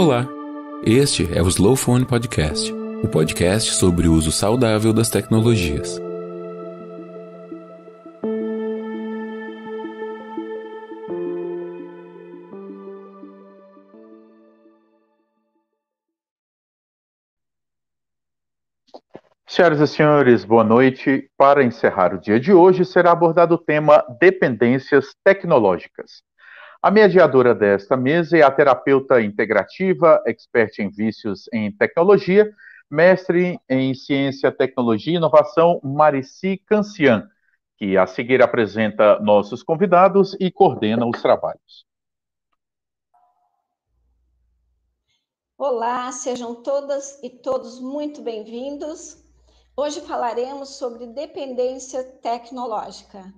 Olá, este é o Slow Phone Podcast, o podcast sobre o uso saudável das tecnologias. Senhoras e senhores, boa noite. Para encerrar o dia de hoje, será abordado o tema dependências tecnológicas. A mediadora desta mesa é a terapeuta integrativa, expert em vícios em tecnologia, mestre em ciência, tecnologia e inovação, Marici Cancian, que a seguir apresenta nossos convidados e coordena os trabalhos. Olá, sejam todas e todos muito bem-vindos. Hoje falaremos sobre dependência tecnológica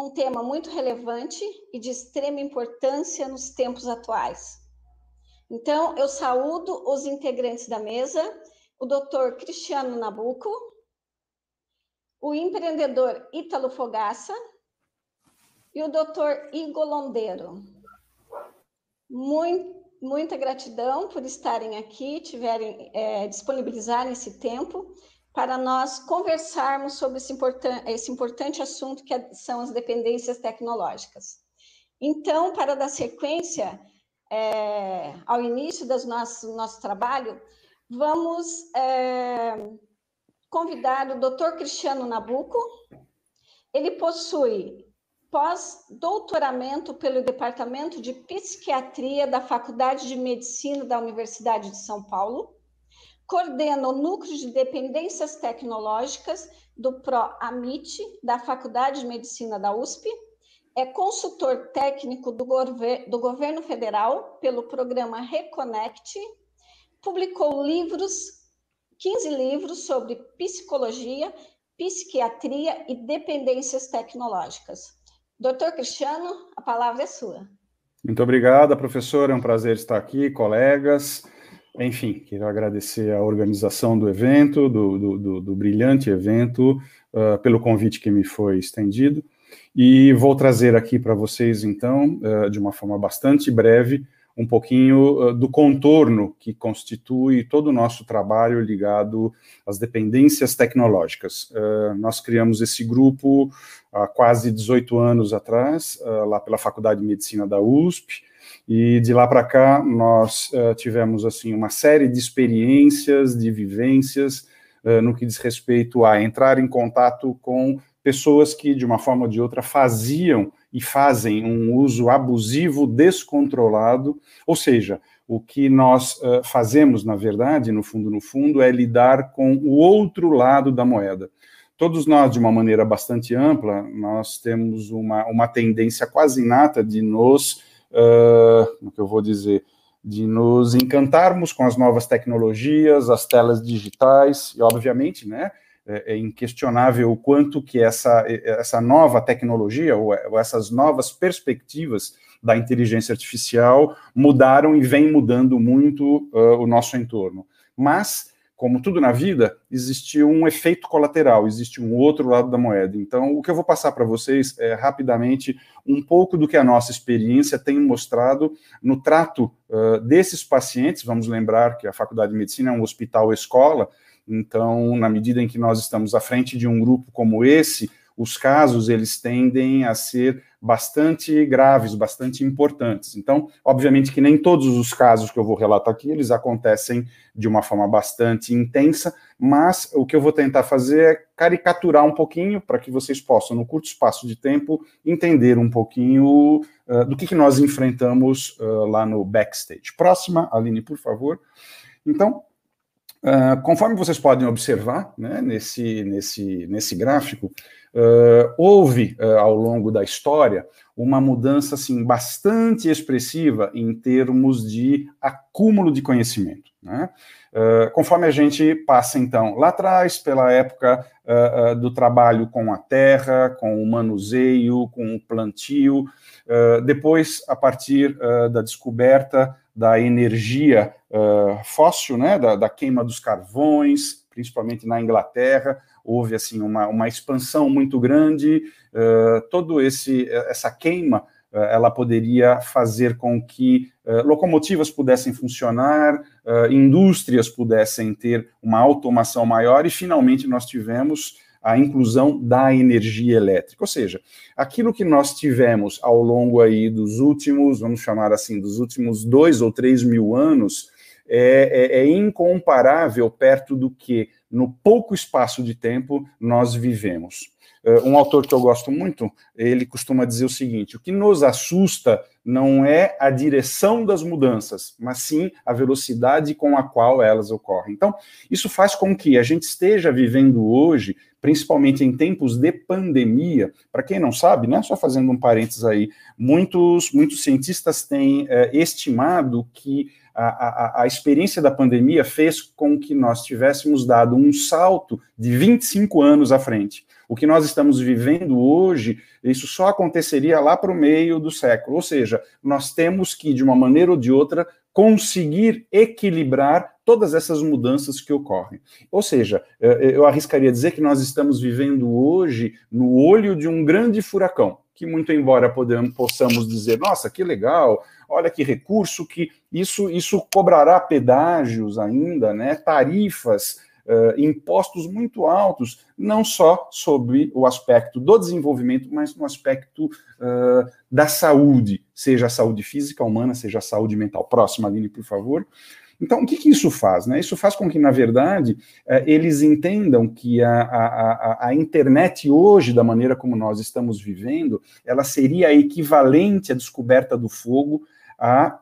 um tema muito relevante e de extrema importância nos tempos atuais. Então, eu saúdo os integrantes da mesa, o doutor Cristiano Nabuco, o empreendedor Ítalo Fogaça e o doutor Igor Londeiro. Muito, muita gratidão por estarem aqui, tiverem é, disponibilizarem esse tempo para nós conversarmos sobre esse, importan esse importante assunto que é, são as dependências tecnológicas. Então, para dar sequência é, ao início do nosso, nosso trabalho, vamos é, convidar o Dr. Cristiano Nabuco. Ele possui pós-doutoramento pelo Departamento de Psiquiatria da Faculdade de Medicina da Universidade de São Paulo coordena o Núcleo de Dependências Tecnológicas do PRO-AMIT, da Faculdade de Medicina da USP, é consultor técnico do, gover do governo federal pelo programa Reconnect, publicou livros, 15 livros sobre psicologia, psiquiatria e dependências tecnológicas. Doutor Cristiano, a palavra é sua. Muito obrigada, professora. É um prazer estar aqui, colegas. Enfim, quero agradecer a organização do evento, do, do, do, do brilhante evento, uh, pelo convite que me foi estendido. E vou trazer aqui para vocês, então, uh, de uma forma bastante breve, um pouquinho uh, do contorno que constitui todo o nosso trabalho ligado às dependências tecnológicas. nós criamos esse grupo há quase 18 anos atrás, lá pela Faculdade de Medicina da USP, e de lá para cá nós uh, tivemos assim uma série de experiências, de vivências uh, no que diz respeito a entrar em contato com pessoas que de uma forma ou de outra faziam e fazem um uso abusivo, descontrolado, ou seja, o que nós uh, fazemos, na verdade, no fundo, no fundo, é lidar com o outro lado da moeda. Todos nós, de uma maneira bastante ampla, nós temos uma, uma tendência quase inata de nos como que eu vou dizer, de nos encantarmos com as novas tecnologias, as telas digitais, e obviamente, né, é, é inquestionável o quanto que essa, essa nova tecnologia, ou, ou essas novas perspectivas da inteligência artificial mudaram e vem mudando muito uh, o nosso entorno. Mas como tudo na vida, existe um efeito colateral, existe um outro lado da moeda. Então, o que eu vou passar para vocês é rapidamente um pouco do que a nossa experiência tem mostrado no trato uh, desses pacientes. Vamos lembrar que a Faculdade de Medicina é um hospital-escola, então, na medida em que nós estamos à frente de um grupo como esse, os casos eles tendem a ser bastante graves, bastante importantes. Então, obviamente que nem todos os casos que eu vou relatar aqui, eles acontecem de uma forma bastante intensa, mas o que eu vou tentar fazer é caricaturar um pouquinho para que vocês possam, no curto espaço de tempo, entender um pouquinho uh, do que, que nós enfrentamos uh, lá no backstage. Próxima, Aline, por favor. Então, uh, conforme vocês podem observar né, nesse, nesse, nesse gráfico, Uh, houve, uh, ao longo da história, uma mudança assim, bastante expressiva em termos de acúmulo de conhecimento. Né? Conforme a gente passa, então, lá atrás, pela época do trabalho com a terra, com o manuseio, com o plantio, depois, a partir da descoberta da energia fóssil, né, da, da queima dos carvões, principalmente na Inglaterra, houve assim uma, uma expansão muito grande, uh, todo esse essa queima ela poderia fazer com que locomotivas pudessem funcionar, indústrias pudessem ter uma automação maior, e finalmente nós tivemos a inclusão da energia elétrica. Ou seja, aquilo que nós tivemos ao longo aí dos últimos, vamos chamar assim, dos últimos dois ou três mil anos, é, é, é incomparável perto do que, no pouco espaço de tempo, nós vivemos. Uh, um autor que eu gosto muito, ele costuma dizer o seguinte: o que nos assusta não é a direção das mudanças, mas sim a velocidade com a qual elas ocorrem. Então, isso faz com que a gente esteja vivendo hoje, principalmente em tempos de pandemia. Para quem não sabe, né, só fazendo um parênteses aí, muitos, muitos cientistas têm é, estimado que a, a, a, experiência da pandemia fez com que nós tivéssemos dado um salto de 25 anos à frente. O que nós estamos vivendo hoje, isso só aconteceria lá para o meio do século. Ou seja, nós temos que, de uma maneira ou de outra, conseguir equilibrar todas essas mudanças que ocorrem. Ou seja, eu arriscaria dizer que nós estamos vivendo hoje no olho de um grande furacão, que muito embora podemos, possamos dizer, nossa, que legal, olha que recurso, que isso, isso cobrará pedágios ainda, né, tarifas, uh, impostos muito altos, não só sobre o aspecto do desenvolvimento, mas no aspecto uh, da saúde, seja a saúde física humana, seja a saúde mental. Próxima, Aline, por favor. Então, o que, que, isso faz? Né? Isso faz com que, na verdade, eles entendam que a, a, a, internet hoje, da maneira como nós estamos vivendo, ela seria equivalente à descoberta do fogo há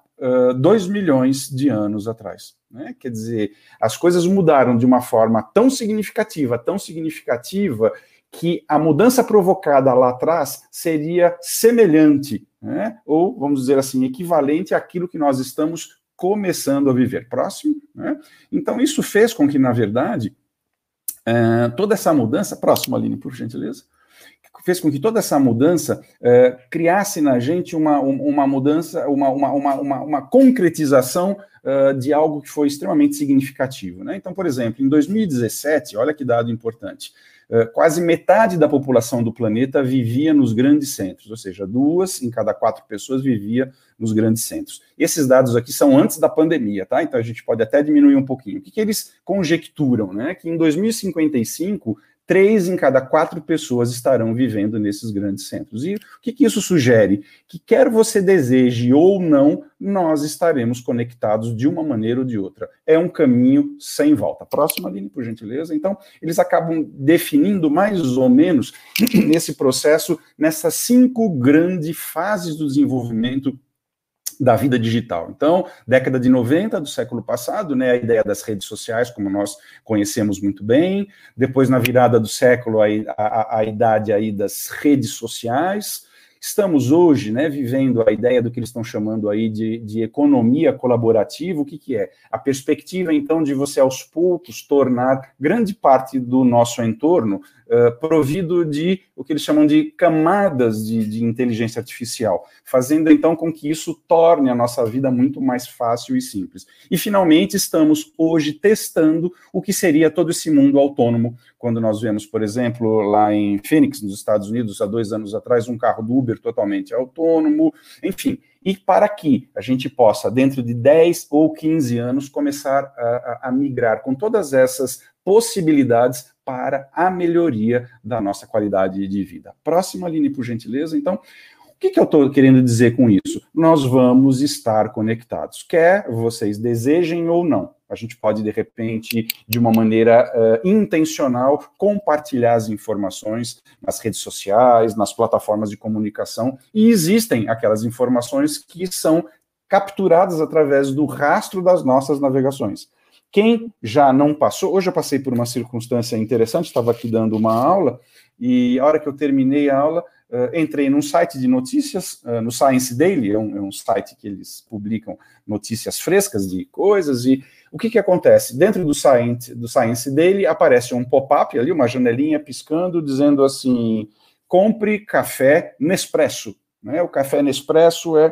dois milhões de anos atrás. Né? Quer dizer, as coisas mudaram de uma forma tão significativa, tão significativa, que a mudança provocada lá atrás seria semelhante, né? ou, vamos dizer assim, equivalente àquilo que nós estamos começando a viver. Próximo. Né? Então, isso fez com que, na verdade, toda essa mudança. Próximo, Aline, por gentileza fez com que toda essa mudança uh, criasse na gente uma, uma mudança, uma, uma, uma, uma concretização uh, de algo que foi extremamente significativo. Né? Então, por exemplo, em 2017, olha que dado importante, uh, quase metade da população do planeta vivia nos grandes centros, ou seja, duas em cada quatro pessoas vivia nos grandes centros. Esses dados aqui são antes da pandemia, tá? Então a gente pode até diminuir um pouquinho. O que, que eles conjecturam, né? Que em 2055 três em cada quatro pessoas estarão vivendo nesses grandes centros. E o que, que, isso sugere? Que quer você deseje ou não, nós estaremos conectados de uma maneira ou de outra. É um caminho sem volta. Próxima linha, por gentileza. Então, eles acabam definindo mais ou menos nesse processo, nessas cinco grandes fases do desenvolvimento da vida digital. Então, década de 90 do século passado, né, a ideia das redes sociais, como nós conhecemos muito bem, depois na virada do século, a, a, a idade aí das redes sociais, Estamos hoje né, vivendo a ideia do que eles estão chamando aí de, de economia colaborativa. O que, que é? A perspectiva, então, de você, aos poucos, tornar grande parte do nosso entorno uh, provido de o que eles chamam de camadas de, de inteligência artificial, fazendo, então, com que isso torne a nossa vida muito mais fácil e simples. E, finalmente, estamos hoje testando o que seria todo esse mundo autônomo, quando nós vemos, por exemplo, lá em Phoenix, nos Estados Unidos, há dois anos atrás, um carro do Uber totalmente autônomo, enfim, e para que a gente possa, dentro de 10 ou 15 anos, começar a, a migrar com todas essas possibilidades para a melhoria da nossa qualidade de vida. Próxima linha, por gentileza. Então, o que, que eu estou querendo dizer com isso? Nós vamos estar conectados, quer vocês desejem ou não. A gente pode, de repente, de uma maneira uh, intencional, compartilhar as informações nas redes sociais, nas plataformas de comunicação, e existem aquelas informações que são capturadas através do rastro das nossas navegações. Quem já não passou, hoje eu passei por uma circunstância interessante, estava aqui dando uma aula, e a hora que eu terminei a aula, Uh, entrei num site de notícias, uh, no Science Daily, é um, é um, site que eles publicam notícias frescas de coisas, e o que, que acontece? Dentro do Science, do Science Daily aparece um pop-up ali, uma janelinha piscando, dizendo assim: compre café Nespresso. Né? O café Nespresso é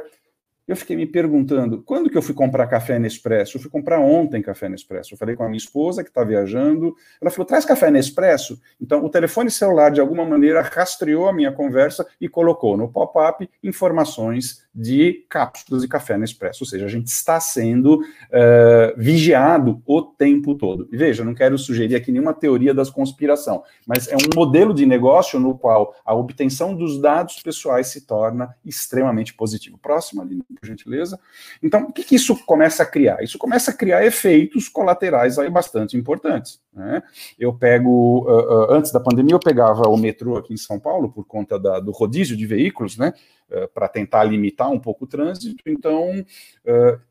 eu fiquei me perguntando, quando que eu fui comprar café Nespresso? Eu fui comprar ontem café Nespresso. Eu falei com a minha esposa, que está viajando, ela falou, traz café Nespresso? Então, o telefone celular, de alguma maneira, rastreou a minha conversa e colocou no pop-up informações de cápsulas de café Nespresso. Ou seja, a gente está sendo uh, vigiado o tempo todo. E veja, não quero sugerir aqui nenhuma teoria das conspiração, mas é um modelo de negócio no qual a obtenção dos dados pessoais se torna extremamente positivo. Próximo ali, por gentileza. Então, o que, que isso começa a criar? Isso começa a criar efeitos colaterais aí bastante importantes. Né? Eu pego, uh, uh, antes da pandemia, eu pegava o metrô aqui em São Paulo, por conta da, do rodízio de veículos, né? Uh, para tentar limitar um pouco o trânsito. Então,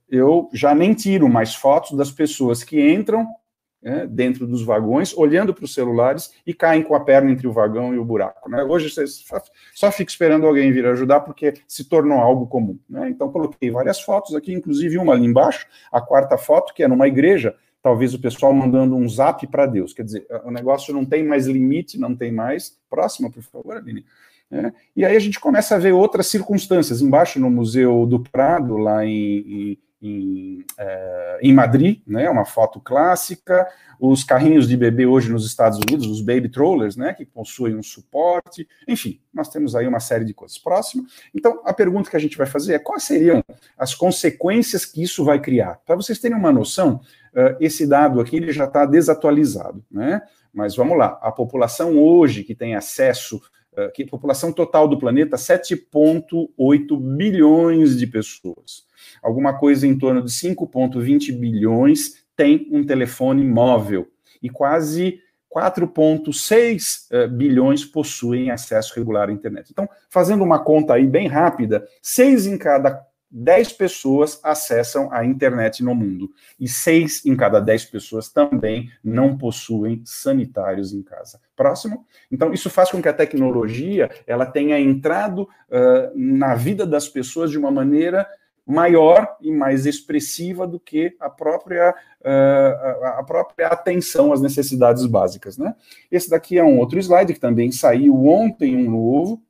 eu já nem tiro mais fotos das pessoas que entram né, dentro dos vagões, olhando para os celulares e caem com a perna entre o vagão e o buraco. Né? Hoje você só fica esperando alguém vir ajudar porque se tornou algo comum. Né? Então coloquei várias fotos aqui, inclusive uma ali embaixo, a quarta foto, que é numa igreja, talvez o pessoal mandando um zap para Deus. Quer dizer, o negócio não tem mais limite, não tem mais. Próxima, por favor, Aline. É, e aí a gente começa a ver outras circunstâncias. Embaixo no Museu do Prado, lá em, em, é, em Madrid, né, uma foto clássica, os carrinhos de bebê hoje nos Estados Unidos, os baby trollers, né, que possuem um suporte, enfim, nós temos aí uma série de coisas. Próximo. Então, a pergunta que a gente vai fazer é quais seriam as consequências que isso vai criar? Para vocês terem uma noção, uh, esse dado aqui ele já está desatualizado, né? Mas vamos lá, a população hoje que tem acesso que a população total do planeta, 7,8 bilhões de pessoas alguma coisa em torno de 5,20 bilhões tem um telefone móvel e quase 4,6 uh, eh, bilhões possuem acesso regular à internet. Então, fazendo uma conta aí bem rápida, seis em cada 10 pessoas acessam a internet no mundo e seis em cada 10 pessoas também não possuem sanitários em casa. Próximo. Então, isso faz com que a tecnologia ela tenha entrado uh, na vida das pessoas de uma maneira maior e mais expressiva do que a própria, uh, a própria atenção às necessidades básicas. Né? Esse daqui é um outro slide que também saiu ontem, um novo,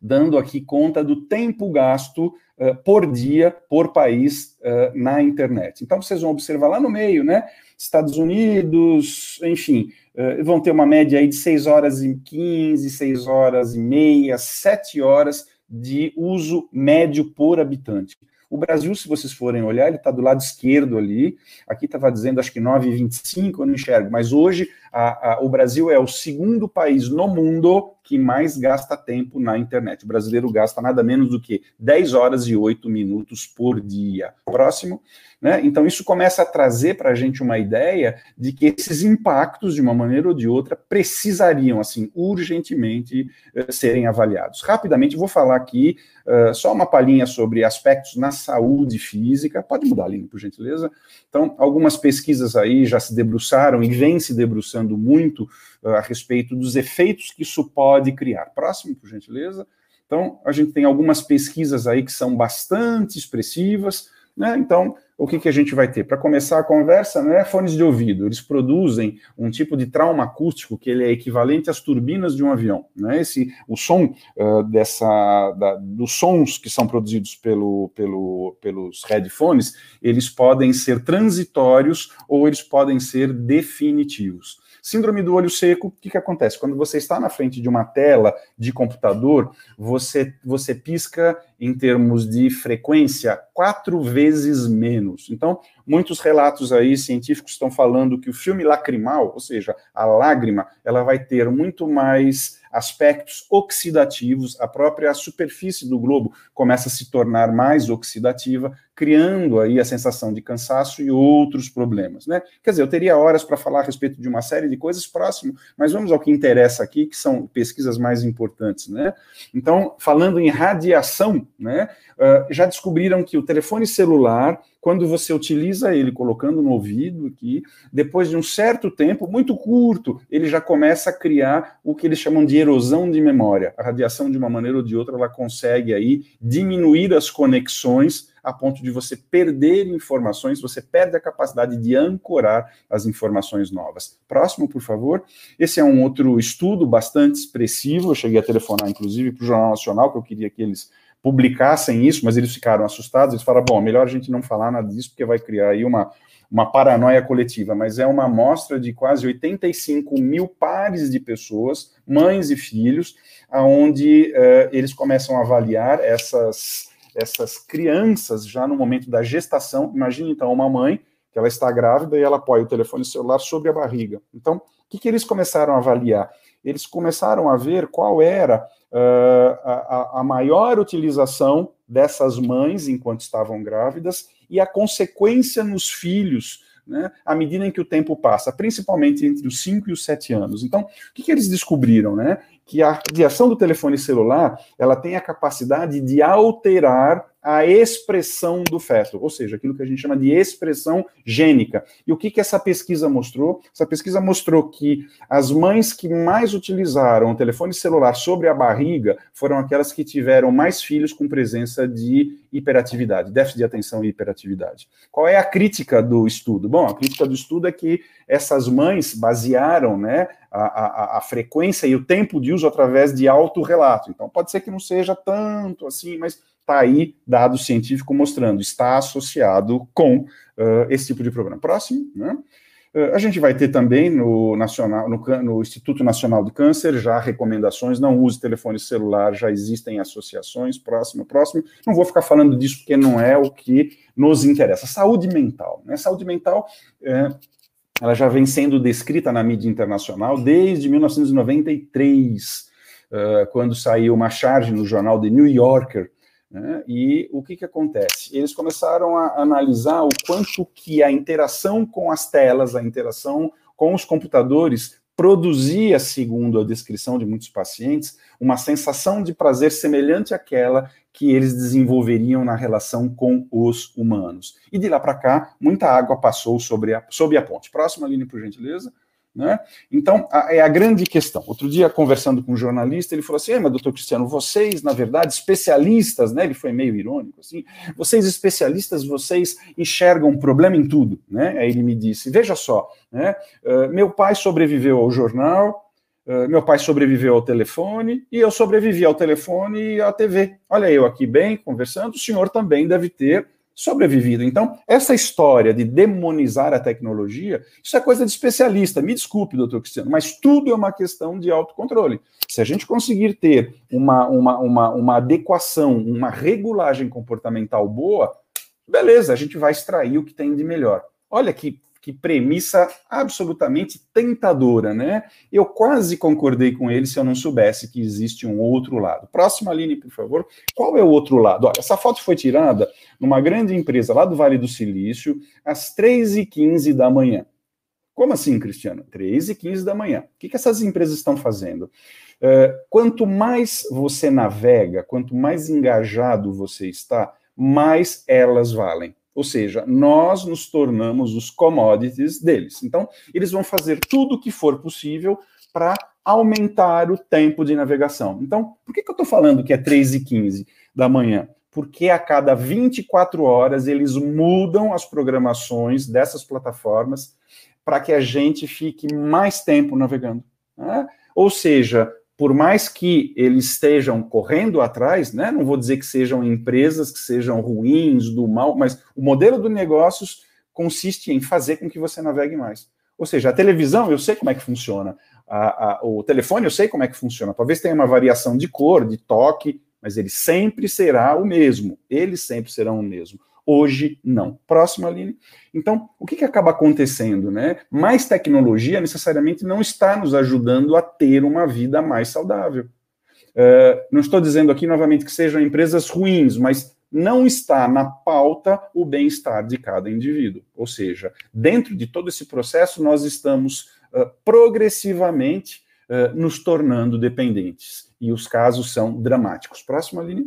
dando aqui conta do tempo gasto uh, por dia, por país, uh, na internet. Então, vocês vão observar lá no meio, né? Estados Unidos, enfim, uh, vão ter uma média aí de 6 horas e 15, 6 horas e meia, 7 horas de uso médio por habitante. O Brasil, se vocês forem olhar, ele está do lado esquerdo ali. Aqui estava dizendo, acho que 9,25, eu não enxergo. Mas hoje, a, a, o Brasil é o segundo país no mundo que mais gasta tempo na internet. O brasileiro gasta nada menos do que 10 horas e 8 minutos por dia. Próximo. Né? Então, isso começa a trazer para a gente uma ideia de que esses impactos, de uma maneira ou de outra, precisariam, assim, urgentemente uh, serem avaliados. Rapidamente, vou falar aqui uh, só uma palhinha sobre aspectos na saúde física. Pode mudar a linha, por gentileza. Então, algumas pesquisas aí já se debruçaram e vêm se debruçando muito a respeito dos efeitos que isso pode criar. Próximo, por gentileza. Então, a gente tem algumas pesquisas aí que são bastante expressivas, né? Então, o que, que a gente vai ter? Para começar a conversa, não é fones de ouvido, eles produzem um tipo de trauma acústico que ele é equivalente às turbinas de um avião. Né? Esse, o som uh, dessa, da, dos sons que são produzidos pelo, pelo, pelos headphones, eles podem ser transitórios ou eles podem ser definitivos. Síndrome do olho seco, o que, que acontece? Quando você está na frente de uma tela de computador, você, você pisca em termos de frequência quatro vezes menos. Então, muitos relatos aí científicos estão falando que o filme lacrimal, ou seja, a lágrima, ela vai ter muito mais aspectos oxidativos, a própria superfície do globo começa a se tornar mais oxidativa, criando aí a sensação de cansaço e outros problemas, né? Quer dizer, eu teria horas para falar a respeito de uma série de coisas próximo, mas vamos ao que interessa aqui, que são pesquisas mais importantes, né? Então, falando em radiação, né? Uh, já descobriram que o telefone celular quando você utiliza ele colocando no ouvido aqui, depois de um certo tempo, muito curto, ele já começa a criar o que eles chamam de erosão de memória. A radiação, de uma maneira ou de outra, ela consegue aí diminuir as conexões a ponto de você perder informações, você perde a capacidade de ancorar as informações novas. Próximo, por favor. Esse é um outro estudo bastante expressivo, eu cheguei a telefonar, inclusive, para o Jornal Nacional, que eu queria que eles publicassem isso, mas eles ficaram assustados, eles falaram, bom, melhor a gente não falar nada disso, porque vai criar aí uma, uma paranoia coletiva, mas é uma amostra de quase 85 mil pares de pessoas, mães e filhos, aonde uh, eles começam a avaliar essas, essas crianças já no momento da gestação. Imagine então uma mãe que ela está grávida e ela apoia o telefone celular sobre a barriga. Então, o que, que eles começaram a avaliar? Eles começaram a ver qual era uh, a, a maior utilização dessas mães enquanto estavam grávidas e a consequência nos filhos né, à medida em que o tempo passa, principalmente entre os 5 e os 7 anos. Então, o que, que, eles descobriram? Né? Que a radiação do telefone celular ela tem a capacidade de alterar a expressão do feto, ou seja, aquilo que a gente chama de expressão gênica. E o que, que essa pesquisa mostrou? Essa pesquisa mostrou que as mães que mais utilizaram o telefone celular sobre a barriga foram aquelas que tiveram mais filhos com presença de hiperatividade, déficit de atenção e hiperatividade. Qual é a crítica do estudo? Bom, a crítica do estudo é que essas mães basearam né, a, a, a frequência e o tempo de uso através de autorrelato. Então, pode ser que não seja tanto assim, mas está aí dado científico mostrando, está associado com uh, esse tipo de problema. Próximo, né? Uh, a gente vai ter também no, nacional, no, no, Instituto Nacional do Câncer já recomendações, não use telefone celular, já existem associações, próximo, próximo. Não vou ficar falando disso porque não é o que nos interessa. Saúde mental, né? Saúde mental é, ela já vem sendo descrita na mídia internacional desde 1993, uh, quando saiu uma charge no jornal The New Yorker, né? E o que, que acontece? Eles começaram a analisar o quanto que a interação com as telas, a interação com os computadores produzia, segundo a descrição de muitos pacientes, uma sensação de prazer semelhante àquela que eles desenvolveriam na relação com os humanos. E de lá para cá, muita água passou sobre a, sobre a ponte. Próxima linha, por gentileza. Né? Então, a, é a grande questão. Outro dia, conversando com um jornalista, ele falou assim: mas doutor Cristiano, vocês, na verdade, especialistas, né? Ele foi meio irônico, assim, vocês especialistas, vocês enxergam problema em tudo, né? Aí ele me disse: veja só, né? Uh, meu pai sobreviveu ao jornal, meu pai sobreviveu ao telefone e eu sobrevivi ao telefone e à TV. Olha, eu aqui bem conversando, o senhor também deve ter sobrevivido. Então, essa história de demonizar a tecnologia, isso é coisa de especialista. Me desculpe, doutor Cristiano, mas tudo é uma questão de autocontrole. Se a gente conseguir ter uma, uma, uma, uma adequação, uma regulagem comportamental boa, beleza, a gente vai extrair o que tem de melhor. Olha que que premissa absolutamente tentadora, né? Eu quase concordei com ele se eu não soubesse que existe um outro lado. Próxima linha, por favor. Qual é o outro lado? Olha, essa foto foi tirada numa grande empresa lá do Vale do Silício, às 3h15 da manhã. Como assim, Cristiano? 3 e 15 da manhã. O que, que essas empresas estão fazendo? Uh, quanto mais você navega, quanto mais engajado você está, mais elas valem. Ou seja, nós nos tornamos os commodities deles. Então, eles vão fazer tudo o que for possível para aumentar o tempo de navegação. Então, por que, que eu estou falando que é 3 e 15 da manhã? Porque a cada 24 horas eles mudam as programações dessas plataformas para que a gente fique mais tempo navegando. Né? Ou seja, por mais que eles estejam correndo atrás, né, não vou dizer que sejam empresas que sejam ruins, do mal, mas o modelo do negócios consiste em fazer com que você navegue mais. Ou seja, a televisão, eu sei como é que funciona. A, a, o telefone, eu sei como é que funciona. Talvez tenha uma variação de cor, de toque, mas ele sempre será o mesmo. Eles sempre serão o mesmo. Hoje, não. Próxima linha. Então, o que, que acaba acontecendo? Né? Mais tecnologia necessariamente não está nos ajudando a ter uma vida mais saudável. Uh, não estou dizendo aqui novamente que sejam empresas ruins, mas não está na pauta o bem-estar de cada indivíduo. Ou seja, dentro de todo esse processo, nós estamos uh, progressivamente uh, nos tornando dependentes. E os casos são dramáticos. Próxima linha.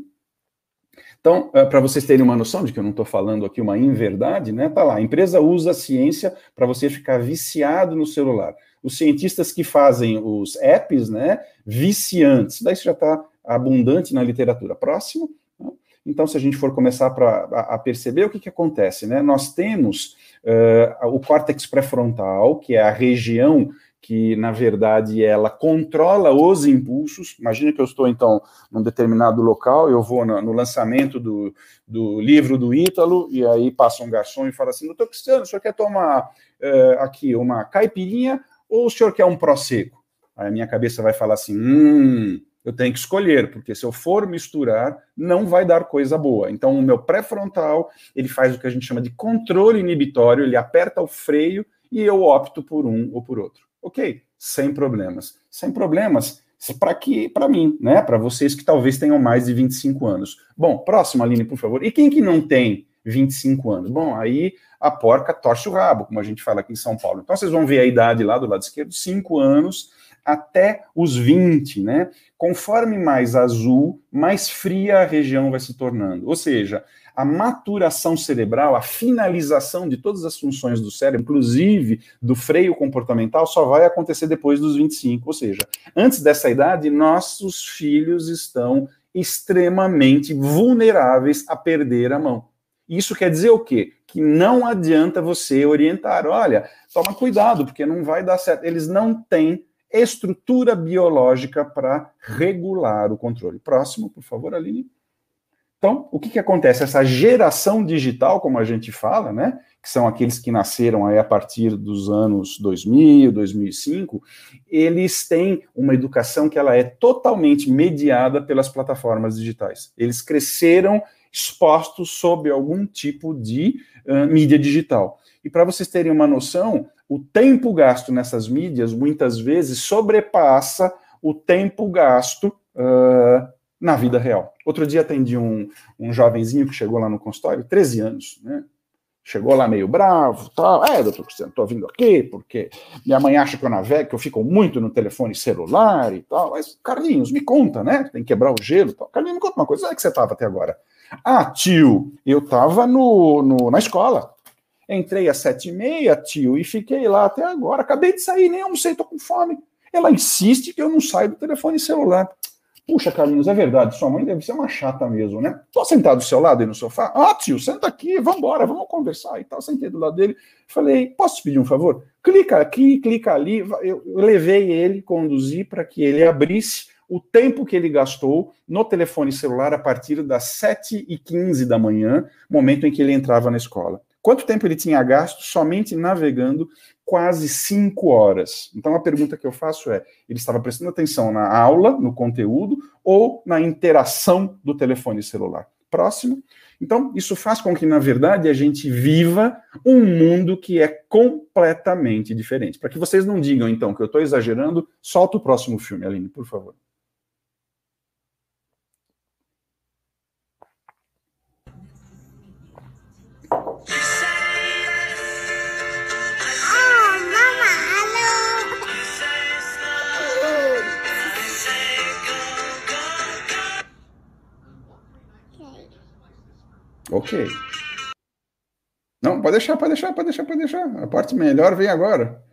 Então, eh, para vocês terem uma noção de que eu não estou falando aqui uma inverdade, né? Tá lá, a empresa usa a ciência para você ficar viciado no celular. Os cientistas que fazem os apps, né, viciantes, daí isso já está abundante na literatura. Próximo. Né? Então, se a gente for começar pra, a, a perceber, o que, que acontece? Né? Nós temos uh, o córtex pré-frontal, que é a região que, na verdade, ela controla os impulsos. Imagina que eu estou, então, num determinado local, eu vou no, no lançamento do, do, livro do Ítalo, e aí passa um garçom e fala assim, doutor Cristiano, o senhor quer tomar uh, aqui uma caipirinha ou o senhor quer um prosecco? Aí a minha cabeça vai falar assim, hum, eu tenho que escolher, porque se eu for misturar, não vai dar coisa boa. Então, o meu pré-frontal, ele faz o que a gente chama de controle inibitório, ele aperta o freio e eu opto por um ou por outro. Ok, sem problemas. Sem problemas para que para mim, né? Para vocês que talvez tenham mais de 25 anos. Bom, próximo, Aline, por favor. E quem que não tem 25 anos? Bom, aí a porca torce o rabo, como a gente fala aqui em São Paulo. Então vocês vão ver a idade lá do lado esquerdo, 5 anos até os 20, né? Conforme mais azul, mais fria a região vai se tornando. Ou seja, a maturação cerebral, a finalização de todas as funções do cérebro, inclusive do freio comportamental, só vai acontecer depois dos 25. Ou seja, antes dessa idade, nossos filhos estão extremamente vulneráveis a perder a mão. Isso quer dizer o quê? Que não adianta você orientar, olha, toma cuidado, porque não vai dar certo. Eles não têm estrutura biológica para regular o controle. Próximo, por favor, Aline. Então, o que, que acontece? Essa geração digital, como a gente fala, né, que são aqueles que nasceram aí a partir dos anos 2000, 2005, eles têm uma educação que ela é totalmente mediada pelas plataformas digitais. Eles cresceram expostos sob algum tipo de uh, mídia digital. E para vocês terem uma noção, o tempo gasto nessas mídias muitas vezes sobrepassa o tempo gasto uh, na vida real. Outro dia atendi um, um jovenzinho que chegou lá no consultório, 13 anos, né? Chegou lá meio bravo, tal. É, doutor Cristiano, tô vindo aqui porque minha mãe acha que eu navego, que eu fico muito no telefone celular e tal. Mas, Carlinhos, me conta, né? Tem que quebrar o gelo e tal. Carlinhos, me conta uma coisa, onde é que você estava até agora? Ah, tio, eu estava no, no, na escola. Entrei às sete e meia, tio, e fiquei lá até agora. Acabei de sair, nem almocei, tô com fome. Ela insiste que eu não saio do telefone celular. Puxa, Carlinhos, é verdade, sua mãe deve ser uma chata mesmo, né? Tô sentado do seu lado aí no sofá? Ah, tio, senta aqui, vamos embora, vamos conversar e tal. Sentei do lado dele, falei, posso te pedir um favor? Clica aqui, clica ali. Eu, eu levei ele, conduzi para que ele abrisse o tempo que ele gastou no telefone celular a partir das 7h15 da manhã, momento em que ele entrava na escola. Quanto tempo ele tinha gasto somente navegando? Quase cinco horas. Então a pergunta que eu faço é: ele estava prestando atenção na aula, no conteúdo, ou na interação do telefone celular? Próximo. Então, isso faz com que, na verdade, a gente viva um mundo que é completamente diferente. Para que vocês não digam, então, que eu estou exagerando, solta o próximo filme, Aline, por favor. Ok. Não, pode deixar, pode deixar, pode deixar, pode deixar. A parte melhor vem agora.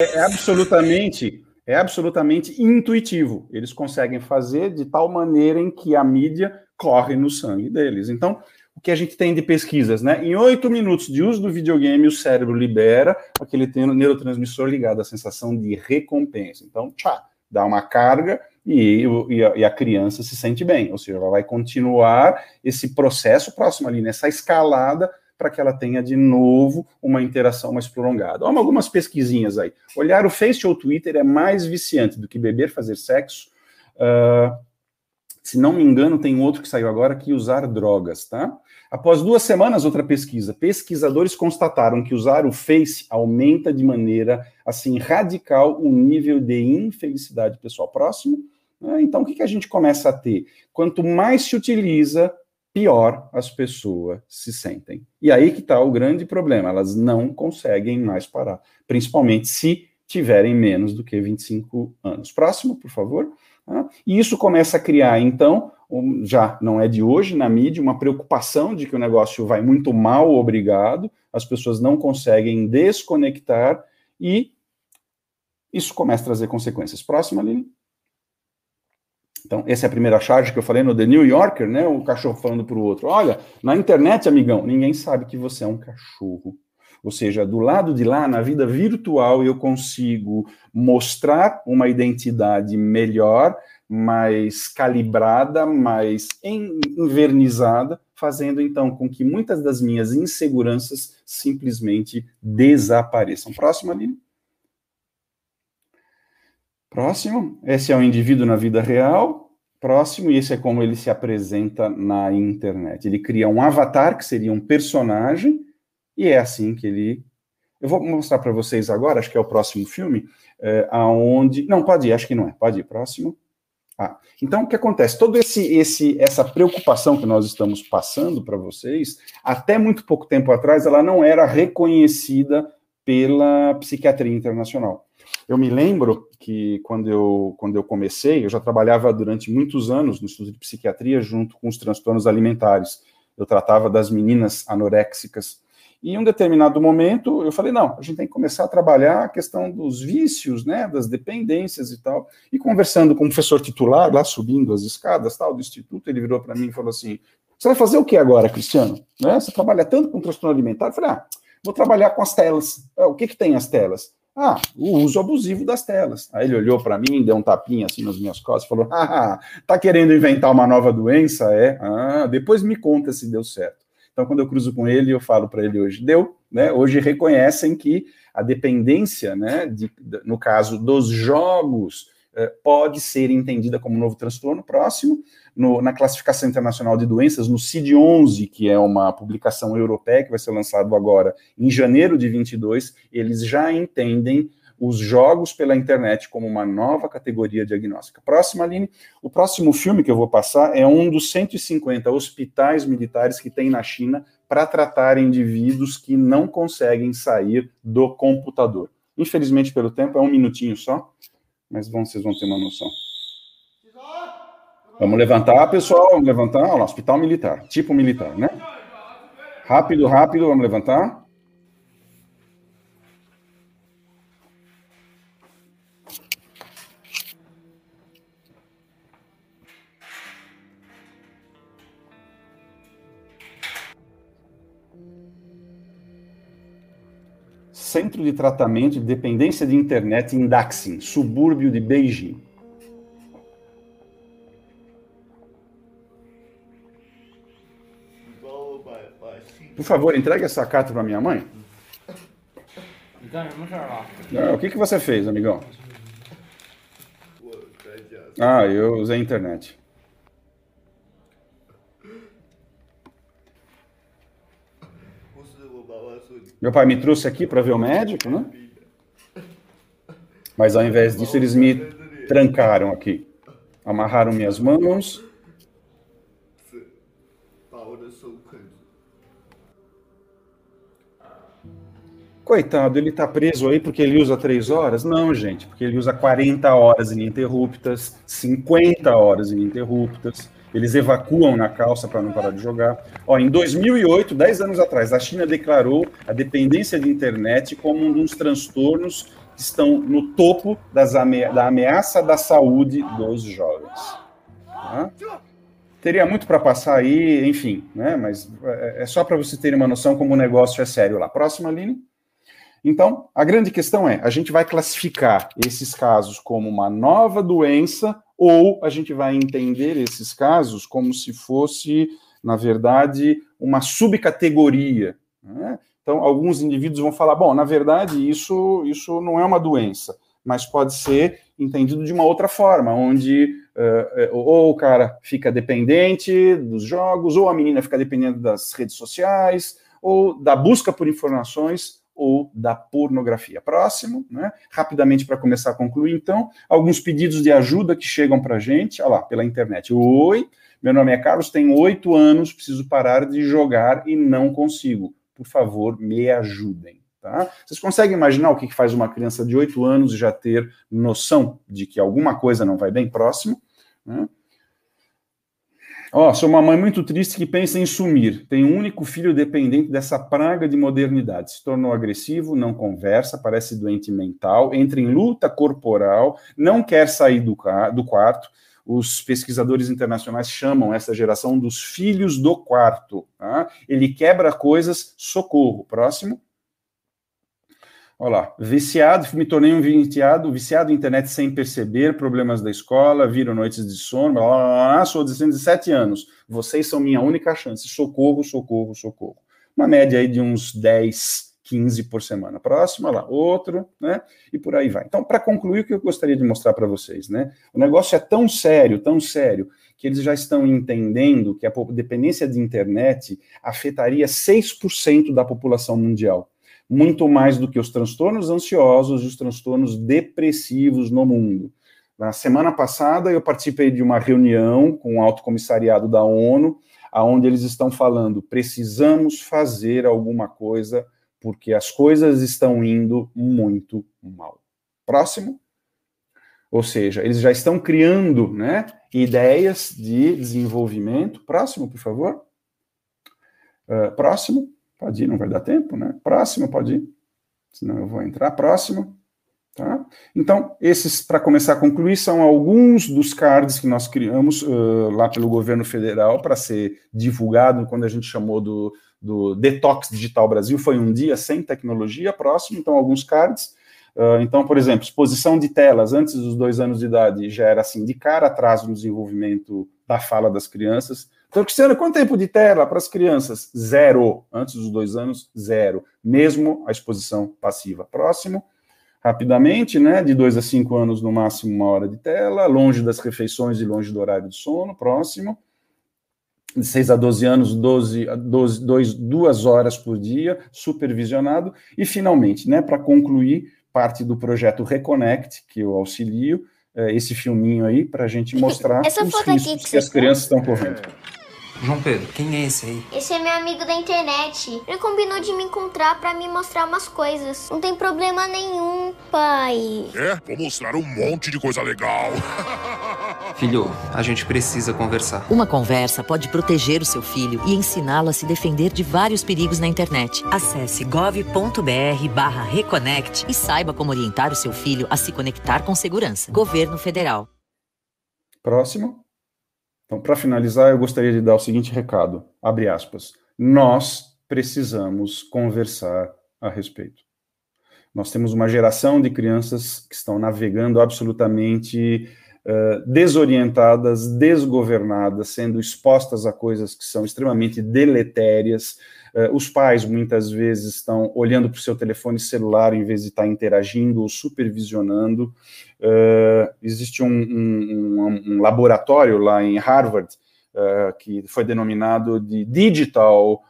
É, é absolutamente, é absolutamente intuitivo. Eles conseguem fazer de tal maneira em que a mídia corre no sangue deles. Então, que a gente tem de pesquisas, né? Em oito minutos de uso do videogame, o cérebro libera aquele neurotransmissor ligado à sensação de recompensa. Então, tchá, dá uma carga e, e, a, e, a, criança se sente bem, ou seja, ela vai continuar esse processo próximo ali, nessa escalada, para que ela tenha de novo uma interação mais prolongada. Olha algumas pesquisinhas aí. Olhar o Face ou Twitter é mais viciante do que beber, fazer sexo. Uh, se não me engano, tem outro que saiu agora que usar drogas, tá? Após duas semanas, outra pesquisa, pesquisadores constataram que usar o Face aumenta de maneira assim radical o nível de infelicidade pessoal. Próximo. Né? Então, o que, a gente começa a ter? Quanto mais se utiliza, pior as pessoas se sentem. E aí que está o grande problema, elas não conseguem mais parar, principalmente se tiverem menos do que 25 anos. Próximo, por favor. Tá? E isso começa a criar, então, um, já não é de hoje na mídia, uma preocupação de que o negócio vai muito mal, obrigado, as pessoas não conseguem desconectar e isso começa a trazer consequências. Próxima, Aline. Então, essa é a primeira charge que eu falei no The New Yorker, né? O cachorro falando para o outro: olha, na internet, amigão, ninguém sabe que você é um cachorro. Ou seja, do lado de lá, na vida virtual, eu consigo mostrar uma identidade melhor, mais calibrada, mais envernizada, fazendo então com que muitas das minhas inseguranças simplesmente desapareçam. Próximo, Aline. Próximo. Esse é o indivíduo na vida real. Próximo, e esse é como ele se apresenta na internet. Ele cria um avatar, que seria um personagem, e é assim que ele. Eu vou mostrar para vocês agora, acho que é o próximo filme, é, aonde. Não, pode ir, acho que não é. Pode ir, próximo. Ah, então, o que acontece? Toda esse, esse, essa preocupação que nós estamos passando para vocês, até muito pouco tempo atrás, ela não era reconhecida pela psiquiatria internacional. Eu me lembro que quando eu, quando eu comecei, eu já trabalhava durante muitos anos no estudo de psiquiatria junto com os transtornos alimentares. Eu tratava das meninas anoréxicas e em um determinado momento eu falei, não, a gente tem que começar a trabalhar a questão dos vícios, né, das dependências e tal. E conversando com o professor titular, lá subindo as escadas tal do instituto, ele virou para mim e falou assim: "Você vai fazer o que agora, Cristiano? Né? Você trabalha tanto com transtorno alimentar?" Eu falei: "Ah, vou trabalhar com as telas." Ah, o que que tem as telas? Ah, o uso abusivo das telas. Aí ele olhou para mim, deu um tapinha assim nas minhas costas, falou: "Ah, tá querendo inventar uma nova doença, é? Ah, depois me conta se deu certo." Então, quando eu cruzo com ele, eu falo para ele hoje, deu, né? Hoje reconhecem que a dependência, né, de, no caso dos jogos, eh, pode ser entendida como um novo transtorno próximo. No, na classificação internacional de doenças, no CID-11, que é uma publicação europeia que vai ser lançado agora em janeiro de 22, eles já entendem os jogos pela internet como uma nova categoria diagnóstica. Próxima, Aline. O próximo filme que eu vou passar é um dos 150 hospitais militares que tem na China para tratar indivíduos que não conseguem sair do computador. Infelizmente, pelo tempo, é um minutinho só, mas vão, vocês vão ter uma noção. Vamos levantar, pessoal, vamos levantar. Olha lá, hospital militar, tipo militar, né? Rápido, rápido, vamos levantar. Centro de Tratamento de Dependência de Internet em Daxin, subúrbio de Beijing. Por favor, entregue essa carta para minha mãe. O que, que você fez, amigão? Ah, eu usei a internet. Meu pai me trouxe aqui para ver o médico, né? Mas ao invés disso, eles me trancaram aqui. Amarraram minhas mãos. Coitado, ele está preso aí porque ele usa três horas? Não, gente, porque ele usa 40 horas ininterruptas, 50 horas ininterruptas eles evacuam na calça para não parar de jogar. Ó, em 2008, 10 anos atrás, a China declarou a dependência de internet como um dos transtornos que estão no topo da ameaça da saúde dos jovens. Tá? Teria muito para passar aí, enfim, né? mas é, é só para você ter uma noção como o negócio é sério lá. Próxima, Aline. Então, a grande questão é: a gente vai classificar esses casos como uma nova doença ou a gente vai entender esses casos como se fosse, na verdade, uma subcategoria. Né? Então, alguns indivíduos vão falar: bom, na verdade, isso, isso não é uma doença, mas pode ser entendido de uma outra forma, onde uh, ou o cara fica dependente dos jogos, ou a menina fica dependente das redes sociais, ou da busca por informações ou da pornografia. Próximo, né? rapidamente para começar a concluir, então, alguns pedidos de ajuda que chegam para a gente, olha lá, pela internet. Oi, meu nome é Carlos, tenho oito anos, preciso parar de jogar e não consigo. Por favor, me ajudem. Tá? Vocês conseguem imaginar o que faz uma criança de oito anos já ter noção de que alguma coisa não vai bem próximo? Né? Ó, oh, sou uma mãe muito triste que pensa em sumir. Tem um único filho dependente dessa praga de modernidade. Se tornou agressivo, não conversa, parece doente mental, entra em luta corporal, não quer sair do, do quarto. Os pesquisadores internacionais chamam essa geração dos filhos do quarto. Tá? Ele quebra coisas, socorro. Próximo. Olha lá, viciado, me tornei um viciado, viciado em internet sem perceber, problemas da escola, viram noites de sono, blá, blá, blá, sou de 17 anos, vocês são minha única chance, socorro, socorro, socorro. Uma média aí de uns 10, 15 por semana. Próximo, olha lá, outro, né? E por aí vai. Então, para concluir, o que eu gostaria de mostrar para vocês, né? O negócio é tão sério, tão sério, que eles já estão entendendo que a dependência de internet afetaria 6% da população mundial muito mais do que os transtornos ansiosos e os transtornos depressivos no mundo. Na semana passada, eu participei de uma reunião com o Alto Comissariado da ONU, aonde eles estão falando: precisamos fazer alguma coisa, porque as coisas estão indo muito mal. Próximo. Ou seja, eles já estão criando né, ideias de desenvolvimento. Próximo, por favor. Uh, próximo. Pode ir, não vai dar tempo, né? Próximo, pode ir. Senão eu vou entrar. Próximo. Tá? Então, esses, para começar a concluir, são alguns dos cards que nós criamos uh, lá pelo governo federal para ser divulgado quando a gente chamou do, do Detox Digital Brasil. Foi um dia sem tecnologia. Próximo, então, alguns cards. Uh, então, por exemplo, exposição de telas antes dos dois anos de idade já era assim, de cara atrás no desenvolvimento da fala das crianças. Então, Cristiano, quanto tempo de tela para as crianças? Zero. Antes dos dois anos, zero. Mesmo a exposição passiva. Próximo, rapidamente, né? De dois a cinco anos, no máximo, uma hora de tela, longe das refeições e longe do horário de sono. Próximo. De 6 a 12 anos, 12, 12, 2, duas horas por dia, supervisionado. E, finalmente, né, para concluir, parte do projeto Reconnect, que eu auxilio, é, esse filminho aí, para a gente mostrar Essa os riscos que, que as crianças estão correndo. João Pedro, quem é esse aí? Esse é meu amigo da internet. Ele combinou de me encontrar para me mostrar umas coisas. Não tem problema nenhum, pai. É, vou mostrar um monte de coisa legal. Filho, a gente precisa conversar. Uma conversa pode proteger o seu filho e ensiná-lo a se defender de vários perigos na internet. Acesse gov.br/reconnect e saiba como orientar o seu filho a se conectar com segurança. Governo Federal. Próximo. Então, para finalizar, eu gostaria de dar o seguinte recado, abre aspas, nós precisamos conversar a respeito. Nós temos uma geração de crianças que estão navegando absolutamente uh, desorientadas, desgovernadas, sendo expostas a coisas que são extremamente deletérias, Uh, os pais muitas vezes estão olhando para o seu telefone celular em vez de estar interagindo ou supervisionando. Uh, existe um, um, um, laboratório lá em Harvard uh, que foi denominado de Digital,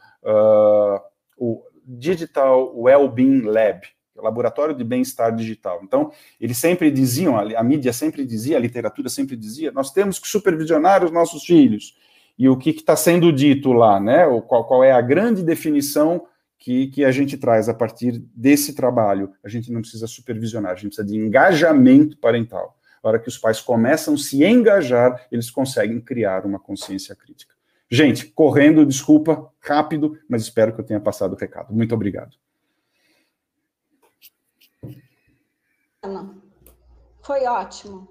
o Digital Wellbeing Lab, laboratório de bem-estar digital. Então, eles sempre diziam, a, a mídia sempre dizia, a literatura sempre dizia, nós temos que supervisionar os nossos filhos e o que está sendo dito lá, né? O, qual, qual é a grande definição que, que a gente traz a partir desse trabalho? A gente não precisa supervisionar, a gente precisa de engajamento parental. A hora que os pais começam a se engajar, eles conseguem criar uma consciência crítica. Gente, correndo, desculpa, rápido, mas espero que eu tenha passado o recado. Muito obrigado. Foi ótimo.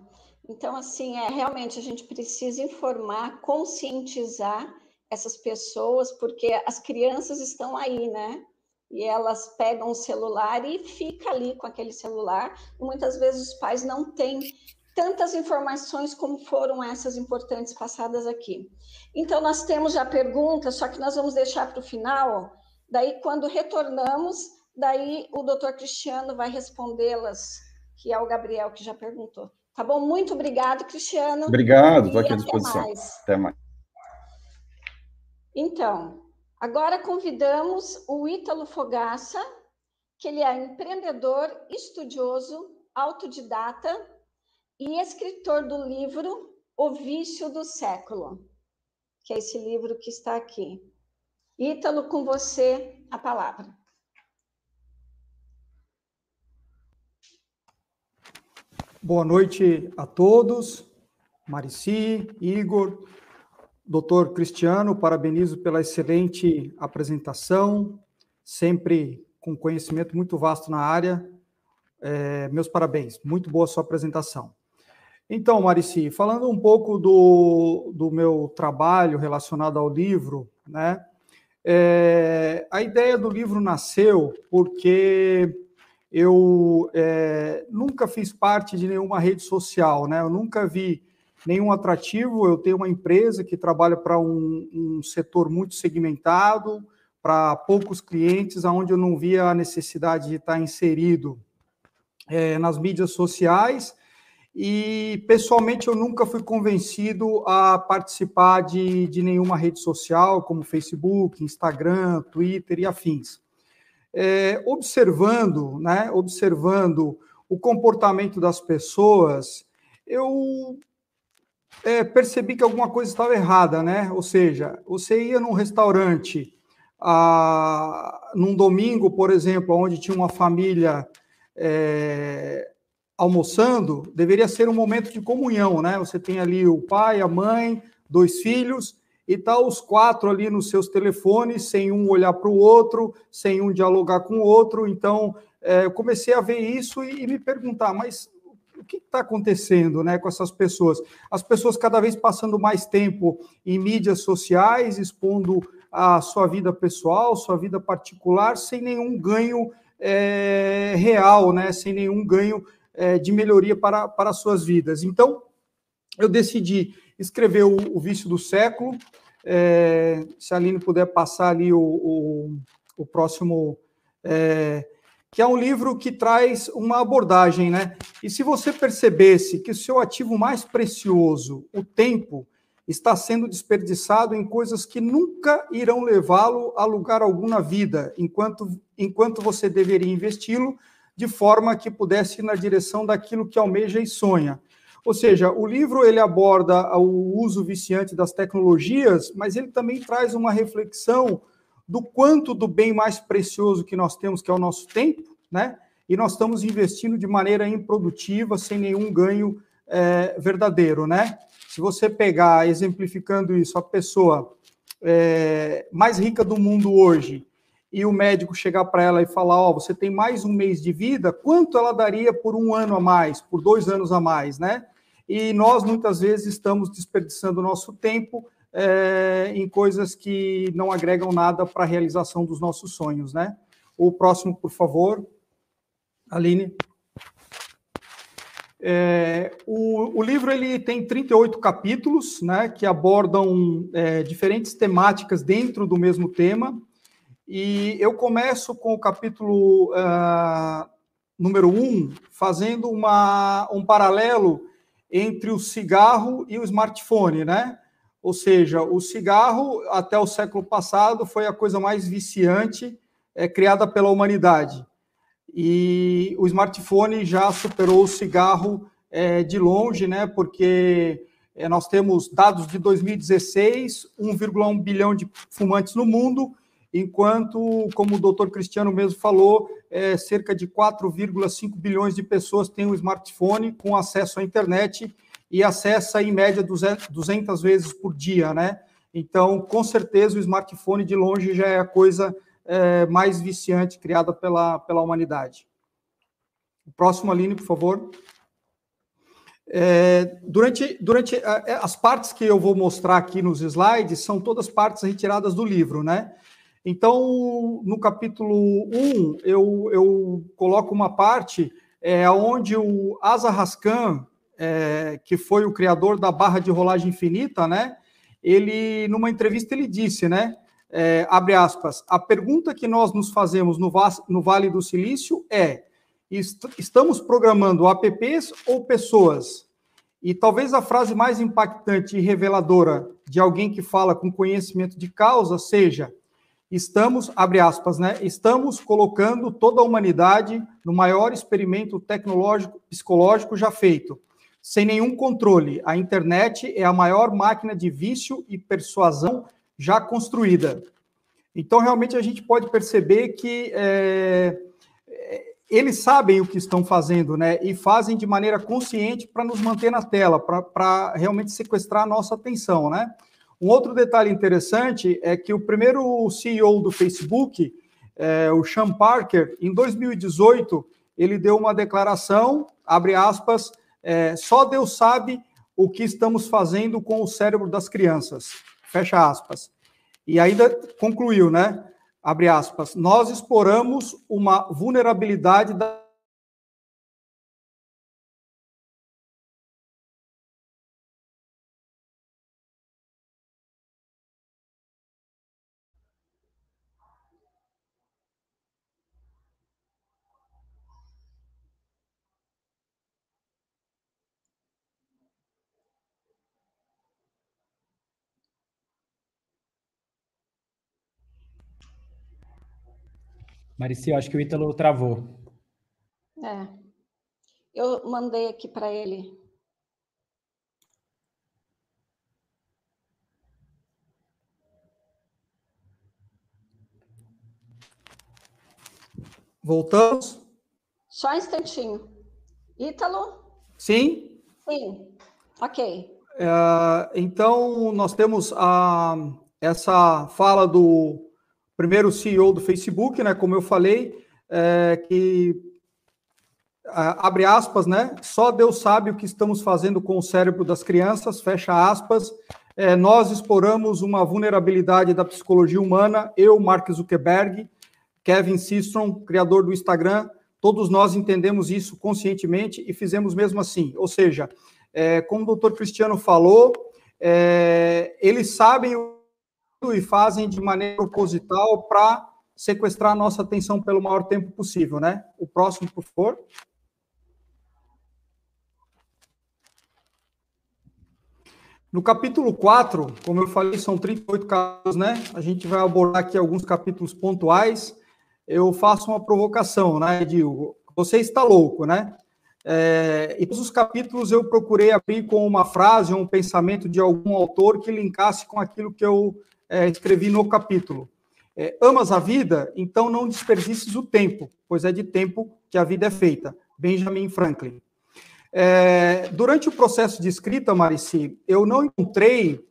Então, assim, é realmente a gente precisa informar, conscientizar essas pessoas, porque as crianças estão aí, né? E elas pegam o celular e fica ali com aquele celular. E muitas vezes os pais não têm tantas informações como foram essas importantes passadas aqui. Então, nós temos já perguntas, só que nós vamos deixar para o final. Daí, quando retornamos, daí o doutor Cristiano vai respondê-las, que é o Gabriel que já perguntou. Tá bom? Muito obrigado, Cristiano. Obrigado, estou aqui à disposição. Mais. Até mais. Então, agora convidamos o Ítalo Fogaça, que ele é empreendedor, estudioso, autodidata e escritor do livro O Vício do Século, que é esse livro que está aqui. Ítalo, com você a palavra. Boa noite a todos, Marici, Igor, doutor Cristiano, parabenizo pela excelente apresentação, sempre com conhecimento muito vasto na área. É, meus parabéns, muito boa sua apresentação. Então, Marici, falando um pouco do, do meu trabalho relacionado ao livro, né? É, a ideia do livro nasceu porque eu é, nunca fiz parte de nenhuma rede social, né? Eu nunca vi nenhum atrativo. Eu tenho uma empresa que trabalha para um, um, setor muito segmentado, para poucos clientes, aonde eu não via a necessidade de estar inserido é, nas mídias sociais. E pessoalmente eu nunca fui convencido a participar de, de nenhuma rede social, como Facebook, Instagram, Twitter e afins é, observando, né, observando o comportamento das pessoas, eu é, percebi que alguma coisa estava errada, né? Ou seja, você ia num restaurante a, num domingo, por exemplo, onde tinha uma família é, almoçando, deveria ser um momento de comunhão, né? Você tem ali o pai, a mãe, dois filhos, e tá os quatro ali nos seus telefones, sem um olhar para o outro, sem um dialogar com o outro. Então, é, eu comecei a ver isso e, e me perguntar, mas o que está acontecendo né, com essas pessoas? As pessoas cada vez passando mais tempo em mídias sociais, expondo a sua vida pessoal, sua vida particular, sem nenhum ganho é, real, né, sem nenhum ganho é, de melhoria para, para as suas vidas. Então, eu decidi escreveu o, o Vício do Século. É, se a Aline puder passar ali o, o, o próximo. É, que é um livro que traz uma abordagem, né? E se você percebesse que o seu ativo mais precioso, o tempo, está sendo desperdiçado em coisas que nunca irão levá-lo a lugar algum na vida, enquanto, enquanto você deveria investi-lo de forma que pudesse ir na direção daquilo que almeja e sonha. Ou seja, o livro ele aborda o uso viciante das tecnologias, mas ele também traz uma reflexão do quanto do bem mais precioso que nós temos, que é o nosso tempo, né? E nós estamos investindo de maneira improdutiva, sem nenhum ganho é, verdadeiro, né? Se você pegar, exemplificando isso, a pessoa é, mais rica do mundo hoje, e o médico chegar para ela e falar: Ó, oh, você tem mais um mês de vida, quanto ela daria por um ano a mais, por dois anos a mais, né? e nós muitas vezes estamos desperdiçando nosso tempo é, em coisas que não agregam nada para a realização dos nossos sonhos, né? O próximo, por favor, Aline. É, o, o, livro ele tem 38 capítulos, né, que abordam é, diferentes temáticas dentro do mesmo tema. E eu começo com o capítulo uh, número 1, um, fazendo uma, um paralelo entre o cigarro e o smartphone, né? Ou seja, o cigarro, até o século passado, foi a coisa mais viciante é, criada pela humanidade. E o smartphone já superou o cigarro é, de longe, né? Porque é, nós temos dados de 2016, 1,1 bilhão de fumantes no mundo, enquanto, como o doutor Cristiano mesmo falou, é, cerca de 4,5 bilhões de pessoas têm um smartphone com acesso à internet e acessa em média 200 vezes por dia, né? Então, com certeza, o smartphone de longe já é a coisa é, mais viciante criada pela, pela humanidade. Próximo, Aline, por favor. É, durante durante é, as partes que eu vou mostrar aqui nos slides são todas partes retiradas do livro, né? Então, no capítulo 1, eu, eu coloco uma parte é, onde o Asa Raskan, é, que foi o criador da barra de rolagem infinita, né? Ele, numa entrevista, ele disse, né? É, abre aspas, a pergunta que nós nos fazemos no, no Vale do Silício é: est estamos programando apps ou pessoas? E talvez a frase mais impactante e reveladora de alguém que fala com conhecimento de causa seja: estamos, abre aspas, né? Estamos colocando toda a humanidade no maior experimento tecnológico psicológico já feito, sem nenhum controle. A internet é a maior máquina de vício e persuasão já construída. Então, realmente, a gente pode perceber que é, eles sabem o que estão fazendo, né? E fazem de maneira consciente para nos manter na tela, para realmente sequestrar a nossa atenção, né? Um outro detalhe interessante é que o primeiro CEO do Facebook, é, o Sean Parker, em 2018, ele deu uma declaração, abre aspas, é, só Deus sabe o que estamos fazendo com o cérebro das crianças, fecha aspas. E ainda concluiu, né? Abre aspas, nós exploramos uma vulnerabilidade da Marici, eu acho que o Ítalo travou. É. Eu mandei aqui para ele. Voltamos? Só um instantinho. Ítalo? Sim? Sim. Ok. É, então, nós temos a, essa fala do primeiro CEO do Facebook, né, como eu falei, é, que abre aspas, né? Só Deus sabe o que estamos fazendo com o cérebro das crianças, fecha aspas. É, nós exploramos uma vulnerabilidade da psicologia humana, eu, Mark Zuckerberg, Kevin Systrom, criador do Instagram, todos nós entendemos isso conscientemente e fizemos mesmo assim. Ou seja, é, como o doutor Cristiano falou, é, eles sabem o e fazem de maneira proposital para sequestrar a nossa atenção pelo maior tempo possível, né? O próximo, por favor. No capítulo 4, como eu falei, são 38 casos, né? A gente vai abordar aqui alguns capítulos pontuais. Eu faço uma provocação, né? Digo, você está louco, né? É, e todos os capítulos eu procurei abrir com uma frase, um pensamento de algum autor que linkasse com aquilo que eu é, escrevi no capítulo. É, amas a vida? Então não desperdices o tempo, pois é de tempo que a vida é feita. Benjamin Franklin. É, durante o processo de escrita, Marici, eu não encontrei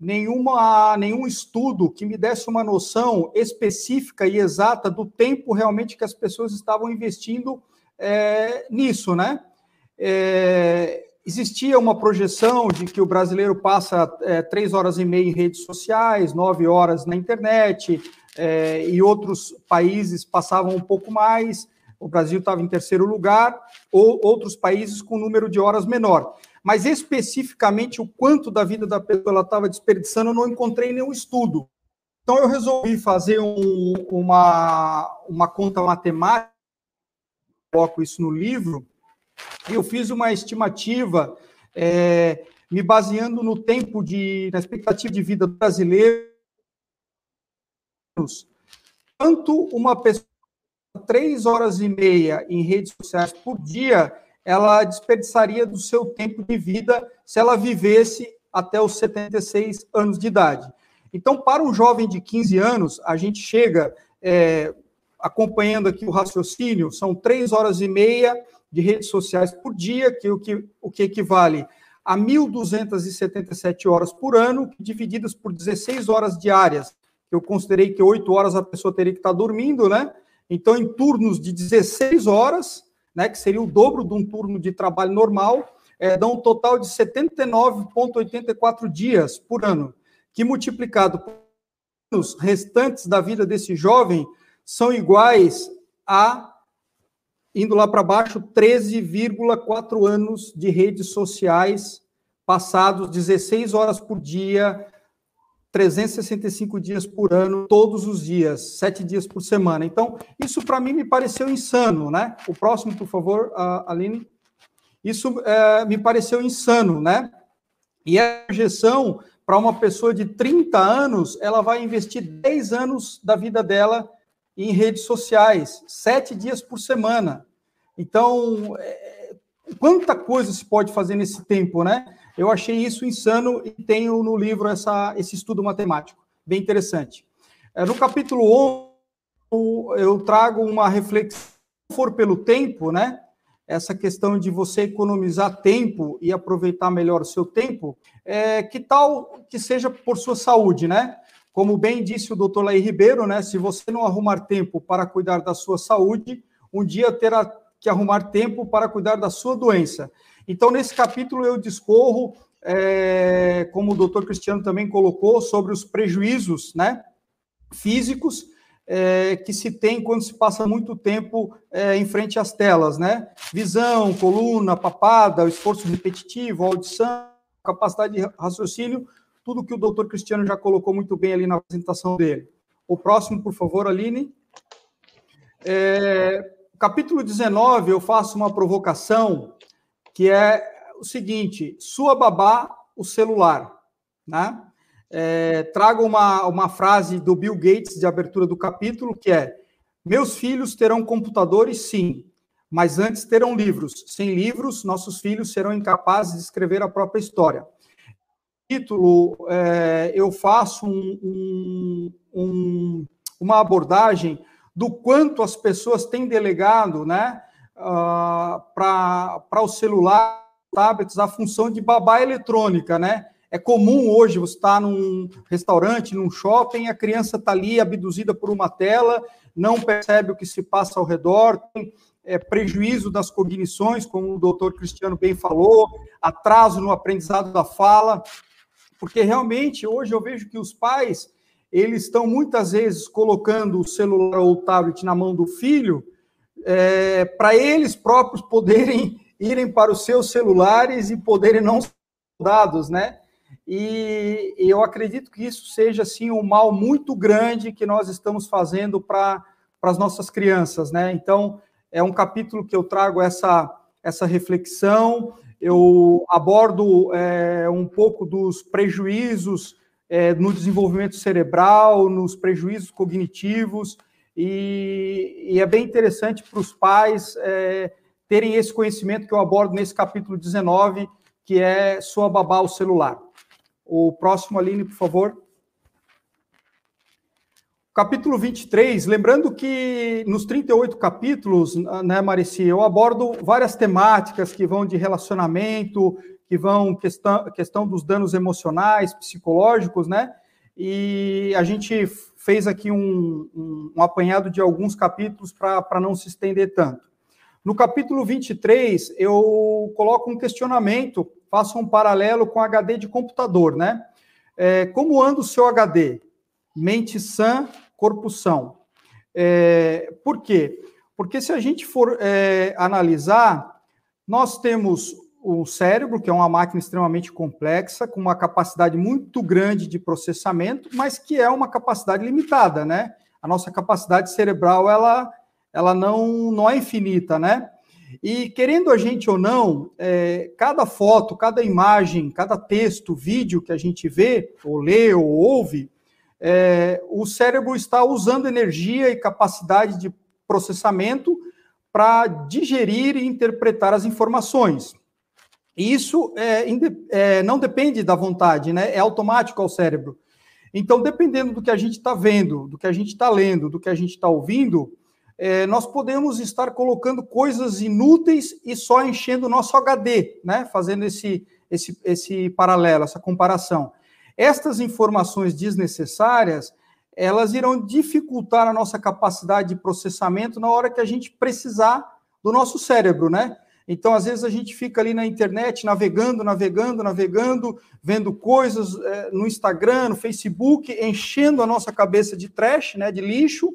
nenhuma, nenhum estudo que me desse uma noção específica e exata do tempo realmente que as pessoas estavam investindo é, nisso, né? É, Existia uma projeção de que o brasileiro passa é, três horas e meia em redes sociais, nove horas na internet, é, e outros países passavam um pouco mais. O Brasil estava em terceiro lugar, ou outros países com número de horas menor. Mas especificamente o quanto da vida da pessoa ela estava desperdiçando, eu não encontrei nenhum estudo. Então eu resolvi fazer um, uma, uma conta matemática, coloco isso no livro, eu fiz uma estimativa é, me baseando no tempo de, na expectativa de vida brasileiro, quanto uma pessoa três horas e meia em redes sociais por dia, ela desperdiçaria do seu tempo de vida se ela vivesse até os 76 anos de idade. Então, para um jovem de 15 anos, a gente chega, é, acompanhando aqui o raciocínio, são três horas e meia de redes sociais por dia, que o que, o que equivale a 1.277 horas por ano, divididas por 16 horas diárias. Eu considerei que 8 horas a pessoa teria que estar dormindo, né? Então, em turnos de 16 horas, né, que seria o dobro de um turno de trabalho normal, é, dá um total de 79,84 dias por ano, que multiplicado por anos restantes da vida desse jovem são iguais a indo lá para baixo, 13,4 anos de redes sociais passados 16 horas por dia, 365 dias por ano, todos os dias, sete dias por semana. Então, isso para mim me pareceu insano, né? O próximo, por favor, Aline. Isso é, me pareceu insano, né? E a projeção para uma pessoa de 30 anos, ela vai investir 10 anos da vida dela em redes sociais, sete dias por semana. Então, é, quanta coisa se pode fazer nesse tempo, né? Eu achei isso insano e tenho no livro essa, esse estudo matemático, bem interessante. É, no capítulo 11, eu trago uma reflexão, for pelo tempo, né? essa questão de você economizar tempo e aproveitar melhor o seu tempo, é, que tal que seja por sua saúde, né? Como bem disse o doutor Laí Ribeiro, né? Se você não arrumar tempo para cuidar da sua saúde, um dia terá que arrumar tempo para cuidar da sua doença. Então, nesse capítulo, eu discorro, é, como o doutor Cristiano também colocou, sobre os prejuízos né, físicos é, que se tem quando se passa muito tempo é, em frente às telas, né? Visão, coluna, papada, esforço repetitivo, audição, capacidade de raciocínio, tudo que o doutor Cristiano já colocou muito bem ali na apresentação dele. O próximo, por favor, Aline. É, capítulo 19, eu faço uma provocação que é o seguinte: sua babá, o celular. Né? É, trago uma, uma frase do Bill Gates de abertura do capítulo, que é: Meus filhos terão computadores, sim, mas antes terão livros. Sem livros, nossos filhos serão incapazes de escrever a própria história. Título, é, eu faço um, um, um, uma abordagem do quanto as pessoas têm delegado né, uh, ah, para o celular, tablets, a função de babá eletrônica. Né? É comum hoje você estar tá num restaurante, num shopping, a criança está ali abduzida por uma tela, não percebe o que se passa ao redor, tem é, prejuízo das cognições, como o doutor Cristiano bem falou, atraso no aprendizado da fala, porque realmente hoje eu vejo que os pais eles estão muitas vezes colocando o celular ou o tablet na mão do filho é, para eles próprios poderem irem para os seus celulares e poderem não ser dados, né? E, e eu acredito que isso seja assim um mal muito grande que nós estamos fazendo para as nossas crianças, né? Então é um capítulo que eu trago essa essa reflexão. Eu abordo é, um pouco dos prejuízos é, no desenvolvimento cerebral, nos prejuízos cognitivos, e, e é bem interessante para os pais é, terem esse conhecimento que eu abordo nesse capítulo 19, que é sua babá o celular. O próximo, Aline, por favor. Capítulo 23, lembrando que nos 38 capítulos, né, Marici, eu abordo várias temáticas que vão de relacionamento, que vão questão, questão dos danos emocionais, psicológicos, né? E a gente fez aqui um, um, um apanhado de alguns capítulos para não se estender tanto. No capítulo 23, eu coloco um questionamento, faço um paralelo com HD de computador, né? É, como anda o seu HD? Mente sã, corpo são. É, por quê? Porque se a gente for é, analisar, nós temos o cérebro, que é uma máquina extremamente complexa, com uma capacidade muito grande de processamento, mas que é uma capacidade limitada, né? A nossa capacidade cerebral, ela, ela não, não é infinita, né? E querendo a gente ou não, é, cada foto, cada imagem, cada texto, vídeo que a gente vê, ou lê, ou ouve, é, o cérebro está usando energia e capacidade de processamento para digerir e interpretar as informações. Isso é, é, não depende da vontade, né? É automático ao cérebro. Então, dependendo do que a gente está vendo, do que a gente está lendo, do que a gente está ouvindo, é, nós podemos estar colocando coisas inúteis e só enchendo o nosso HD, né? Fazendo esse, esse, esse paralelo, essa comparação. Estas informações desnecessárias, elas irão dificultar a nossa capacidade de processamento na hora que a gente precisar do nosso cérebro, né? Então, às vezes, a gente fica ali na internet navegando, navegando, navegando, vendo coisas é, no Instagram, no Facebook, enchendo a nossa cabeça de trash, né, de lixo,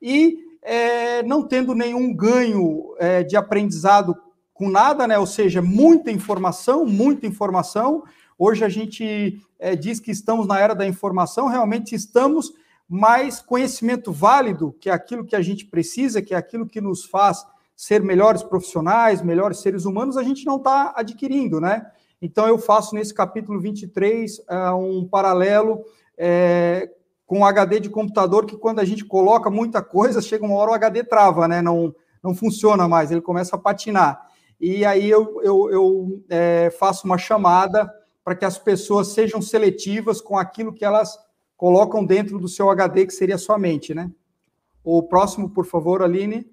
e é, não tendo nenhum ganho é, de aprendizado com nada, né? Ou seja, muita informação, muita informação. Hoje a gente é, diz que estamos na era da informação, realmente estamos, mas conhecimento válido, que é aquilo que a gente precisa, que é aquilo que nos faz ser melhores profissionais, melhores seres humanos, a gente não está adquirindo, né? Então, eu faço nesse capítulo 23 uh, é, um paralelo é, com o HD de computador, que quando a gente coloca muita coisa, chega uma hora o HD trava, né? Não, não funciona mais, ele começa a patinar. E aí eu, eu, eu é, faço uma chamada para que as pessoas sejam seletivas com aquilo que elas colocam dentro do seu HD, que seria a sua mente, né? O próximo, por favor, Aline.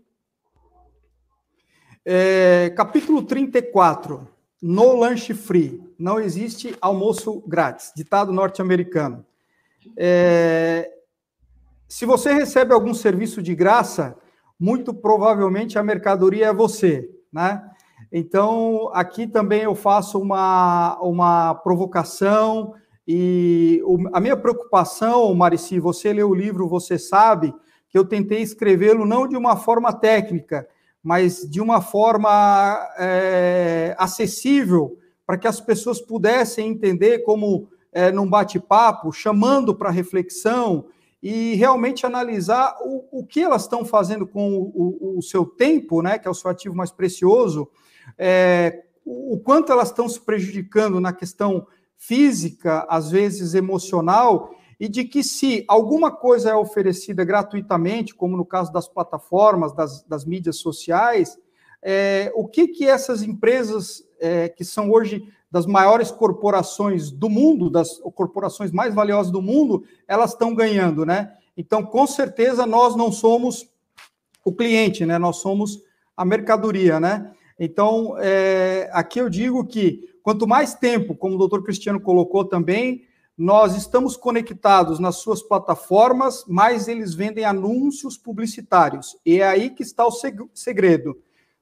É, capítulo 34. No lanche free. Não existe almoço grátis. Ditado norte-americano. É, se você recebe algum serviço de graça, muito provavelmente a mercadoria é você, né? Então, aqui também eu faço uma, uma provocação e o, a minha preocupação, Marici, você leu o livro, você sabe que eu tentei escrevê-lo não de uma forma técnica, mas de uma forma é, acessível para que as pessoas pudessem entender como é, num bate-papo, chamando para reflexão e realmente analisar o, o que elas estão fazendo com o, o, o, seu tempo, né, que é o seu ativo mais precioso, é, o quanto elas estão se prejudicando na questão física, às vezes emocional, e de que se alguma coisa é oferecida gratuitamente, como no caso das plataformas, das, das mídias sociais, é, o que, que essas empresas é, que são hoje das maiores corporações do mundo, das corporações mais valiosas do mundo, elas estão ganhando, né? Então, com certeza, nós não somos o cliente, né? Nós somos a mercadoria, né? Então, é, aqui eu digo que quanto mais tempo, como o doutor Cristiano colocou também, nós estamos conectados nas suas plataformas, mais eles vendem anúncios publicitários. E é aí que está o segredo.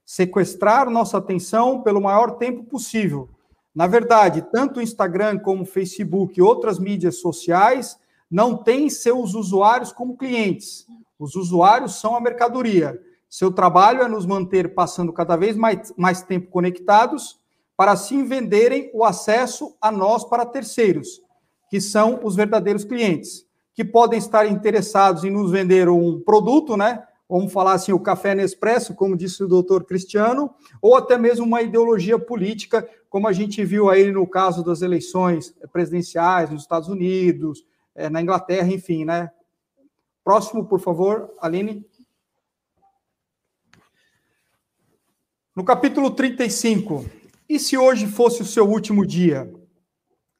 Sequestrar nossa atenção pelo maior tempo possível na verdade, tanto o Instagram como o Facebook e outras mídias sociais não têm seus usuários como clientes. Os usuários são a mercadoria. Seu trabalho é nos manter passando cada vez mais, mais tempo conectados para assim venderem o acesso a nós para terceiros, que são os verdadeiros clientes, que podem estar interessados em nos vender um produto, né? Vamos falar assim, o café Nespresso, como disse o doutor Cristiano, ou até mesmo uma ideologia política como a gente viu aí no caso das eleições presidenciais nos Estados Unidos, é, na Inglaterra, enfim, né? Próximo, por favor, Aline. No capítulo 35, e se hoje fosse o seu último dia?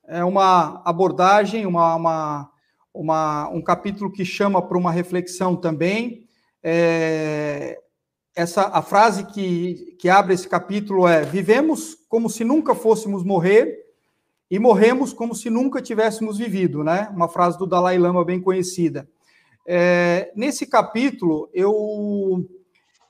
É uma abordagem, uma, uma, uma um capítulo que chama para uma reflexão também. É, essa a frase que, que abre esse capítulo é: vivemos como se nunca fôssemos morrer e morremos como se nunca tivéssemos vivido, né? Uma frase do Dalai Lama bem conhecida. É, nesse capítulo, eu,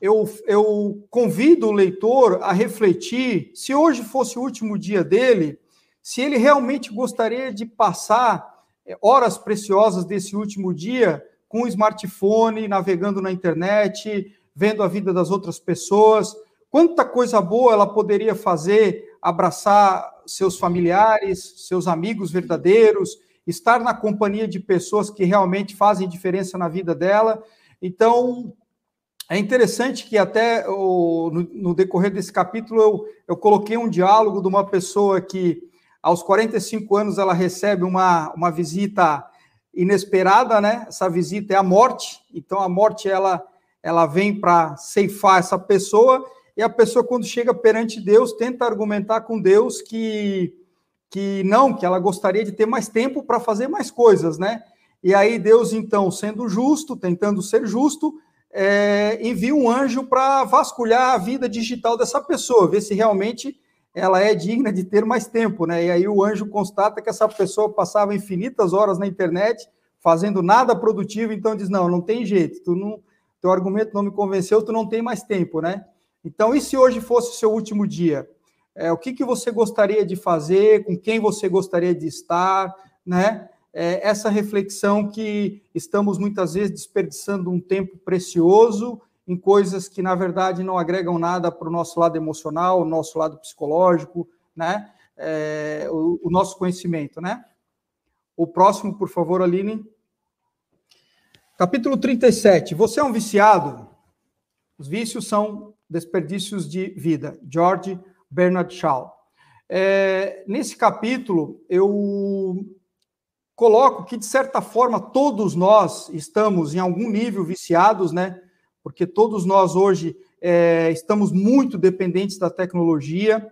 eu, eu convido o leitor a refletir se hoje fosse o último dia dele, se ele realmente gostaria de passar é, horas preciosas desse último dia com o smartphone, navegando na internet, vendo a vida das outras pessoas. Quanta coisa boa ela poderia fazer, abraçar seus familiares, seus amigos verdadeiros, estar na companhia de pessoas que realmente fazem diferença na vida dela. Então, é interessante que até o, no, no, decorrer desse capítulo eu, eu coloquei um diálogo de uma pessoa que, aos 45 anos, ela recebe uma, uma visita inesperada, né? Essa visita é a morte. Então, a morte, ela ela vem para ceifar essa pessoa, e a pessoa, quando chega perante Deus, tenta argumentar com Deus que, que não, que ela gostaria de ter mais tempo para fazer mais coisas, né? E aí Deus, então, sendo justo, tentando ser justo, é, envia um anjo para vasculhar a vida digital dessa pessoa, ver se realmente ela é digna de ter mais tempo, né? E aí o anjo constata que essa pessoa passava infinitas horas na internet fazendo nada produtivo, então diz: não, não tem jeito, tu não, teu argumento não me convenceu, tu não tem mais tempo, né? Então, e se hoje fosse o seu último dia? É, o que, que você gostaria de fazer? Com quem você gostaria de estar? Né? É, essa reflexão que estamos muitas vezes desperdiçando um tempo precioso em coisas que, na verdade, não agregam nada para o nosso lado emocional, o nosso lado psicológico, né? É, o, o nosso conhecimento, né? O próximo, por favor, Aline. Capítulo 37. Você é um viciado? Os vícios são desperdícios de vida. George Bernard Shaw. É, nesse capítulo, eu coloco que, de certa forma, todos nós estamos em algum nível viciados, né? Porque todos nós hoje é, estamos muito dependentes da tecnologia.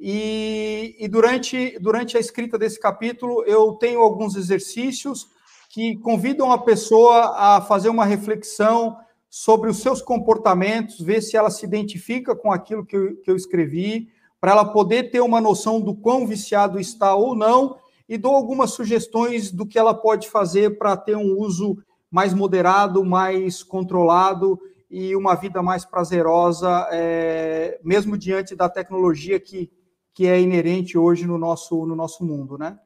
E, e durante, durante a escrita desse capítulo, eu tenho alguns exercícios que convidam a pessoa a fazer uma reflexão sobre os seus comportamentos, ver se ela se identifica com aquilo que eu, que eu escrevi, para ela poder ter uma noção do quão viciado está ou não, e dou algumas sugestões do que ela pode fazer para ter um uso mais moderado, mais controlado e uma vida mais prazerosa, é, mesmo diante da tecnologia que, que é inerente hoje no nosso, no nosso mundo, né?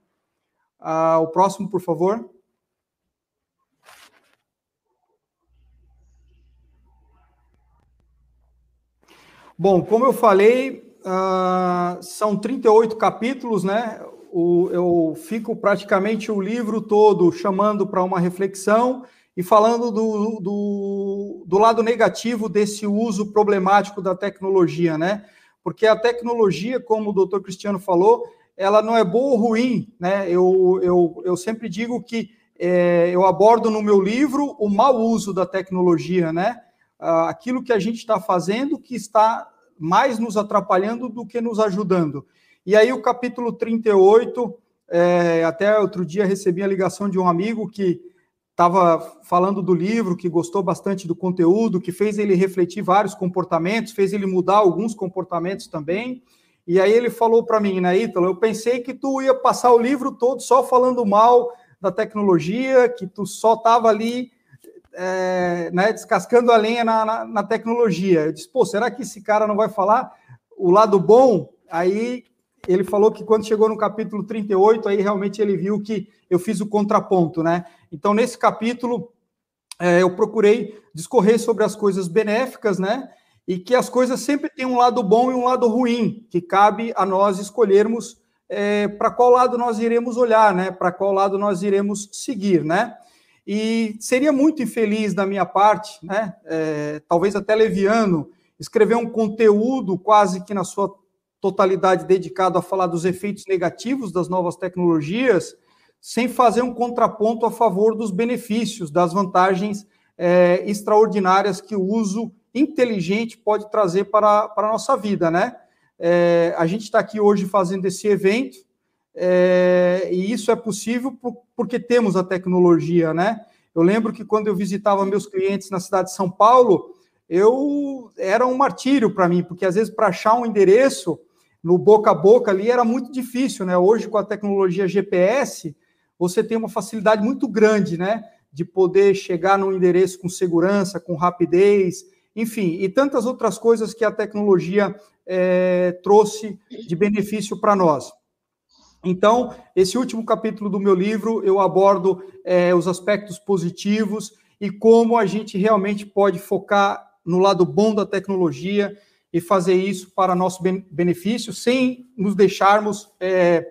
Ah, o próximo, por favor. Bom, como eu falei, uh, são 38 capítulos, né? O, eu fico praticamente o livro todo chamando para uma reflexão e falando do, do, do, lado negativo desse uso problemático da tecnologia, né? Porque a tecnologia, como o doutor Cristiano falou, ela não é boa ou ruim, né? Eu, eu, eu sempre digo que é, eu abordo no meu livro o mau uso da tecnologia, né? Ah, aquilo que a gente está fazendo que está mais nos atrapalhando do que nos ajudando. E aí, o capítulo 38, é, até outro dia recebi a ligação de um amigo que estava falando do livro, que gostou bastante do conteúdo, que fez ele refletir vários comportamentos, fez ele mudar alguns comportamentos também. E aí ele falou para mim, né, Ítalo, eu pensei que tu ia passar o livro todo só falando mal da tecnologia, que tu só estava ali é, né, descascando a lenha na, na, na, tecnologia. Eu disse, pô, será que esse cara não vai falar o lado bom? Aí ele falou que quando chegou no capítulo 38, aí realmente ele viu que eu fiz o contraponto, né? Então, nesse capítulo, é, eu procurei discorrer sobre as coisas benéficas, né? E que as coisas sempre têm um lado bom e um lado ruim, que cabe a nós escolhermos é, para qual lado nós iremos olhar, né? Para qual lado nós iremos seguir, né? E seria muito infeliz da minha parte, né, é, talvez até leviano, escrever um conteúdo quase que na sua totalidade dedicado a falar dos efeitos negativos das novas tecnologias, sem fazer um contraponto a favor dos benefícios, das vantagens é, extraordinárias que o uso inteligente pode trazer para, para a nossa vida, né? É, a gente está aqui hoje fazendo esse evento, é, e isso é possível por, porque temos a tecnologia, né? Eu lembro que quando eu visitava meus clientes na cidade de São Paulo, eu era um martírio para mim, porque às vezes para achar um endereço no boca a boca ali era muito difícil, né? Hoje com a tecnologia GPS, você tem uma facilidade muito grande, né? De poder chegar no endereço com segurança, com rapidez, enfim, e tantas outras coisas que a tecnologia é, trouxe de benefício para nós. Então, esse último capítulo do meu livro, eu abordo é, os aspectos positivos e como a gente realmente pode focar no lado bom da tecnologia e fazer isso para nosso benefício, sem nos deixarmos é,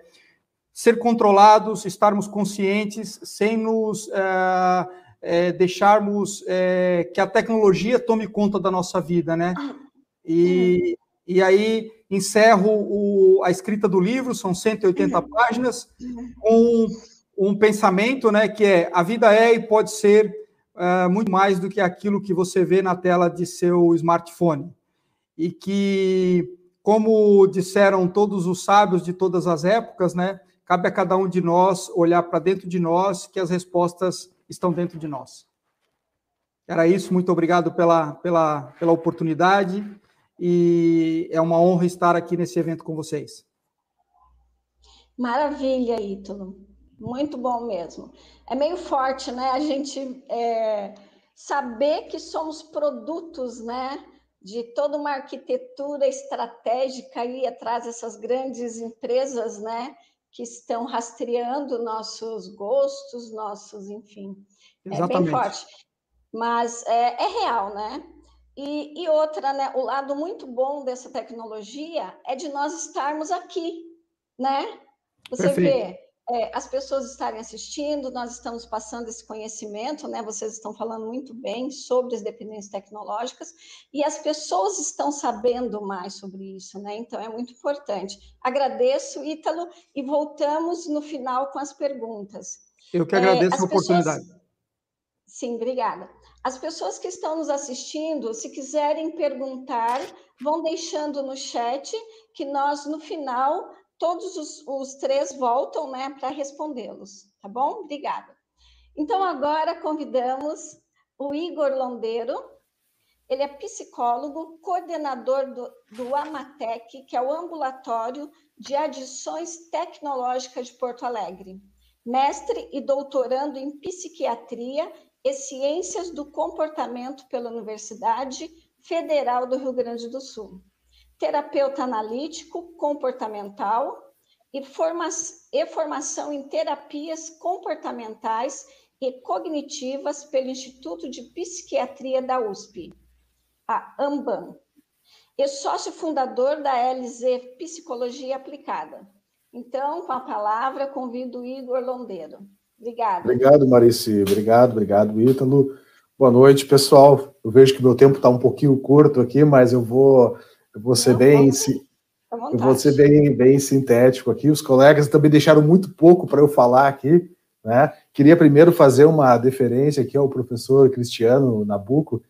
ser controlados, estarmos conscientes, sem nos é, é deixarmos é, que a tecnologia tome conta da nossa vida, né? E, e aí encerro o, a escrita do livro, são 180 uhum. páginas, com um pensamento, né, que é a vida é e pode ser uh, muito mais do que aquilo que você vê na tela de seu smartphone. E que, como disseram todos os sábios de todas as épocas, né, cabe a cada um de nós olhar para dentro de nós, que as respostas estão dentro de nós. Era isso, muito obrigado pela, pela, pela oportunidade e é uma honra estar aqui nesse evento com vocês. Maravilha, Ítalo. Muito bom mesmo. É meio forte, né? A gente é, saber que somos produtos, né? De toda uma arquitetura estratégica aí atrás dessas grandes empresas, né? Que estão rastreando nossos gostos, nossos, enfim. Exatamente. É bem forte. Mas é, é real, né? E, e, outra, né, o lado muito bom dessa tecnologia é de nós estarmos aqui, né? Você Perfeito. vê é, as pessoas estarem assistindo, nós estamos passando esse conhecimento, né? Vocês estão falando muito bem sobre as dependências tecnológicas e as pessoas estão sabendo mais sobre isso, né? Então é muito importante. Agradeço, Ítalo, e voltamos no final com as perguntas. Eu que agradeço é, a oportunidade. Pessoas... Sim, obrigada. As pessoas que estão nos assistindo, se quiserem perguntar, vão deixando no chat, que nós, no final, todos os, os três voltam né, para respondê-los, tá bom? Obrigada. Então, agora convidamos o Igor Londeiro Ele é psicólogo, coordenador do, do Amatec, que é o Ambulatório de Adições Tecnológicas de Porto Alegre. Mestre e doutorando em Psiquiatria e Ciências do Comportamento pela Universidade Federal do Rio Grande do Sul. Terapeuta analítico comportamental e, forma e formação em terapias comportamentais e cognitivas pelo Instituto de Psiquiatria da USP, a AMBAN, e sócio fundador da LZ Psicologia Aplicada. Então, com a palavra, convido o Igor Londeiro. Obrigada. Obrigado, Marici. Obrigado, obrigado, Ítalo. Boa noite, pessoal. Eu vejo que meu tempo está um pouquinho curto aqui, mas eu vou, eu vou ser Não, bem. Eu vou ser bem, bem sintético aqui. Os colegas também deixaram muito pouco para eu falar aqui. Né? Queria primeiro fazer uma deferência aqui ao professor Cristiano Nabuco,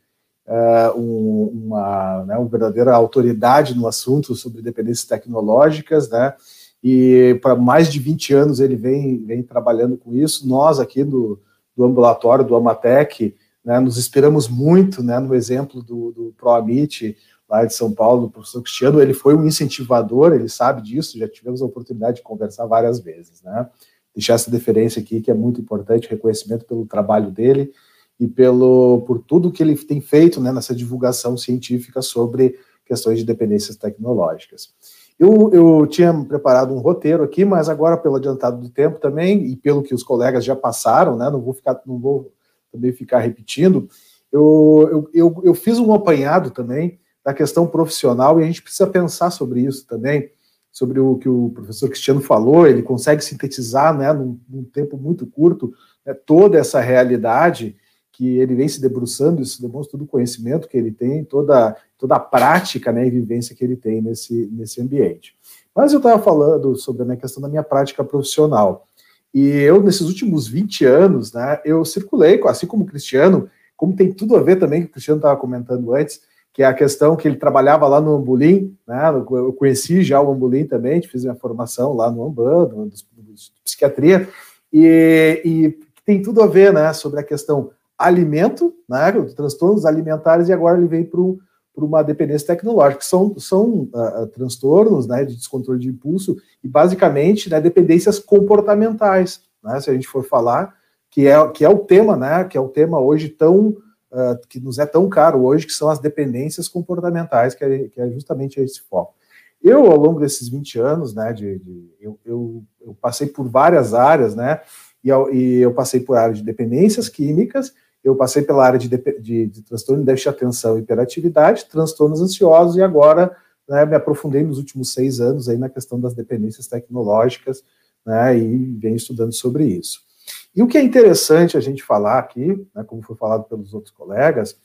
uh, um, uma, né, uma verdadeira autoridade no assunto sobre dependências tecnológicas, né? E para mais de 20 anos ele vem, vem trabalhando com isso. Nós aqui do, do ambulatório do Amatec, né, nos inspiramos muito né, no exemplo do, do ProAmit, lá de São Paulo, do professor Cristiano. Ele foi um incentivador, ele sabe disso, já tivemos a oportunidade de conversar várias vezes. Né? deixar essa deferência aqui, que é muito importante, reconhecimento pelo trabalho dele e pelo por tudo que ele tem feito né, nessa divulgação científica sobre questões de dependências tecnológicas. Eu, eu tinha preparado um roteiro aqui, mas agora, pelo adiantado do tempo também, e pelo que os colegas já passaram, né, não vou ficar, não vou também ficar repetindo, eu, eu, eu, eu fiz um apanhado também da questão profissional e a gente precisa pensar sobre isso também, sobre o que o professor Cristiano falou, ele consegue sintetizar, né, num, num tempo muito curto, né, toda essa realidade que ele vem se debruçando, isso demonstra todo o conhecimento que ele tem, toda, toda a prática né, e vivência que ele tem nesse, nesse ambiente. Mas eu estava falando sobre a minha questão da minha prática profissional. E eu, nesses últimos 20 anos, né, eu circulei, assim como o Cristiano, como tem tudo a ver também, que o Cristiano estava comentando antes, que é a questão que ele trabalhava lá no Ambulim, né? Eu conheci já o Ambulim também, fiz minha formação lá no Amban, no, psiquiatria, e, e, tem tudo a ver, né, sobre a questão alimento, né, transtornos alimentares, e agora ele vem para uma dependência tecnológica, que são, são uh, transtornos, né, de descontrole de impulso, e basicamente, né, dependências comportamentais, né, se a gente for falar, que é, que é o tema, né, que é o tema hoje tão uh, que nos é tão caro hoje, que são as dependências comportamentais, que é, que é justamente esse foco. Eu, ao longo desses 20 anos, né, de, de eu, eu, eu, passei por várias áreas, né, e e eu, passei por área de dependências químicas, eu passei pela área de, de, de transtorno de déficit de atenção e hiperatividade, transtornos ansiosos, e agora né, me aprofundei nos últimos seis anos aí na questão das dependências tecnológicas, né, e venho estudando sobre isso. E o que é interessante a gente falar aqui, né, como foi falado pelos outros colegas,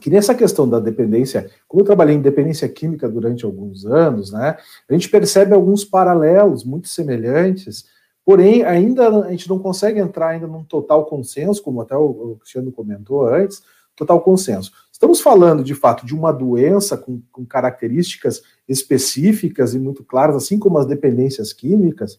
que nessa questão da dependência, como eu trabalhei em dependência química durante alguns anos, né, a gente percebe alguns paralelos muito semelhantes, porém ainda a gente não consegue entrar ainda num total consenso, como até o, Cristiano comentou antes, total consenso. Estamos falando de fato de uma doença com, com características específicas e muito claras, assim como as dependências químicas,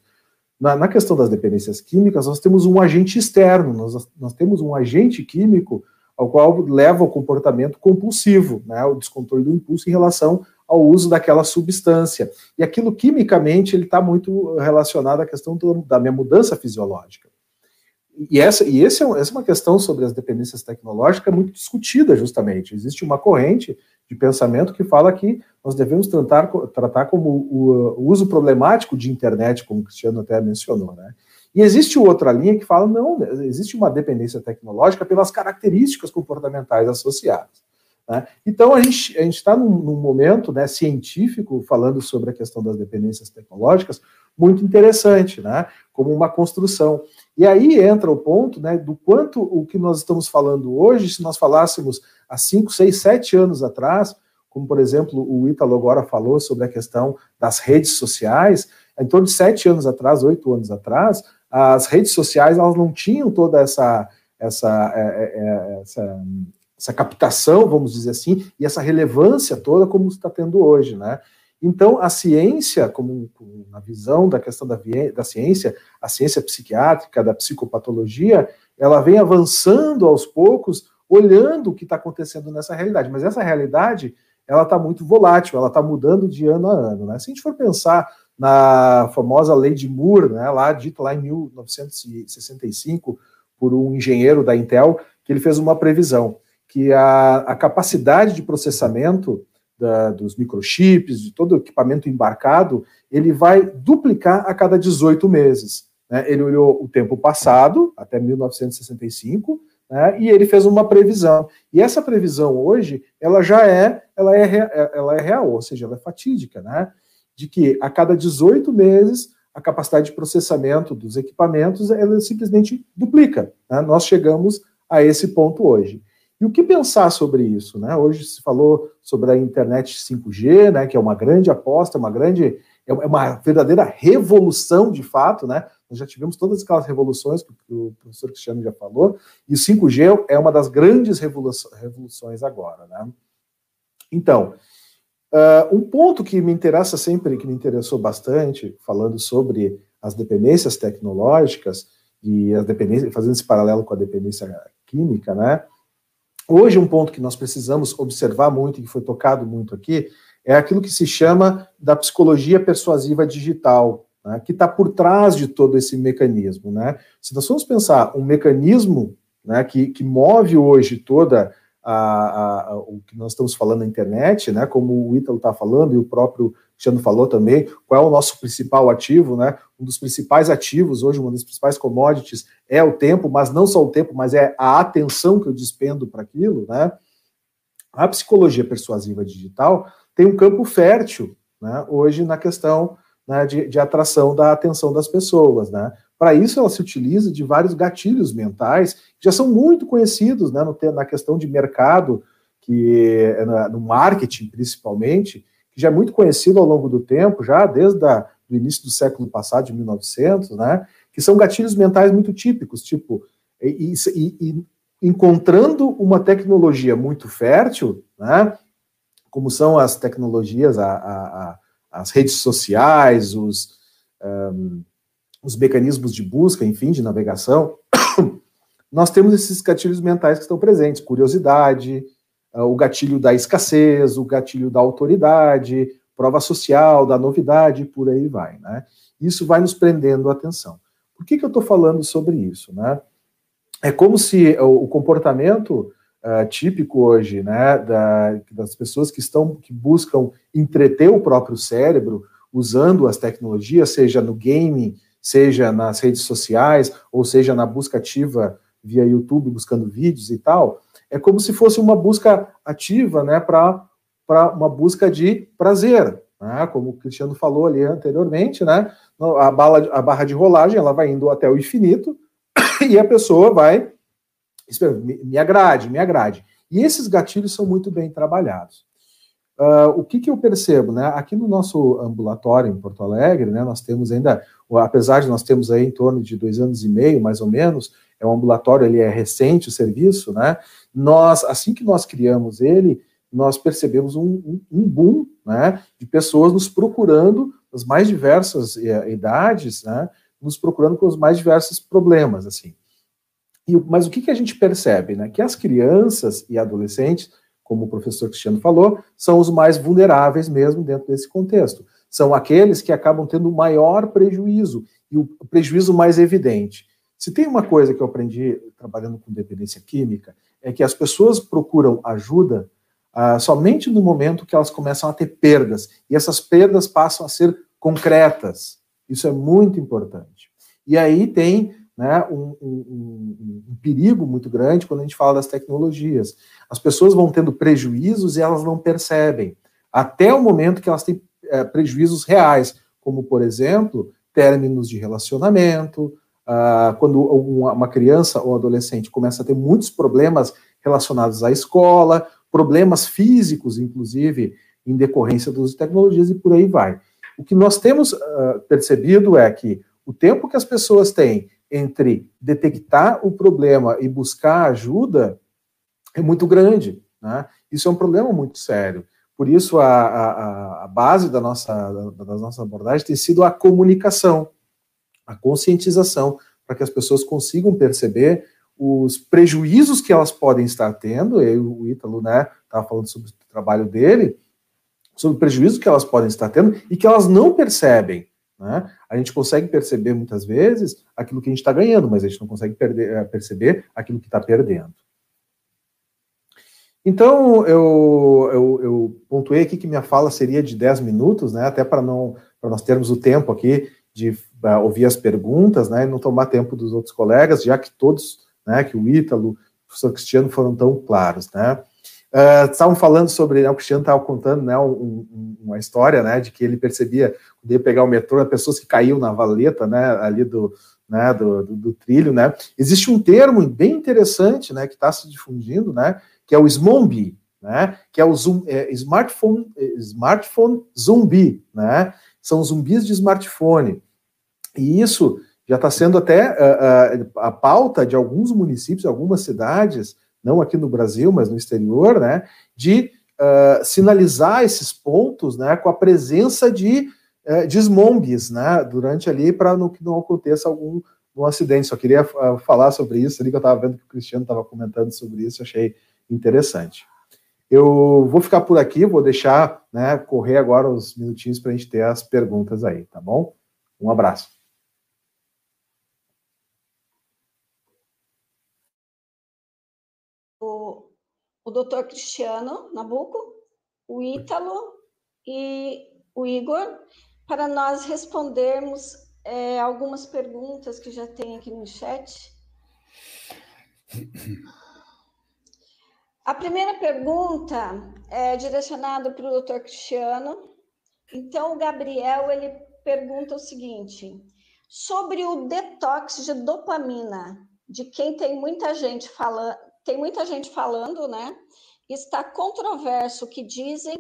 na, na, questão das dependências químicas, nós temos um agente externo, nós, nós temos um agente químico ao qual leva ao comportamento compulsivo, né, o descontrole do impulso em relação ao uso daquela substância. E aquilo quimicamente ele está muito relacionado à questão do, da minha mudança fisiológica. E, essa, e esse é, essa é uma questão sobre as dependências tecnológicas muito discutida, justamente. Existe uma corrente de pensamento que fala que nós devemos tratar, tratar como o, o, uso problemático de internet, como o Cristiano até mencionou, né? E existe outra linha que fala, não, existe uma dependência tecnológica pelas características comportamentais associadas. Né? Então, a gente a está num, num, momento né, científico, falando sobre a questão das dependências tecnológicas, muito interessante, né, como uma construção. E aí entra o ponto né, do quanto o que nós estamos falando hoje, se nós falássemos há 5, 6, 7 anos atrás, como por exemplo o Ítalo agora falou sobre a questão das redes sociais, em torno de sete anos atrás, oito anos atrás, as redes sociais elas não tinham toda essa, essa, é, é, é, essa, essa captação, vamos dizer assim, e essa relevância toda como está tendo hoje, né? Então, a ciência, como, como na visão da questão da, da ciência, a ciência psiquiátrica, da psicopatologia, ela vem avançando aos poucos olhando o que está acontecendo nessa realidade. Mas essa realidade, ela está muito volátil, ela está mudando de ano a ano. Né? Se a gente for pensar na famosa lei de Moore, né, lá dita lá em 1965 por um engenheiro da Intel, que ele fez uma previsão que a, a capacidade de processamento da, dos microchips, de todo o equipamento embarcado, ele vai duplicar a cada 18 meses. Né? Ele olhou o tempo passado, até 1965, né? e ele fez uma previsão. E essa previsão hoje, ela já é, ela é, ela é real, ou seja, ela é fatídica, né? de que a cada 18 meses a capacidade de processamento dos equipamentos ela simplesmente duplica. Né? Nós chegamos a esse ponto hoje. E o que pensar sobre isso? Né? Hoje se falou sobre a internet 5G, né, que é uma grande aposta, uma grande, é uma verdadeira revolução de fato, né? Nós já tivemos todas aquelas revoluções que o professor Cristiano já falou, e o 5G é uma das grandes revoluções agora, né? Então, Uh, um ponto que me interessa sempre, que me interessou bastante, falando sobre as dependências tecnológicas e as dependências, fazendo esse paralelo com a dependência química, né? Hoje, um ponto que nós precisamos observar muito e que foi tocado muito aqui é aquilo que se chama da psicologia persuasiva digital, né, que está por trás de todo esse mecanismo. Né? Se nós formos pensar um mecanismo né, que, que move hoje toda a, a, o que nós estamos falando na internet, né, como o Ítalo está falando e o próprio Cristiano falou também, qual é o nosso principal ativo, né? Um dos principais ativos hoje, uma das principais commodities é o tempo, mas não só o tempo, mas é a atenção que eu despendo para aquilo, né? A psicologia persuasiva digital tem um campo fértil, né? Hoje na questão né, de, de atração da atenção das pessoas, né? Para isso, ela se utiliza de vários gatilhos mentais, que já são muito conhecidos né, no, na questão de mercado, que no marketing principalmente, que já é muito conhecido ao longo do tempo, já desde o início do século passado, de 1900, né, que são gatilhos mentais muito típicos, tipo, e, e, e encontrando uma tecnologia muito fértil, né, como são as tecnologias, a, a, a, as redes sociais, os, um, os mecanismos de busca, enfim, de navegação, nós temos esses gatilhos mentais que estão presentes, curiosidade, uh, o gatilho da escassez, o gatilho da autoridade, prova social, da novidade, por aí vai, né? Isso vai nos prendendo a atenção. Por que, que eu estou falando sobre isso, né? É como se o, o comportamento uh, típico hoje, né, da, das pessoas que estão, que buscam entreter o próprio cérebro usando as tecnologias, seja no game, seja nas redes sociais, ou seja na busca ativa via YouTube, buscando vídeos e tal, é como se fosse uma busca ativa, né, para uma busca de prazer, né, como o Cristiano falou ali anteriormente, né, a, bala, a barra de rolagem, ela vai indo até o infinito, e a pessoa vai, me, agrade, me agrade. E esses gatilhos são muito bem trabalhados. Uh, o que, que eu percebo, né? Aqui no nosso ambulatório em Porto Alegre, né, nós temos ainda, apesar de nós termos aí em torno de dois anos e meio, mais ou menos, é um ambulatório, ele é recente o serviço, né? Nós, assim que nós criamos ele, nós percebemos um, um, um boom, né, de pessoas nos procurando as mais diversas eh, idades, né, nos procurando com os mais diversos problemas, assim. E, mas o que, que a gente percebe, né? Que as crianças e adolescentes como o professor Cristiano falou, são os mais vulneráveis mesmo dentro desse contexto. São aqueles que acabam tendo maior prejuízo e o prejuízo mais evidente. Se tem uma coisa que eu aprendi trabalhando com dependência química, é que as pessoas procuram ajuda ah, somente no momento que elas começam a ter perdas, e essas perdas passam a ser concretas. Isso é muito importante. E aí tem né, um, um, um, perigo muito grande quando a gente fala das tecnologias. As pessoas vão tendo prejuízos e elas não percebem, até o momento que elas têm é, prejuízos reais, como, por exemplo, términos de relacionamento, ah, quando uma, criança ou adolescente começa a ter muitos problemas relacionados à escola, problemas físicos, inclusive, em decorrência das tecnologias e por aí vai. O que nós temos uh, percebido é que o tempo que as pessoas têm entre detectar o problema e buscar ajuda é muito grande. Né? Isso é um problema muito sério. Por isso, a, a, a base da nossa, da, da nossa abordagem tem sido a comunicação, a conscientização, para que as pessoas consigam perceber os prejuízos que elas podem estar tendo, e o Ítalo, né, estava falando sobre o trabalho dele, sobre o prejuízo que elas podem estar tendo e que elas não percebem. Né? A gente consegue perceber muitas vezes aquilo que a gente está ganhando, mas a gente não consegue perder, eh, perceber aquilo que está perdendo. Então, eu, eu, eu, pontuei aqui que minha fala seria de 10 minutos, né, até para não para nós termos o tempo aqui de uh, ouvir as perguntas, né, e não tomar tempo dos outros colegas, já que todos, né, que o Ítalo, o professor Cristiano foram tão claros, né. Uh, estavam falando sobre, né, o Cristiano estava contando, né, um, um, uma história, né, de que ele percebia, quando ia pegar o metrô, pessoas que caíam na valeta, né, ali do, né, do, do, do trilho, né. Existe um termo bem interessante, né, que está se difundindo, né, que é o SMOMBI, né, que é o zoom, é, smartphone, é, smartphone zumbi, né, são zumbis de smartphone. E isso já está sendo até uh, uh, a pauta de alguns municípios, algumas cidades, não aqui no Brasil, mas no exterior, né, de uh, sinalizar esses pontos, né, com a presença de, uh, de smombis, né, durante ali, para que não aconteça algum um acidente. Só queria falar sobre isso. Ali, que eu estava vendo que o Cristiano estava comentando sobre isso, achei interessante. Eu vou ficar por aqui, vou deixar né, correr agora os minutinhos para a gente ter as perguntas aí, tá bom? Um abraço. O, o doutor Cristiano Nabuco, o Ítalo e o Igor, para nós respondermos é, algumas perguntas que já tem aqui no chat. A primeira pergunta é direcionada para o doutor Cristiano. Então, o Gabriel ele pergunta o seguinte: sobre o detox de dopamina, de quem tem muita gente falando, tem muita gente falando, né? Está controverso que dizem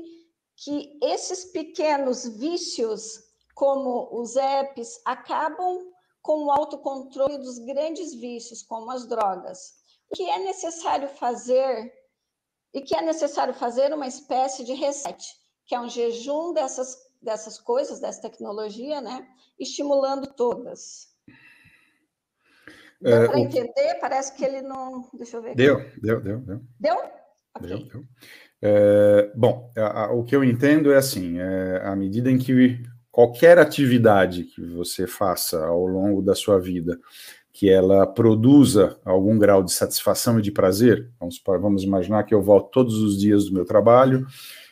que esses pequenos vícios, como os apps, acabam com o autocontrole dos grandes vícios, como as drogas. O que é necessário fazer e que é necessário fazer uma espécie de reset, que é um jejum dessas, dessas coisas, dessa tecnologia, né? Estimulando todas. Deu é, para entender? Parece que ele não. Deixa eu ver. Deu, deu, deu, deu. Deu? Okay. Deu, deu. É, bom, a, a, o que eu entendo é assim: é, à medida em que qualquer atividade que você faça ao longo da sua vida que ela produza algum grau de satisfação e de prazer. Vamos, vamos imaginar que eu volto todos os dias do meu trabalho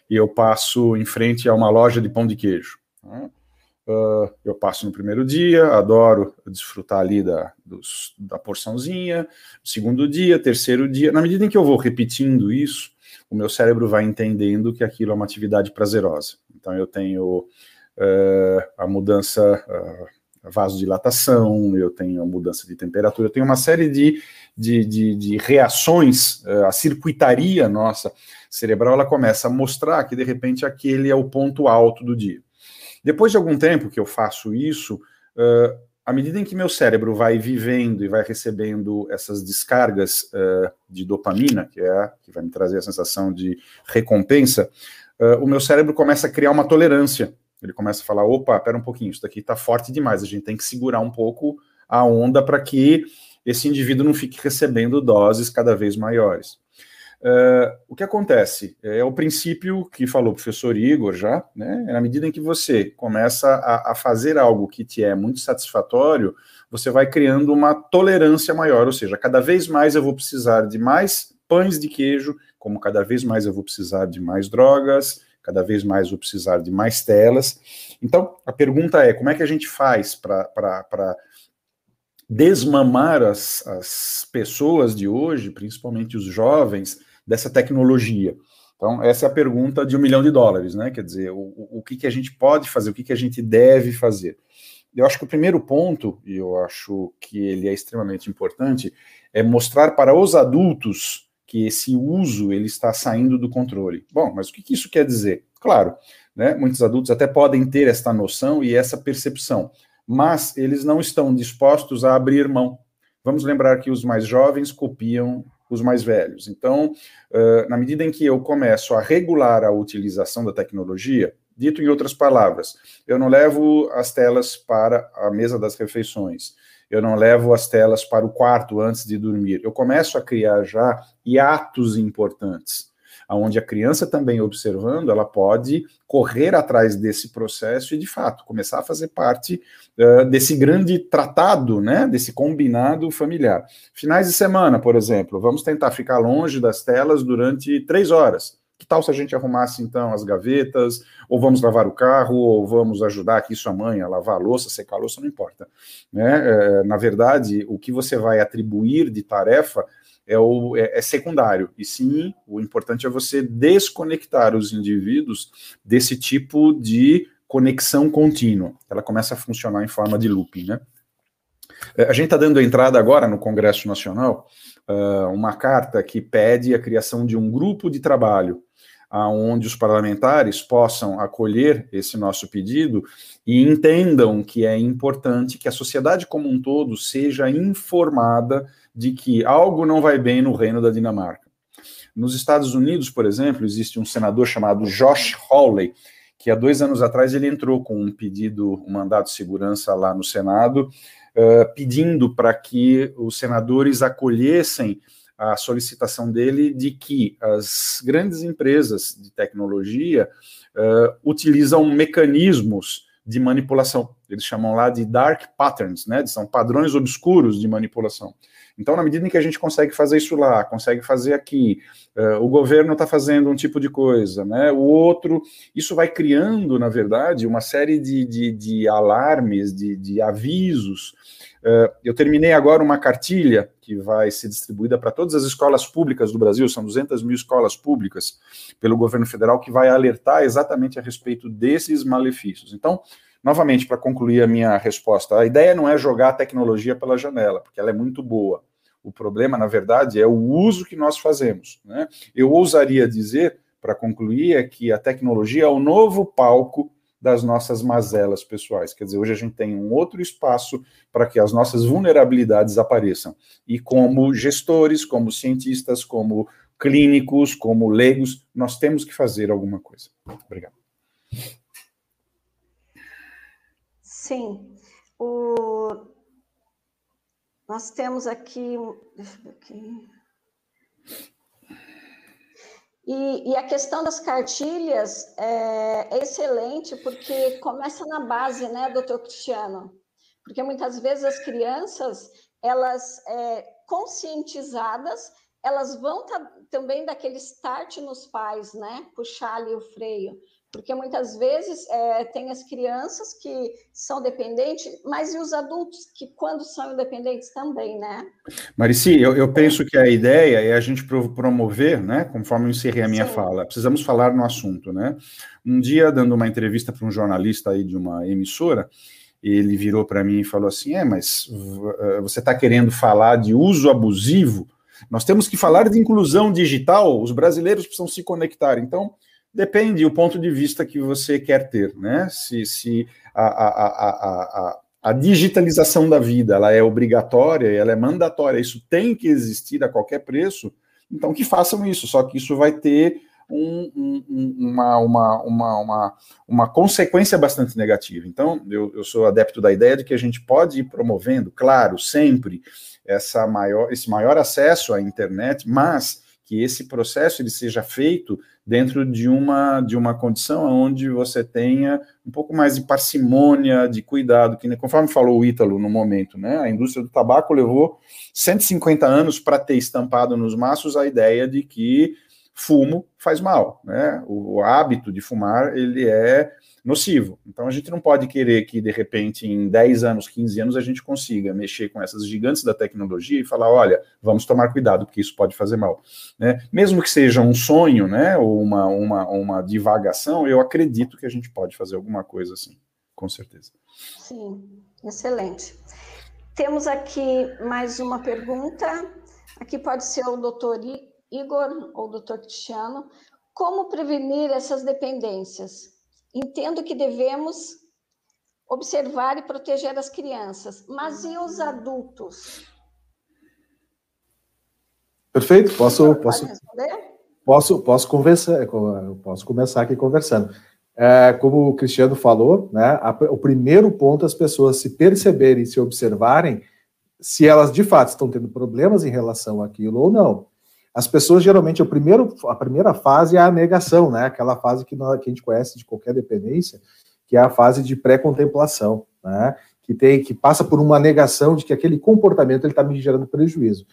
e eu passo em frente a uma loja de pão de queijo. Uh, eu passo no primeiro dia, adoro desfrutar ali da, dos, da porçãozinha, segundo dia, terceiro dia. Na medida em que eu vou repetindo isso, o meu cérebro vai entendendo que aquilo é uma atividade prazerosa. Então eu tenho uh, a mudança. Uh, vasodilatação, eu tenho mudança de temperatura, eu tenho uma série de, de, de, de reações, uh, a circuitaria nossa cerebral, ela começa a mostrar que, de repente, aquele é o ponto alto do dia. Depois de algum tempo que eu faço isso, uh, à medida em que meu cérebro vai vivendo e vai recebendo essas descargas uh, de dopamina, que é a, que vai me trazer a sensação de recompensa, o meu cérebro começa a criar uma tolerância ele começa a falar: opa, pera um pouquinho, isso daqui está forte demais, a gente tem que segurar um pouco a onda para que esse indivíduo não fique recebendo doses cada vez maiores. Uh, o que acontece? É o princípio que falou o professor Igor já, né? Na medida em que você começa a, a, fazer algo que te é muito satisfatório, você vai criando uma tolerância maior, ou seja, cada vez mais eu vou precisar de mais pães de queijo, como cada vez mais eu vou precisar de mais drogas, cada vez mais vou precisar de mais telas. Então, a pergunta é: como é que a gente faz para desmamar as, as pessoas de hoje, principalmente os jovens, dessa tecnologia? Então, essa é a pergunta de um milhão de dólares, né? Quer dizer, o, o que, que a gente pode fazer, o que, que a gente deve fazer? Eu acho que o primeiro ponto, e eu acho que ele é extremamente importante, é mostrar para os adultos que esse uso ele está saindo do controle. Bom, mas o que, isso quer dizer? Claro, né, muitos adultos até podem ter esta noção e essa percepção, mas eles não estão dispostos a abrir mão. Vamos lembrar que os mais jovens copiam os mais velhos. Então, uh, na medida em que eu começo a regular a utilização da tecnologia, dito em outras palavras, eu não levo as telas para a mesa das refeições, eu não levo as telas para o quarto antes de dormir. Eu começo a criar já hiatos importantes onde a criança também observando, ela pode correr atrás desse processo e, de fato, começar a fazer parte uh, desse grande tratado, né, desse combinado familiar. Finais de semana, por exemplo, vamos tentar ficar longe das telas durante três horas. Que tal se a gente arrumasse, então, as gavetas, ou vamos lavar o carro, ou vamos ajudar aqui sua mãe a lavar a louça, secar a louça, não importa. Né? É, na verdade, o que você vai atribuir de tarefa é, o, é, é, secundário. E sim, o importante é você desconectar os indivíduos desse tipo de conexão contínua. Ela começa a funcionar em forma de looping, né? É, a gente está dando entrada agora no Congresso Nacional uh, uma carta que pede a criação de um grupo de trabalho aonde os parlamentares possam acolher esse nosso pedido e entendam que é importante que a sociedade como um todo seja informada de que algo não vai bem no reino da Dinamarca. Nos Estados Unidos, por exemplo, existe um senador chamado Josh Hawley, que há dois anos atrás ele entrou com um pedido, um mandato de segurança lá no Senado, uh, pedindo para que os senadores acolhessem a solicitação dele de que as grandes empresas de tecnologia uh, utilizam mecanismos de manipulação. Eles chamam lá de dark patterns, né? São padrões obscuros de manipulação. Então, na medida em que a gente consegue fazer isso lá, consegue fazer aqui, uh, o governo está fazendo um tipo de coisa, né? O outro, isso vai criando, na verdade, uma série de, de, de alarmes, de, de avisos. Uh, eu terminei agora uma cartilha que vai ser distribuída para todas as escolas públicas do Brasil, são 200 mil escolas públicas pelo governo federal, que vai alertar exatamente a respeito desses malefícios. Então, novamente, para concluir a minha resposta, a ideia não é jogar a tecnologia pela janela, porque ela é muito boa. O problema, na verdade, é o uso que nós fazemos. Né? Eu ousaria dizer, para concluir, é que a tecnologia é o novo palco das nossas mazelas pessoais. Quer dizer, hoje a gente tem um outro espaço para que as nossas vulnerabilidades apareçam. E como gestores, como cientistas, como clínicos, como leigos, nós temos que fazer alguma coisa. Obrigado. Sim. O... Nós temos aqui. Deixa eu ver aqui. E, e, a questão das cartilhas é, é, excelente, porque começa na base, né, doutor Cristiano? Porque muitas vezes as crianças, elas é, conscientizadas, elas vão também daquele start nos pais, né? Puxar ali o freio. Porque muitas vezes é, tem as crianças que são dependentes, mas e os adultos que, quando são independentes, também, né? Marici, eu, eu penso que a ideia é a gente promover, né? Conforme eu encerrei a minha Sim. fala, precisamos falar no assunto, né? Um dia, dando uma entrevista para um jornalista aí de uma emissora, ele virou para mim e falou assim: É, mas eh, você está querendo falar de uso abusivo? Nós temos que falar de inclusão digital, os brasileiros precisam se conectar. Então Depende do ponto de vista que você quer ter, né? Se, se a, a, a, a, a digitalização da vida ela é obrigatória, ela é mandatória, isso tem que existir a qualquer preço, então que façam isso, só que isso vai ter um, um, uma, uma, uma, uma, uma consequência bastante negativa. Então, eu, eu sou adepto da ideia de que a gente pode ir promovendo, claro, sempre essa maior, esse maior acesso à internet, mas que esse processo ele seja feito dentro de uma de uma condição onde você tenha um pouco mais de parcimônia, de cuidado, que conforme falou o Ítalo no momento, né, a indústria do tabaco levou 150 anos para ter estampado nos maços a ideia de que fumo faz mal, né? O, hábito de fumar ele é nocivo. Então a gente não pode querer que de repente em 10 anos, 15 anos a gente consiga mexer com essas gigantes da tecnologia e falar, olha, vamos tomar cuidado porque isso pode fazer mal, né? Mesmo que seja um sonho, né, ou uma uma uma divagação, eu acredito que a gente pode fazer alguma coisa assim, com certeza. Sim, excelente. Temos aqui mais uma pergunta. Aqui pode ser o doutor Igor ou doutor Cristiano. Como prevenir essas dependências? Entendo que devemos observar e proteger as crianças, mas e os adultos? Perfeito, posso posso posso posso conversar, posso começar aqui conversando. É, como o Cristiano falou, né, a, o primeiro ponto as pessoas se perceberem, se observarem, se elas de fato estão tendo problemas em relação àquilo ou não. As pessoas geralmente, o primeiro, a primeira fase é a negação, né? Aquela fase que, nós, que a gente conhece de qualquer dependência, que é a fase de pré-contemplação, né? Que tem, que passa por uma negação de que aquele comportamento ele está me gerando prejuízo.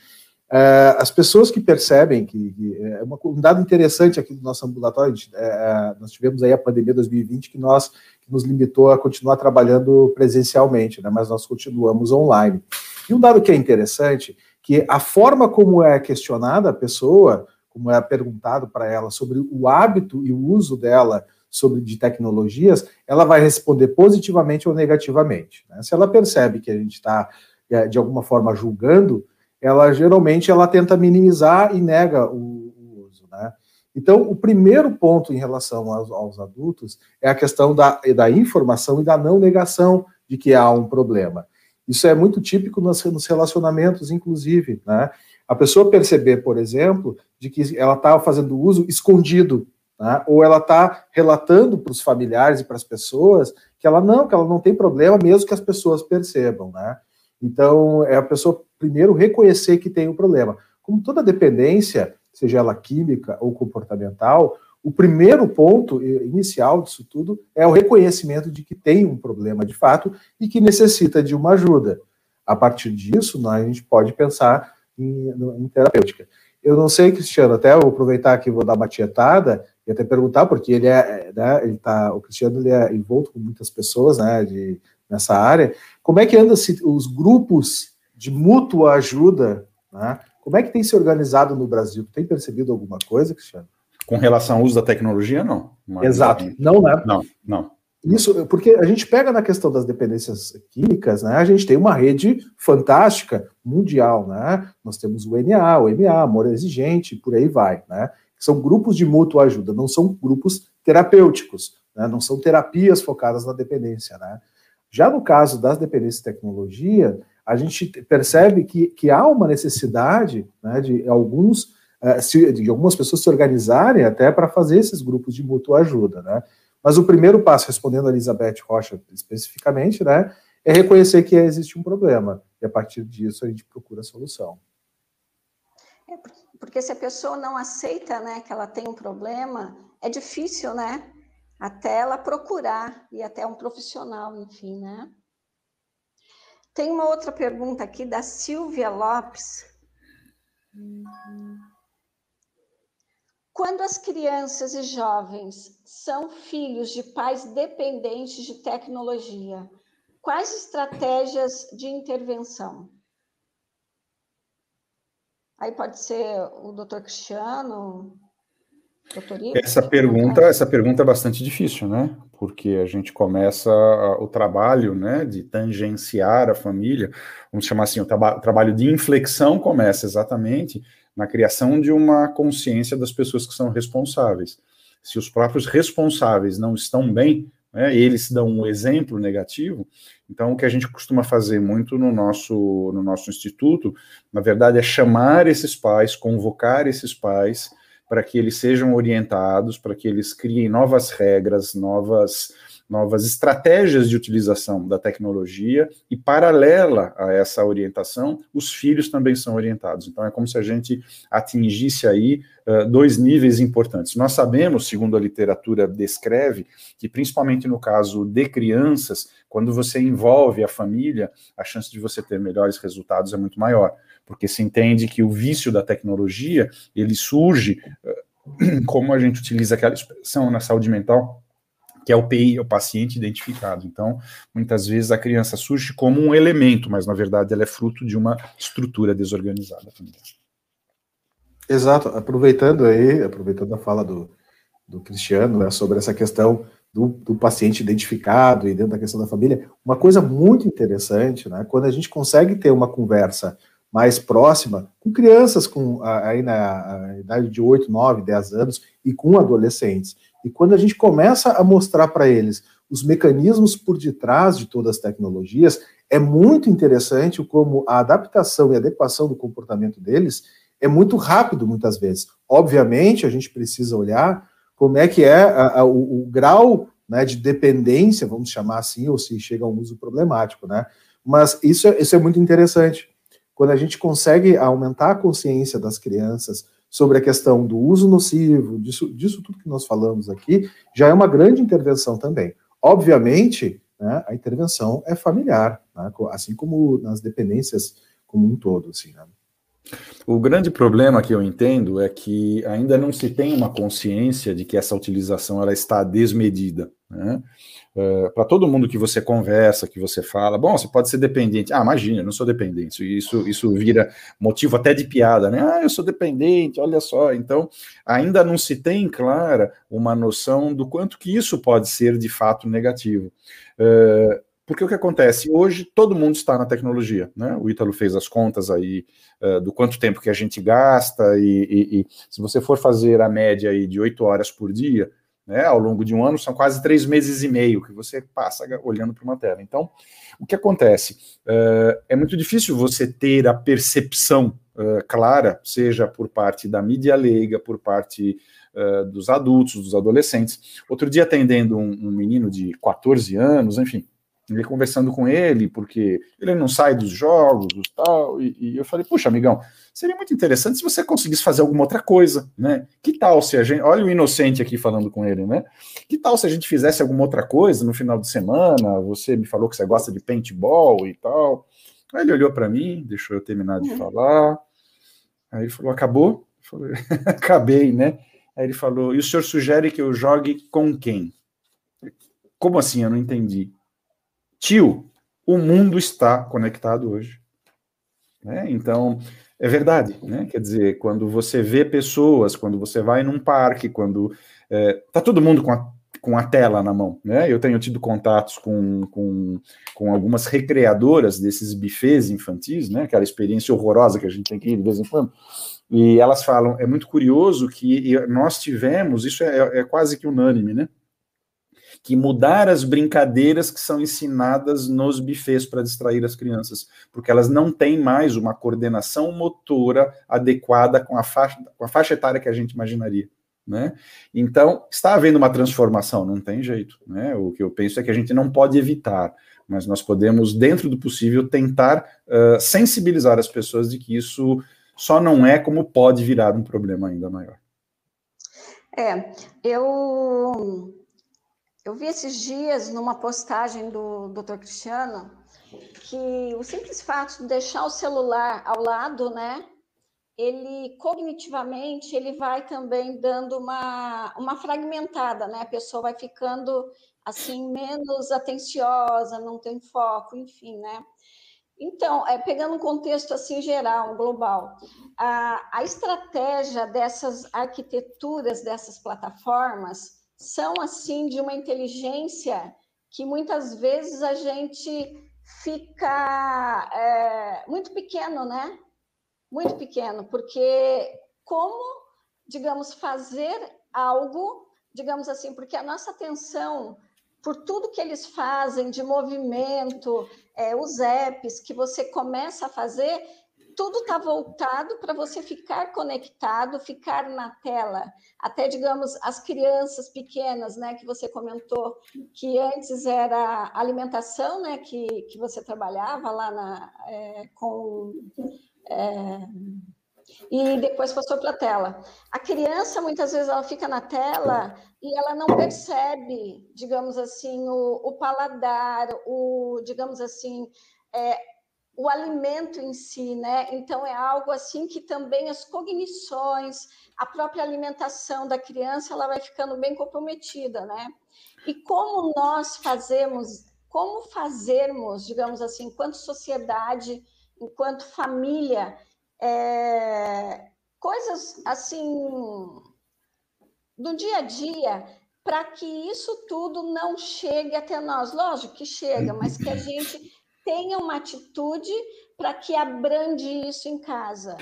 É, as pessoas que percebem que, que é uma, um dado interessante aqui do nosso ambulatório, gente, é, é nós tivemos aí a pandemia 2020 que nós que nos limitou a continuar trabalhando presencialmente, né, mas nós continuamos online. E um dado que é interessante, que a forma como é questionada a pessoa, como é perguntado para ela sobre o hábito e o uso dela sobre de tecnologias, ela vai responder positivamente ou negativamente. Né? Se ela percebe que a gente está é, de alguma forma julgando, ela geralmente ela tenta minimizar e nega o, o uso, né? Então, o primeiro ponto em relação aos, aos, adultos é a questão da, da informação e da não negação de que há um problema. Isso é muito típico nos, relacionamentos, inclusive, né? A pessoa perceber, por exemplo, de que ela está fazendo uso escondido, né? ou ela está relatando para os familiares e para as pessoas que ela não, que ela não tem problema, mesmo que as pessoas percebam, né? Então, é a pessoa primeiro reconhecer que tem um problema. Como toda dependência, seja ela química ou comportamental, o primeiro ponto inicial disso tudo é o reconhecimento de que tem um problema de fato e que necessita de uma ajuda. A partir disso, a gente pode pensar em, em terapêutica. Eu não sei, Cristiano, até vou aproveitar aqui vou dar uma tietada e até perguntar, porque ele é, né, ele tá, o Cristiano ele é envolto com muitas pessoas, né, de, nessa área. Como é que anda os grupos de mútua ajuda, né? Como é que tem se organizado no Brasil? Tem percebido alguma coisa, Cristiano? Com relação ao uso da tecnologia, não. Mas, Exato. Não, né? Não, não. Isso, porque a gente pega na questão das dependências químicas, né? A gente tem uma rede fantástica mundial, né? Nós temos o NA, o MA, Amor Exigente, por aí vai, né? São grupos de mútua ajuda, não são grupos terapêuticos, né? Não são terapias focadas na dependência, né? Já no caso das dependências de tecnologia, a gente percebe que, que há uma necessidade né, de alguns eh, de algumas pessoas se organizarem até para fazer esses grupos de mútua ajuda, né? Mas o primeiro passo, respondendo a Elizabeth Rocha especificamente, né, é reconhecer que existe um problema e a partir disso a gente procura a solução. É porque se a pessoa não aceita, né, que ela tem um problema, é difícil, né, até ela procurar e até um profissional, enfim, né? Tem uma outra pergunta aqui da Silvia Lopes. Quando as crianças e jovens são filhos de pais dependentes de tecnologia, quais estratégias de intervenção? Aí pode ser o doutor Cristiano, essa pergunta, essa pergunta é bastante difícil, né? Porque a gente começa o trabalho, né, de tangenciar a família, vamos chamar assim, o, traba o trabalho de inflexão começa exatamente na criação de uma consciência das pessoas que são responsáveis. Se os próprios responsáveis não estão bem, né, eles dão um exemplo negativo, então o que a gente costuma fazer muito no nosso, no nosso instituto, na verdade, é chamar esses pais, convocar esses pais, para que eles sejam orientados, para que eles criem novas regras, novas, novas estratégias de utilização da tecnologia e, paralela a essa orientação, os filhos também são orientados. Então, é como se a gente atingisse aí uh, dois níveis importantes. Nós sabemos, segundo a literatura descreve, que principalmente no caso de crianças, quando você envolve a família, a chance de você ter melhores resultados é muito maior porque se entende que o vício da tecnologia, ele surge, eh, como a gente utiliza aquela expressão na saúde mental, que é o PI, o paciente identificado. Então, muitas vezes a criança surge como um elemento, mas na verdade ela é fruto de uma estrutura desorganizada também. Exato, aproveitando aí, aproveitando a fala do, do Cristiano né, sobre essa questão do, do, paciente identificado e dentro da questão da família, uma coisa muito interessante, né, quando a gente consegue ter uma conversa mais próxima, com crianças com aí na idade de 8, 9, 10 anos e com adolescentes. E quando a gente começa a mostrar para eles os mecanismos por detrás de todas as tecnologias, é muito interessante como a adaptação e adequação do comportamento deles é muito rápido muitas vezes. Obviamente, a gente precisa olhar como é que é a, a, o, o, grau né, de dependência, vamos chamar assim, ou se chega a um uso problemático, né? Mas isso é, isso é muito interessante quando a gente consegue aumentar a consciência das crianças sobre a questão do uso nocivo, disso, disso tudo que nós falamos aqui, já é uma grande intervenção também. Obviamente, né, a intervenção é familiar, né, assim como nas dependências como um todo. Assim, né? O grande problema que eu entendo é que ainda não se tem uma consciência de que essa utilização ela está desmedida. Né? Uh, Para todo mundo que você conversa, que você fala, bom, você pode ser dependente. Ah, imagina, eu não sou dependente. Isso, isso vira motivo até de piada, né? Ah, eu sou dependente, olha só. Então, ainda não se tem clara uma noção do quanto que isso pode ser de fato negativo. Uh, porque o que acontece? Hoje todo mundo está na tecnologia, né? O Ítalo fez as contas aí uh, do quanto tempo que a gente gasta, e, e, e, se você for fazer a média aí de oito horas por dia, né, ao longo de um ano, são quase três meses e meio que você passa olhando para uma tela. Então, o que acontece? Uh, é muito difícil você ter a percepção uh, clara, seja por parte da mídia leiga, por parte dos adultos, dos adolescentes. Outro dia, atendendo um, um menino de 14 anos, enfim, ele conversando com ele, porque ele não sai dos jogos e tal, e, e, eu falei, puxa, amigão, seria muito interessante se você conseguisse fazer alguma outra coisa, né? Que tal se a gente, olha o inocente aqui falando com ele, né? Que tal se a gente fizesse alguma outra coisa no final de semana? Você me falou que você gosta de paintball e tal. Aí ele olhou para mim, deixou eu terminar de uhum. falar. Aí ele falou, acabou? Eu falei, acabei, né? Aí ele falou, e o senhor sugere que eu jogue com quem? Como assim? Eu não entendi. Tio, o mundo está conectado hoje. Né? Então, é verdade, né? Quer dizer, quando você vê pessoas, quando você vai num parque, quando é, tá todo mundo com a, com a tela na mão, né? Eu tenho tido contatos com, com, com algumas recreadoras desses bufês infantis, né? Aquela experiência horrorosa que a gente tem que ir de vez em quando. E elas falam, é muito curioso que nós tivemos, isso é, é quase que unânime, né? Que mudar as brincadeiras que são ensinadas nos bufês para distrair as crianças, porque elas não têm mais uma coordenação motora adequada com a faixa, com a faixa etária que a gente imaginaria. Né? Então, está havendo uma transformação, não tem jeito. Né? O que eu penso é que a gente não pode evitar, mas nós podemos, dentro do possível, tentar uh, sensibilizar as pessoas de que isso só não é como pode virar um problema ainda maior. É, eu eu vi esses dias numa postagem do Dr. Cristiano que o simples fato de deixar o celular ao lado, né, ele cognitivamente ele vai também dando uma, uma fragmentada, né? A pessoa vai ficando assim menos atenciosa, não tem foco, enfim, né? Então, é, pegando um contexto assim geral, global, a, a estratégia dessas arquiteturas dessas plataformas são assim de uma inteligência que muitas vezes a gente fica é, muito pequeno, né? Muito pequeno, porque como, digamos, fazer algo, digamos assim, porque a nossa atenção por tudo que eles fazem de movimento, é, os apps que você começa a fazer, tudo está voltado para você ficar conectado, ficar na tela. Até, digamos, as crianças pequenas, né, que você comentou, que antes era alimentação, né, que, que você trabalhava lá na, é, com. É, e depois passou para a tela. A criança, muitas vezes, ela fica na tela e ela não percebe, digamos assim, o, o paladar, o, digamos assim, é, o alimento em si, né? Então é algo assim que também as cognições, a própria alimentação da criança, ela vai ficando bem comprometida, né? E como nós fazemos, como fazermos, digamos assim, enquanto sociedade, enquanto família, é, coisas assim do dia a dia para que isso tudo não chegue até nós. Lógico que chega, mas que a gente tenha uma atitude para que abrande isso em casa.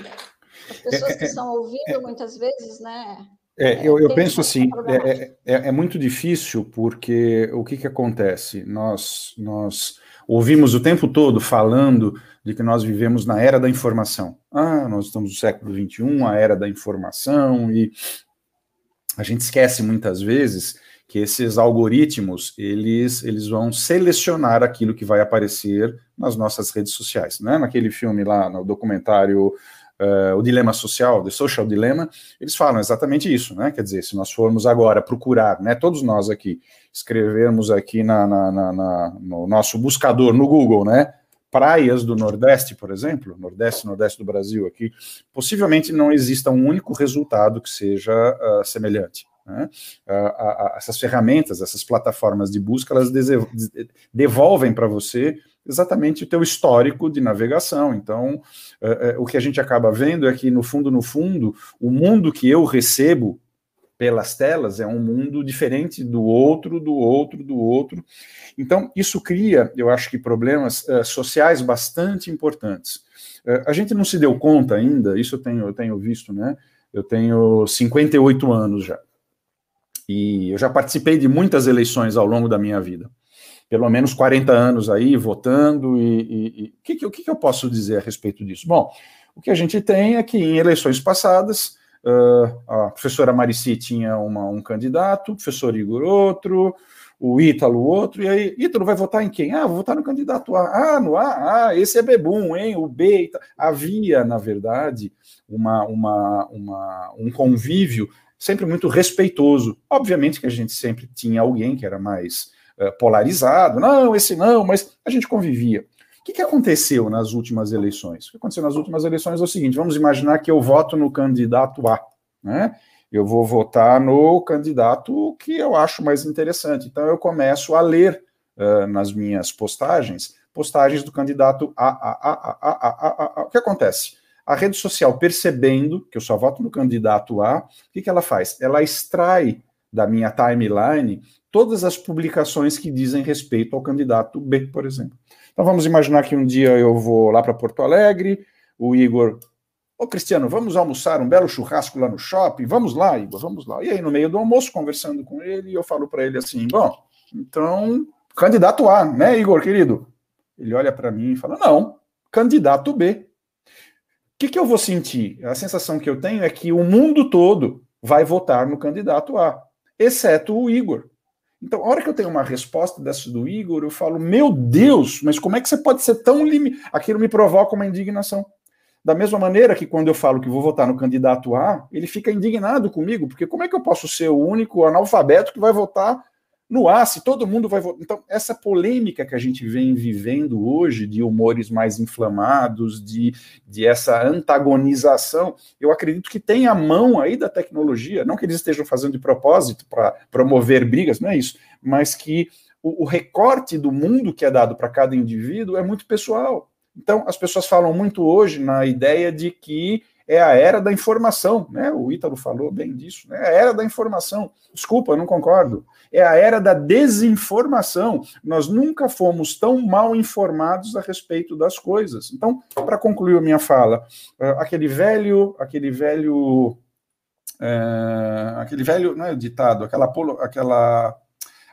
As pessoas é, que é, estão ouvindo é, muitas vezes, né? É, eu, eu penso assim, é, é, é, muito difícil porque o que, que acontece? Nós, nós ouvimos o tempo todo falando de que nós vivemos na era da informação. Ah, nós estamos no século XXI, a era da informação, e a gente esquece muitas vezes que esses algoritmos eles, eles vão selecionar aquilo que vai aparecer nas nossas redes sociais. Né? Naquele filme lá, no documentário uh, O Dilema Social, The Social Dilemma, eles falam exatamente isso, né? Quer dizer, se nós formos agora procurar, né, todos nós aqui, escrevermos aqui na, na, na, na no nosso buscador no Google, né? praias do Nordeste, por exemplo, Nordeste, Nordeste do Brasil aqui, possivelmente não exista um único resultado que seja uh, semelhante. Né? Uh, essas ferramentas, essas plataformas de busca, elas devolvem para você exatamente o teu histórico de navegação. Então, uh, o que a gente acaba vendo é que, no fundo, no fundo, o mundo que eu recebo pelas telas é um mundo diferente do outro, do outro, do outro. Então, isso cria, eu acho que, problemas uh, sociais bastante importantes. A gente não se deu conta ainda, isso eu tenho, eu tenho visto, né? Eu tenho 58 anos já. E eu já participei de muitas eleições ao longo da minha vida. Pelo menos 40 anos aí, votando, e, e, e... O, que, que, o que eu posso dizer a respeito disso? Bom, o que a gente tem é que em eleições passadas, Uh, a professora Marici tinha uma, um candidato, o professor Igor outro, o Ítalo outro, e aí, Ítalo vai votar em quem? Ah, vou votar no candidato A. Ah, no A? Ah, esse é Bebum, hein? O B. Havia, na verdade, uma, uma, uma, um convívio sempre muito respeitoso. Obviamente que a gente sempre tinha alguém que era mais uh, polarizado, não, esse não, mas a gente convivia que, que aconteceu nas últimas eleições? O que aconteceu nas últimas eleições é o seguinte: vamos imaginar que eu voto no candidato A, né? Eu vou votar no candidato que eu acho mais interessante. Então eu começo a ler uh, nas minhas postagens postagens do candidato A, A, A, A, A, A, A. O que acontece? A rede social, percebendo que eu só voto no candidato A, o que, que ela faz? Ela extrai da minha timeline todas as publicações que dizem respeito ao candidato B, por exemplo. Então vamos imaginar que um dia eu vou lá para Porto Alegre, o Igor, ô Cristiano, vamos almoçar um belo churrasco lá no shopping? Vamos lá, Igor, vamos lá. E aí no meio do almoço, conversando com ele, eu falo para ele assim, bom, então, candidato A, né, Igor, querido? Ele olha para mim e fala, não, candidato B. O que, que eu vou sentir? A sensação que eu tenho é que o mundo todo vai votar no candidato A, exceto o Igor. Então, a hora que eu tenho uma resposta dessa do Igor, eu falo, meu Deus, mas como é que você pode ser tão limitado? Aquilo me provoca uma indignação. Da mesma maneira que quando eu falo que vou votar no candidato A, ele fica indignado comigo, porque como é que eu posso ser o único analfabeto que vai votar no ar, se todo mundo vai votar. Então, essa polêmica que a gente vem vivendo hoje, de humores mais inflamados, de, de essa antagonização, eu acredito que tem a mão aí da tecnologia, não que eles estejam fazendo de propósito para promover brigas, não é isso, mas que o, o recorte do mundo que é dado para cada indivíduo é muito pessoal. Então, as pessoas falam muito hoje na ideia de que é a era da informação, né? O Ítalo falou bem disso, né? É a era da informação. Desculpa, eu não concordo. É a era da desinformação. Nós nunca fomos tão mal informados a respeito das coisas. Então, para concluir a minha fala, uh, aquele velho, aquele velho, uh, aquele velho, não é ditado, aquela, aquela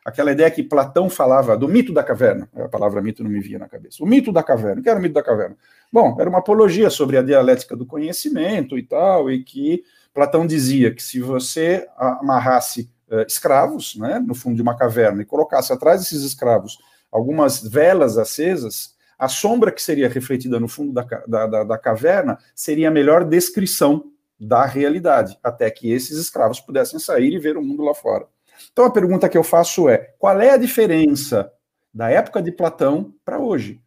aquela ideia que Platão falava do mito da caverna. A palavra mito não me via na cabeça. O mito da caverna. O que era o mito da caverna? Bom, era uma apologia sobre a dialética do conhecimento e tal, e que Platão dizia que se você amarrasse uh, escravos né, no fundo de uma caverna e colocasse atrás desses escravos algumas velas acesas, a sombra que seria refletida no fundo da, da, da, da caverna seria a melhor descrição da realidade, até que esses escravos pudessem sair e ver o mundo lá fora. Então a pergunta que eu faço é: qual é a diferença da época de Platão para hoje?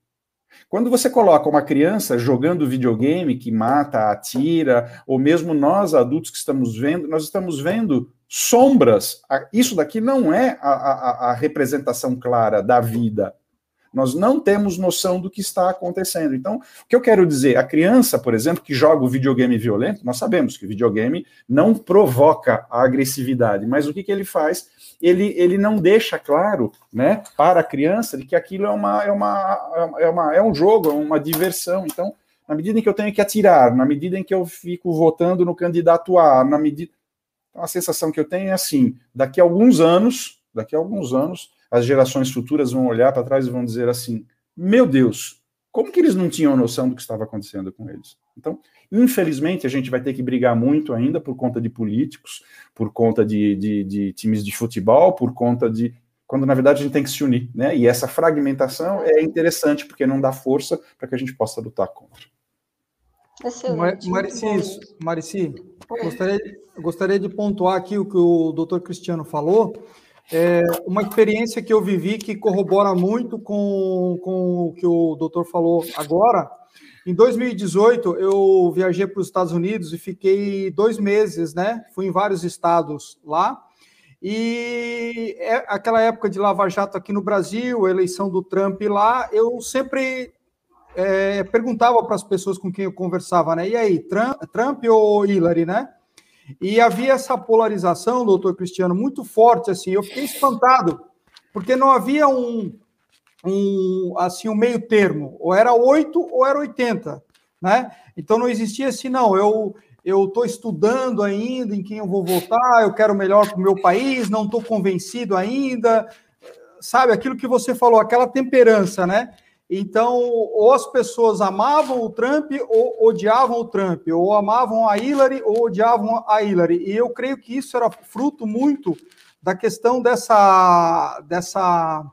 Quando você coloca uma criança jogando videogame que mata, atira, ou mesmo nós adultos que estamos vendo, nós estamos vendo sombras. Isso daqui não é a, a, a representação clara da vida. Nós não temos noção do que está acontecendo. Então, o que eu quero dizer, a criança, por exemplo, que joga o videogame violento, nós sabemos que o videogame não provoca a agressividade, mas o que, que ele faz? Ele, ele não deixa claro né, para a criança que aquilo é, uma, é, uma, é, uma, é um jogo, é uma diversão. Então, na medida em que eu tenho que atirar, na medida em que eu fico votando no candidato A, na medida. Então, a sensação que eu tenho é assim: daqui a alguns anos, daqui a alguns anos, as gerações futuras vão olhar para trás e vão dizer assim: meu Deus, Como que eles não tinham noção do que estava acontecendo com eles? Então, infelizmente, a gente vai ter que brigar muito ainda por conta de políticos, por conta de, de, de times de futebol, por conta de. Quando na verdade a gente tem que se unir, né? E essa fragmentação é interessante, porque não dá força para que a gente possa lutar contra. Excelente. Marici, Marici gostaria, gostaria de pontuar aqui o que o doutor Cristiano falou. É uma experiência que eu vivi que corrobora muito com, com o que o doutor falou agora. Em 2018, eu viajei para os Estados Unidos e fiquei dois meses, né? Fui em vários estados lá. E é aquela época de Lava Jato aqui no Brasil, a eleição do Trump lá, eu sempre é, perguntava para as pessoas com quem eu conversava, né? E aí, Trump, Trump ou Hillary, né? E havia essa polarização, doutor Cristiano, muito forte, assim. Eu fiquei espantado, porque não havia um, um assim, um meio termo. Ou era 8 ou era 80, né? Então não existia assim, não. Eu eu estou estudando ainda em quem eu vou votar, eu quero melhor para o meu país, não estou convencido ainda, sabe? Aquilo que você falou, aquela temperança, né? Então, ou as pessoas amavam o Trump ou odiavam o Trump, ou amavam a Hillary ou odiavam a Hillary. E eu creio que isso era fruto muito da questão dessa, dessa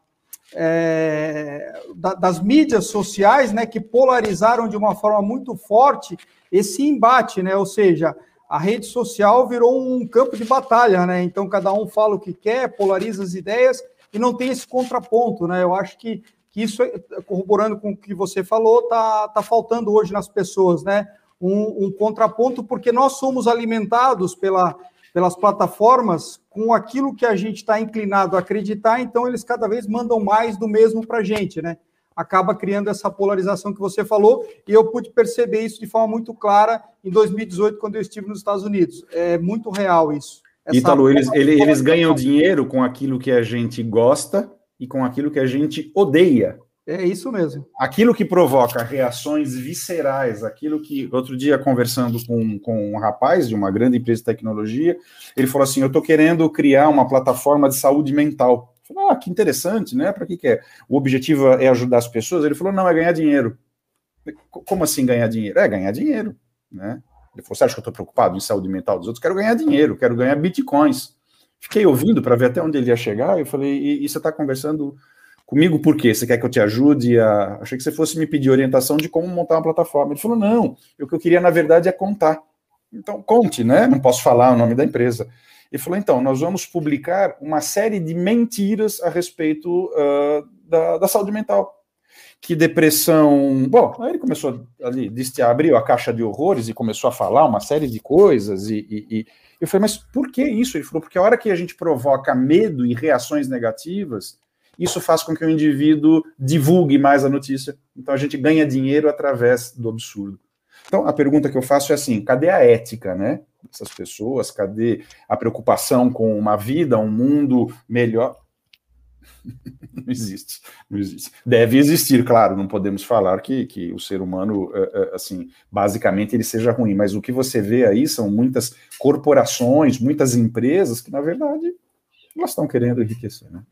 é, das mídias sociais, né, que polarizaram de uma forma muito forte esse embate, né? Ou seja, a rede social virou um campo de batalha, né? Então cada um fala o que quer, polariza as ideias e não tem esse contraponto, né? Eu acho que que isso, é, corroborando com o que você falou, está tá faltando hoje nas pessoas, né? Um, um, contraponto, porque nós somos alimentados pela, pelas plataformas com aquilo que a gente está inclinado a acreditar, então eles cada vez mandam mais do mesmo para a gente, né? Acaba criando essa polarização que você falou, e eu pude perceber isso de forma muito clara em 2018, quando eu estive nos Estados Unidos. É muito real isso. Essa Ítalo, eles, eles ganham dinheiro com aquilo que a gente gosta e com aquilo que a gente odeia. É isso mesmo. Aquilo que provoca reações viscerais, aquilo que, outro dia, conversando com, com um rapaz de uma grande empresa de tecnologia, ele falou assim: Eu estou querendo criar uma plataforma de saúde mental. Eu falei, ah, que interessante, né? Para que, que é? O objetivo é ajudar as pessoas? Ele falou: Não, é ganhar dinheiro. Como assim ganhar dinheiro? É ganhar dinheiro, né? Ele falou: Você acha que eu estou preocupado em saúde mental dos outros? Quero ganhar dinheiro, quero ganhar bitcoins. Fiquei ouvindo para ver até onde ele ia chegar. Eu falei, e, e você está conversando comigo por quê? Você quer que eu te ajude? A... Achei que você fosse me pedir orientação de como montar uma plataforma. Ele falou, não, o que eu queria, na verdade, é contar. Então, conte, né? Não posso falar o nome da empresa. Ele falou, então, nós vamos publicar uma série de mentiras a respeito uh, da, da saúde mental que depressão. Bom, aí ele começou ali, abriu a caixa de horrores e começou a falar uma série de coisas, e, e, eu falei, mas por que isso? Ele falou, porque a hora que a gente provoca medo e reações negativas, isso faz com que o indivíduo divulgue mais a notícia. Então a gente ganha dinheiro através do absurdo. Então a pergunta que eu faço é assim: cadê a ética, né? Essas pessoas, cadê a preocupação com uma vida, um mundo melhor? Não existe, não existe. Deve existir, claro, não podemos falar que, que o ser humano, é, é, assim, basicamente ele seja ruim, mas o que você vê aí são muitas corporações, muitas empresas que, na verdade, elas estão querendo enriquecer, né?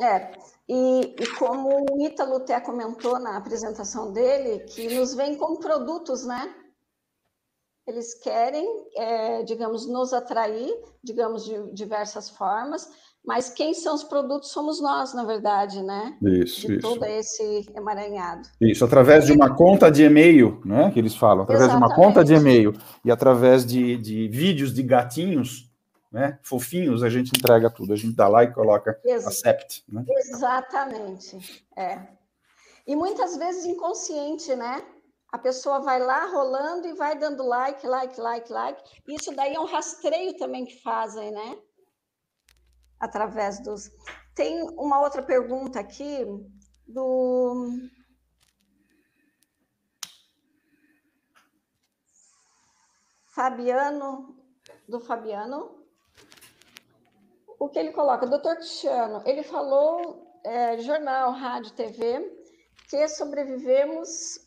É, é e, e, como o Ítalo até comentou na apresentação dele, que nos vem com produtos, né? Eles querem, é, digamos, nos atrair, digamos, de diversas formas, mas quem são os produtos somos nós, na verdade, né? Isso, de isso. todo esse emaranhado. Isso, através de uma conta de e-mail, né? Que eles falam, através Exatamente. de uma conta de e-mail e através de, de vídeos de gatinhos, né? Fofinhos, a gente entrega tudo, a gente dá lá e coloca Ex accept, né? Exatamente, é. E muitas vezes inconsciente, né? A pessoa vai lá rolando e vai dando like, like, like, like. Isso daí é um rastreio também que fazem, né? Através dos. Tem uma outra pergunta aqui do. Fabiano, do Fabiano. O que ele coloca? Doutor Cristiano, ele falou, é, jornal, rádio, TV, que sobrevivemos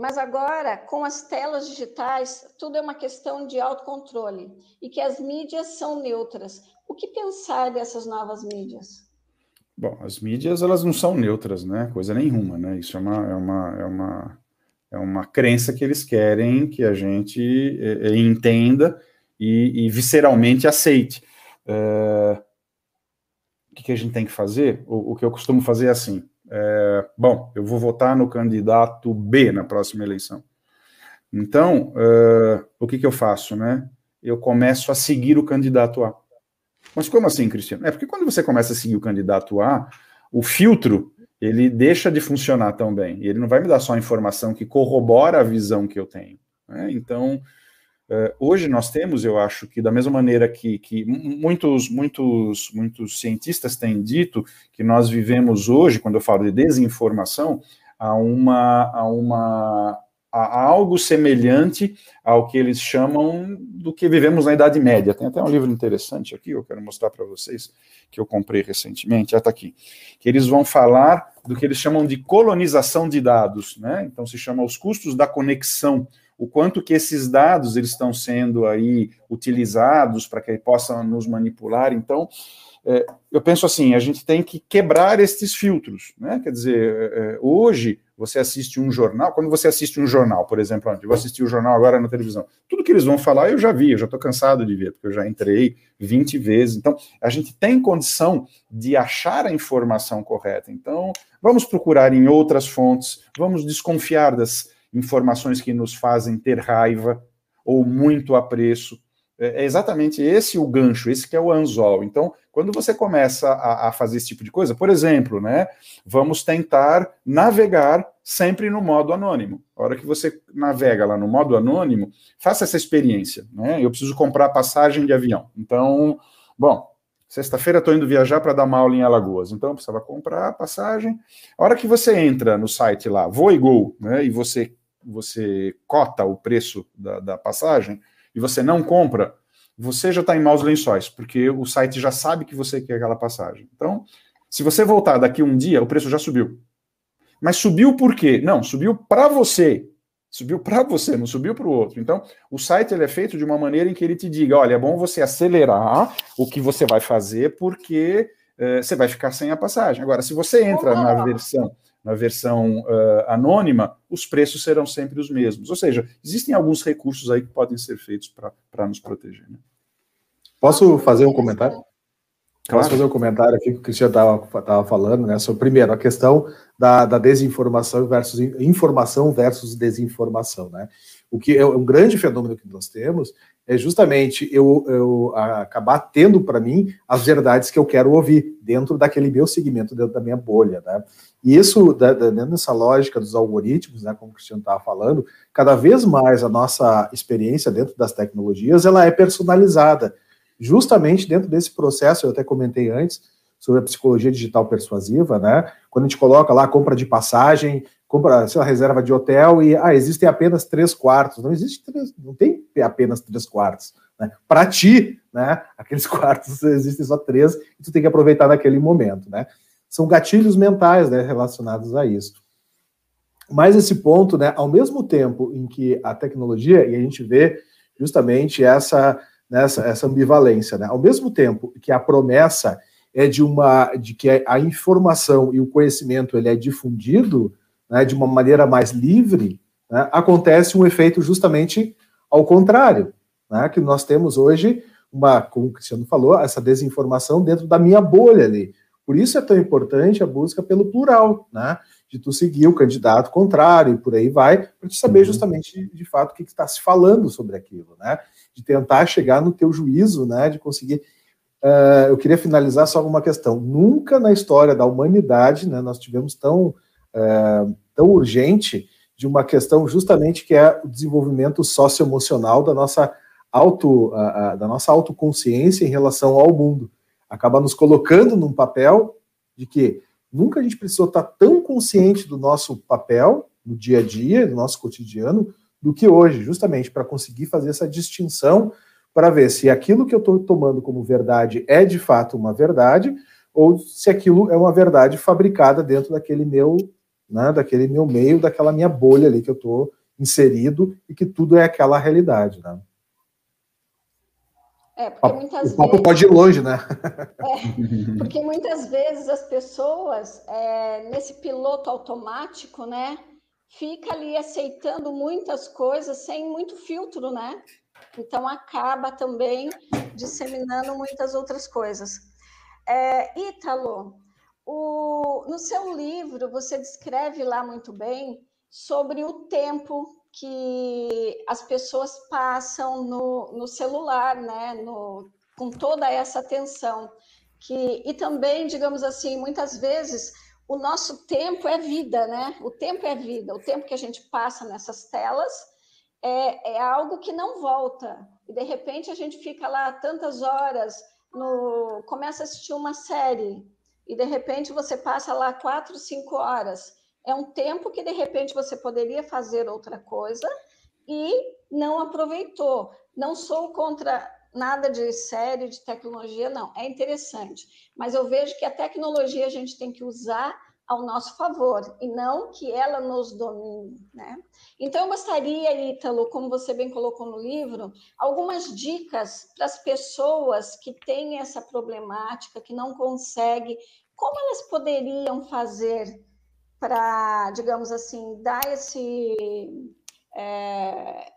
mas agora, com as telas digitais, tudo é uma questão de autocontrole e que as mídias são neutras. O que pensar dessas novas mídias? Bom, as mídias elas não são neutras, né? Coisa nenhuma, né? Isso é uma, é uma, é uma, é uma crença que eles querem que a gente é, entenda e, e, visceralmente aceite. É, o que, que, a gente tem que fazer? O, o que eu costumo fazer é assim: é, bom, eu vou votar no candidato B na próxima eleição. Então, uh, o que, que eu faço, né? Eu começo a seguir o candidato A. Mas como assim, Cristiano? É porque quando você começa a seguir o candidato A, o filtro ele deixa de funcionar tão bem. Ele não vai me dar só informação que corrobora a visão que eu tenho. Né? Então, uh, hoje nós temos, eu acho que da mesma maneira que, que muitos, muitos, muitos cientistas têm dito que nós vivemos hoje, quando eu falo de desinformação, a uma, a uma a algo semelhante ao que eles chamam do que vivemos na Idade Média. Tem até um livro interessante aqui, eu quero mostrar para vocês, que eu comprei recentemente, está aqui, que eles vão falar do que eles chamam de colonização de dados, né? Então se chama os custos da conexão, o quanto que esses dados eles estão sendo aí utilizados para que possam nos manipular. Então, é, eu penso assim, a gente tem que quebrar estes filtros, né? Quer dizer, é, hoje você assiste um jornal, quando você assiste um jornal, por exemplo, eu vou assistir o jornal agora na televisão, tudo que eles vão falar eu já vi, eu já estou cansado de ver, porque eu já entrei 20 vezes. Então, a gente tem condição de achar a informação correta. Então, vamos procurar em outras fontes, vamos desconfiar das informações que nos fazem ter raiva ou muito apreço. É, é exatamente esse o gancho, esse que é o anzol. Então, quando você começa a, a, fazer esse tipo de coisa, por exemplo, né, vamos tentar navegar sempre no modo anônimo. A hora que você navega lá no modo anônimo, faça essa experiência. Né? Eu preciso comprar passagem de avião. Então, bom, sexta-feira estou indo viajar para dar uma aula em Alagoas. Então, eu precisava comprar passagem. A hora que você entra no site lá, Voigol, né, e você, você cota o preço da, da passagem, e você não compra, você já está em maus lençóis, porque o site já sabe que você quer aquela passagem. Então, se você voltar daqui um dia, o preço já subiu. Mas subiu por quê? Não, subiu para você. Subiu para você, não subiu para o outro. Então, o site ele é feito de uma maneira em que ele te diga: olha, é bom você acelerar o que você vai fazer, porque uh, você vai ficar sem a passagem. Agora, se você entra na versão na versão uh, anônima, os preços serão sempre os mesmos. Ou seja, existem alguns recursos aí que podem ser feitos para nos proteger. Né? Posso fazer um comentário? Claro. Posso fazer um comentário aqui que o Cristiano estava falando, né? Sobre, primeiro, a questão da, da, desinformação versus informação versus desinformação, né? O que é um grande fenômeno que nós temos é justamente eu, eu acabar tendo para mim as verdades que eu quero ouvir dentro daquele meu segmento, dentro da minha bolha, né? E isso, dentro dessa lógica dos algoritmos, né, como o Cristiano estava falando, cada vez mais a nossa experiência dentro das tecnologias, ela é personalizada, justamente dentro desse processo, eu até comentei antes, sobre a psicologia digital persuasiva, né? Quando a gente coloca lá compra de passagem, compra, sei lá, reserva de hotel e ah, existem apenas três quartos. Não existe três, não tem apenas três quartos. Né? Para ti, né? Aqueles quartos existem só três e tu tem que aproveitar naquele momento, né? São gatilhos mentais, né, relacionados a isso. Mas esse ponto, né, ao mesmo tempo em que a tecnologia e a gente vê justamente essa nessa essa ambivalência, né? Ao mesmo tempo que a promessa é de uma de que a informação e o conhecimento ele é difundido né, de uma maneira mais livre, né, acontece um efeito justamente ao contrário, né, que nós temos hoje uma, como o Cristiano falou, essa desinformação dentro da minha bolha ali. Por isso é tão importante a busca pelo plural, né? De tu seguir o candidato contrário e por aí vai, para te saber uhum. justamente de, de fato o que está se falando sobre aquilo, né? De tentar chegar no teu juízo, né? De conseguir Uh, eu queria finalizar só com uma questão. Nunca na história da humanidade né, nós tivemos tão, uh, tão urgente de uma questão justamente que é o desenvolvimento socioemocional da nossa auto, uh, da nossa autoconsciência em relação ao mundo. Acaba nos colocando num papel de que nunca a gente precisou estar tão consciente do nosso papel no dia a dia, do nosso cotidiano, do que hoje, justamente para conseguir fazer essa distinção para ver se aquilo que eu estou tomando como verdade é de fato uma verdade ou se aquilo é uma verdade fabricada dentro daquele meu, né, daquele meu meio, daquela minha bolha ali que eu estou inserido e que tudo é aquela realidade, né? É, porque muitas o papo vezes, pode ir longe, né? É, porque muitas vezes as pessoas, é, nesse piloto automático, né, fica ali aceitando muitas coisas sem muito filtro, né? Então acaba também disseminando muitas outras coisas. É, Ítalo, o, no seu livro você descreve lá muito bem sobre o tempo que as pessoas passam no, no celular, né? No, com toda essa atenção. Que, e também, digamos assim, muitas vezes o nosso tempo é vida, né? O tempo é vida. O tempo que a gente passa nessas telas é, é algo que não volta. E de repente a gente fica lá tantas horas, no, começa a assistir uma série, e de repente você passa lá quatro, cinco horas. É um tempo que de repente você poderia fazer outra coisa e não aproveitou. Não sou contra nada de série, de tecnologia, não. É interessante. Mas eu vejo que a tecnologia a gente tem que usar ao nosso favor e não que ela nos domine, né? Então eu gostaria, Ítalo, como você bem colocou no livro, algumas dicas para as pessoas que têm essa problemática, que não conseguem, como elas poderiam fazer para, digamos assim, dar esse é,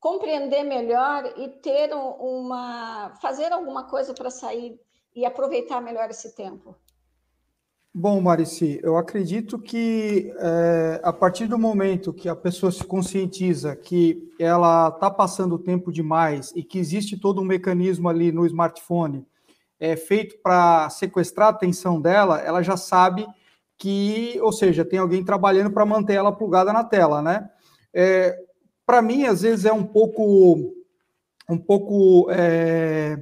compreender melhor e ter uma fazer alguma coisa para sair e aproveitar melhor esse tempo. Bom, Marici, eu acredito que é, a partir do momento que a pessoa se conscientiza que ela está passando tempo demais e que existe todo um mecanismo ali no smartphone é, feito para sequestrar a atenção dela, ela já sabe que, ou seja, tem alguém trabalhando para manter ela plugada na tela, né? É, para mim, às vezes é um pouco, um pouco, é,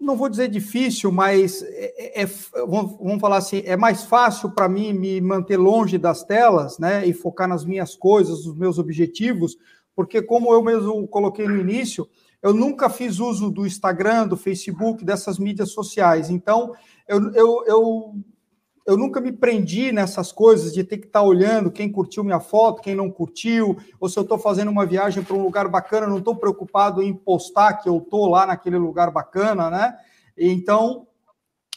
não vou dizer difícil, mas é, é, é vamos falar assim, é mais fácil para mim me manter longe das telas, né, e focar nas minhas coisas, nos meus objetivos, porque como eu mesmo coloquei no início, eu nunca fiz uso do Instagram, do Facebook, dessas mídias sociais. Então, eu, eu, eu eu nunca me prendi nessas coisas de ter que estar tá olhando quem curtiu minha foto, quem não curtiu, ou se eu estou fazendo uma viagem para um lugar bacana, não estou preocupado em postar que eu estou lá naquele lugar bacana, né? Então,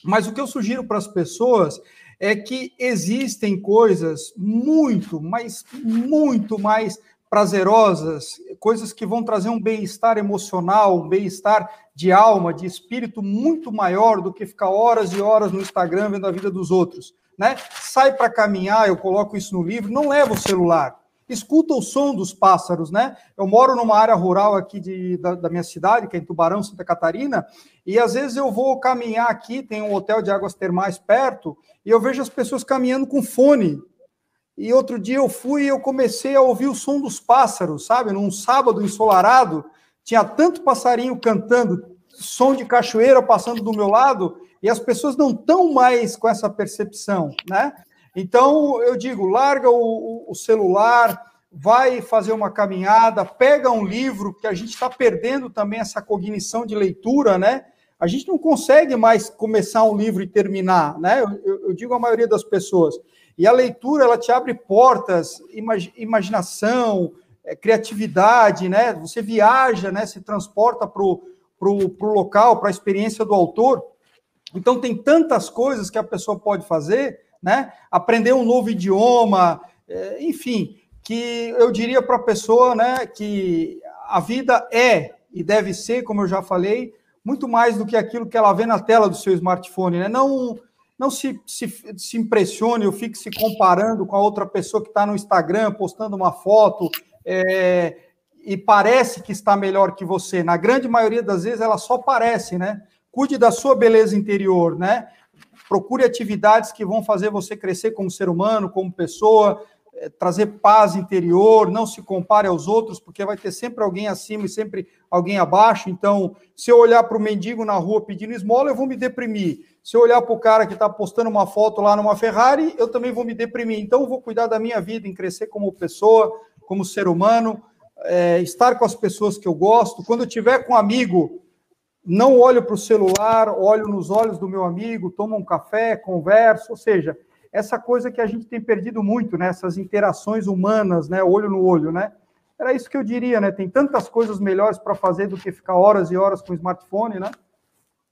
mas o que eu sugiro para as pessoas é que existem coisas muito, mas muito mais prazerosas, coisas que vão trazer um bem-estar emocional, um bem-estar de alma, de espírito muito maior do que ficar horas e horas no Instagram vendo a vida dos outros. Né? Sai para caminhar, eu coloco isso no livro, não leva o celular. Escuta o som dos pássaros, né? Eu moro numa área rural aqui de, da, da minha cidade, que é em Tubarão, Santa Catarina, e às vezes eu vou caminhar aqui, tem um hotel de águas termais perto, e eu vejo as pessoas caminhando com fone, e outro dia eu fui e eu comecei a ouvir o som dos pássaros, sabe? Num sábado ensolarado, tinha tanto passarinho cantando, som de cachoeira passando do meu lado, e as pessoas não estão mais com essa percepção, né? Então, eu digo, larga o, o celular, vai fazer uma caminhada, pega um livro, que a gente está perdendo também essa cognição de leitura, né? A gente não consegue mais começar um livro e terminar, né? Eu, eu, digo a maioria das pessoas. E a leitura, ela te abre portas, imag, imaginação, é, criatividade, né? Você viaja, né? Se transporta para o local, para a experiência do autor. Então, tem tantas coisas que a pessoa pode fazer, né? Aprender um novo idioma, é, enfim, que eu diria para a pessoa, né? Que a vida é e deve ser, como eu já falei, muito mais do que aquilo que ela vê na tela do seu smartphone, né? Não não se, se, se impressione ou fique se comparando com a outra pessoa que está no Instagram postando uma foto é, e parece que está melhor que você. Na grande maioria das vezes ela só parece, né? Cuide da sua beleza interior, né? Procure atividades que vão fazer você crescer como ser humano, como pessoa, trazer paz interior, não se compare aos outros, porque vai ter sempre alguém acima e sempre alguém abaixo. Então, se eu olhar para o mendigo na rua pedindo esmola, eu vou me deprimir. Se eu olhar para o cara que está postando uma foto lá numa Ferrari, eu também vou me deprimir. Então, eu vou cuidar da minha vida, em crescer como pessoa, como ser humano, é, estar com as pessoas que eu gosto. Quando eu tiver com um amigo, não olho para o celular, olho nos olhos do meu amigo, tomo um café, converso, ou seja, essa coisa que a gente tem perdido muito, né? Essas interações humanas, né? Olho no olho, né? Era isso que eu diria, né? Tem tantas coisas melhores para fazer do que ficar horas e horas com o smartphone, né?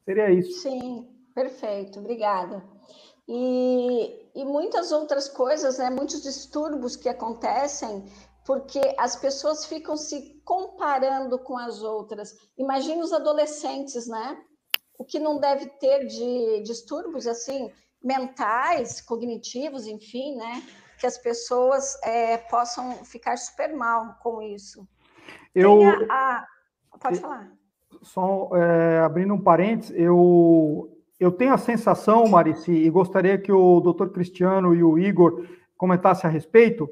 Seria isso. Sim, perfeito, obrigada. E, e muitas outras coisas, né? Muitos distúrbios que acontecem porque as pessoas ficam se comparando com as outras. Imagina os adolescentes, né? O que não deve ter de distúrbios assim mentais, cognitivos, enfim, né? Que as pessoas é, possam ficar super mal com isso. Eu a... pode falar. Só é, abrindo um parênteses, eu eu tenho a sensação, Marici, e gostaria que o doutor Cristiano e o Igor comentassem a respeito,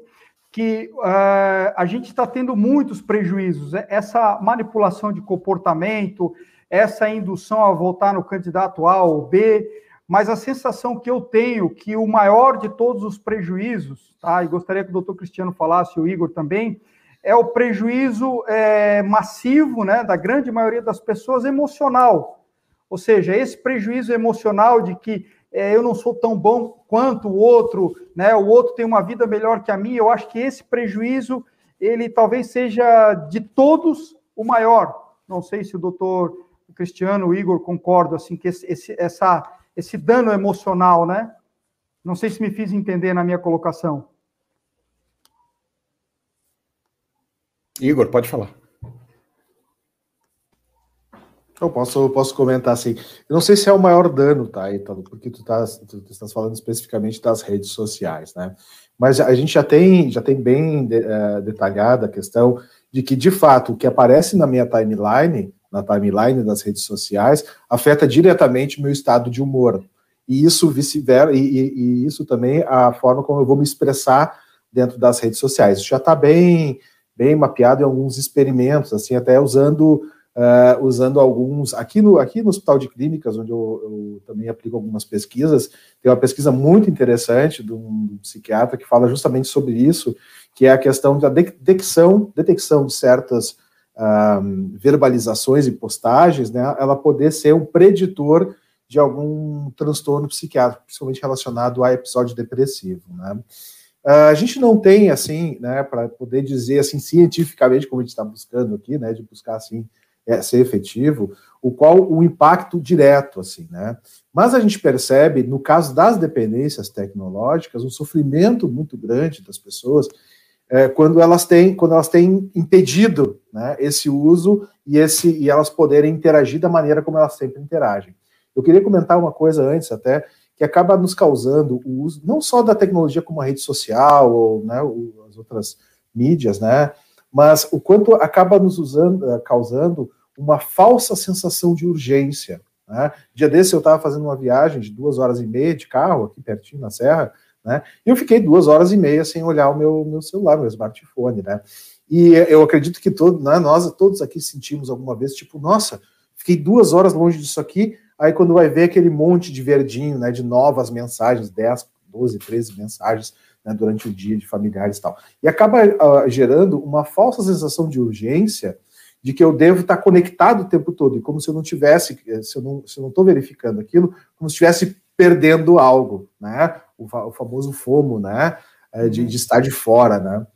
que uh, a gente está tendo muitos prejuízos. É, essa manipulação de comportamento, essa indução a votar no candidato A ou B, mas a sensação que eu tenho que o maior de todos os prejuízos, tá? e gostaria que o doutor Cristiano falasse, o Igor também, é o prejuízo é, massivo né, da grande maioria das pessoas emocional. Ou seja, esse prejuízo emocional de que é, eu não sou tão bom quanto o outro, né? O outro tem uma vida melhor que a minha. Eu acho que esse prejuízo ele talvez seja de todos o maior. Não sei se o doutor Cristiano, o Igor concordam assim que esse, essa, esse dano emocional, né? Não sei se me fiz entender na minha colocação. Igor, pode falar. Eu posso, posso comentar assim. Eu não sei se é o maior dano, tá, Ítalo, porque tu estás tu, tu estás falando especificamente das redes sociais, né? Mas a gente já tem, já tem bem de, uh, detalhada a questão de que, de fato, o que aparece na minha timeline, na timeline das redes sociais, afeta diretamente meu estado de humor. E isso vice-versa, e, e, e, isso também a forma como eu vou me expressar dentro das redes sociais. Isso já está bem, bem mapeado em alguns experimentos, assim, até usando uh, usando alguns. Aqui no, aqui no Hospital de Clínicas, onde eu, eu, também aplico algumas pesquisas, tem uma pesquisa muito interessante de um psiquiatra que fala justamente sobre isso, que é a questão da detecção, detecção de certas verbalizações e postagens, né, ela poder ser um preditor de algum transtorno psiquiátrico, principalmente relacionado a episódio depressivo, né. Uh, a gente não tem, assim, né, para poder dizer, assim, cientificamente, como a gente está buscando aqui, né, de buscar, assim, é, ser efetivo, o qual o impacto direto, assim, né? Mas a gente percebe, no caso das dependências tecnológicas, um sofrimento muito grande das pessoas é, quando elas têm quando elas têm impedido né, esse uso e esse e elas poderem interagir da maneira como elas sempre interagem. Eu queria comentar uma coisa antes até que acaba nos causando o uso não só da tecnologia como a rede social ou né, as outras mídias, né, mas o quanto acaba nos usando, eh, causando uma falsa sensação de urgência. Né? Dia desse eu estava fazendo uma viagem de duas horas e meia de carro, aqui pertinho na serra, né? E eu fiquei duas horas e meia sem olhar o meu, meu celular, meu smartphone, né? E eu acredito que todo, né, nós todos aqui sentimos alguma vez, tipo, nossa, fiquei duas horas longe disso aqui, aí quando vai ver aquele monte de verdinho, né, de novas mensagens, 10, 12, 13 mensagens, né, durante o dia de familiares e tal. E acaba uh, gerando uma falsa sensação de urgência de que eu devo estar conectado o tempo todo, e como se eu não tivesse, se eu não estou verificando aquilo, como se estivesse perdendo algo, né? O, o famoso FOMO, né? É, de, de, estar de fora, né?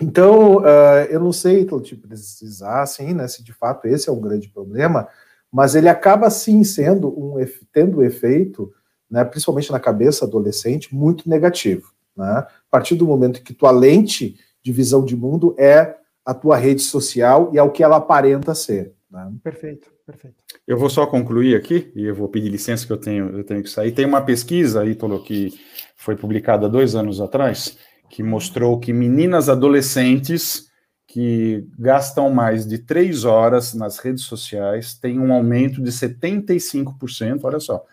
Então, uh, eu não sei então, te precisar, assim, né, se de fato esse é um grande problema, mas ele acaba sim sendo um tendo um efeito, né, principalmente na cabeça adolescente, muito negativo, né? A partir do momento que tua lente de visão de mundo é a tua rede social e ao que ela aparenta ser. Né? Perfeito, perfeito. Eu vou só concluir aqui, e eu vou pedir licença que eu tenho, eu tenho que sair. Tem uma pesquisa, Ítalo, que foi publicada dois anos atrás, que mostrou que meninas adolescentes que gastam mais de três horas nas redes sociais têm um aumento de 75%, olha só,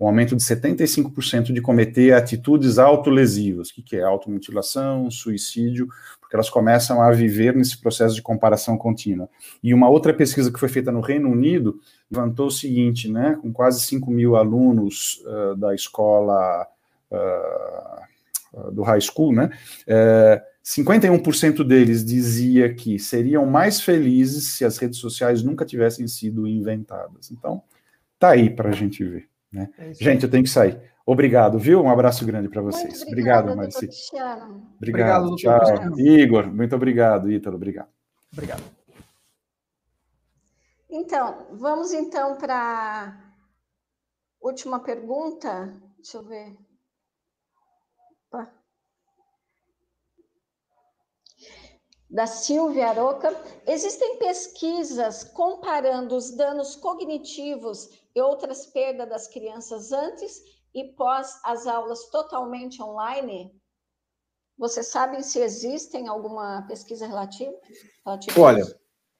um aumento de 75% de cometer atitudes autolesivas. O que, que é? Automutilação, suicídio, porque elas começam a viver nesse processo de comparação contínua. E uma outra pesquisa que foi feita no Reino Unido levantou o seguinte, né, com quase 5 mil alunos uh, da escola uh, do high school, né, uh, 51% deles dizia que seriam mais felizes se as redes sociais nunca tivessem sido inventadas. Então, tá aí para a gente ver. Né? É gente, eu tenho que sair. Obrigado, viu? Um abraço grande para vocês. Muito obrigado, Marici. Obrigado, obrigado tchau. Cristiano. Igor, muito obrigado. Ítalo, obrigado. Obrigado. Então, vamos então para a última pergunta. Deixa eu ver. Da Silvia Aroca. Existem pesquisas comparando os danos cognitivos e outras perdas das crianças antes e pós as aulas totalmente online? Vocês sabem se existem alguma pesquisa relativa? relativa Olha,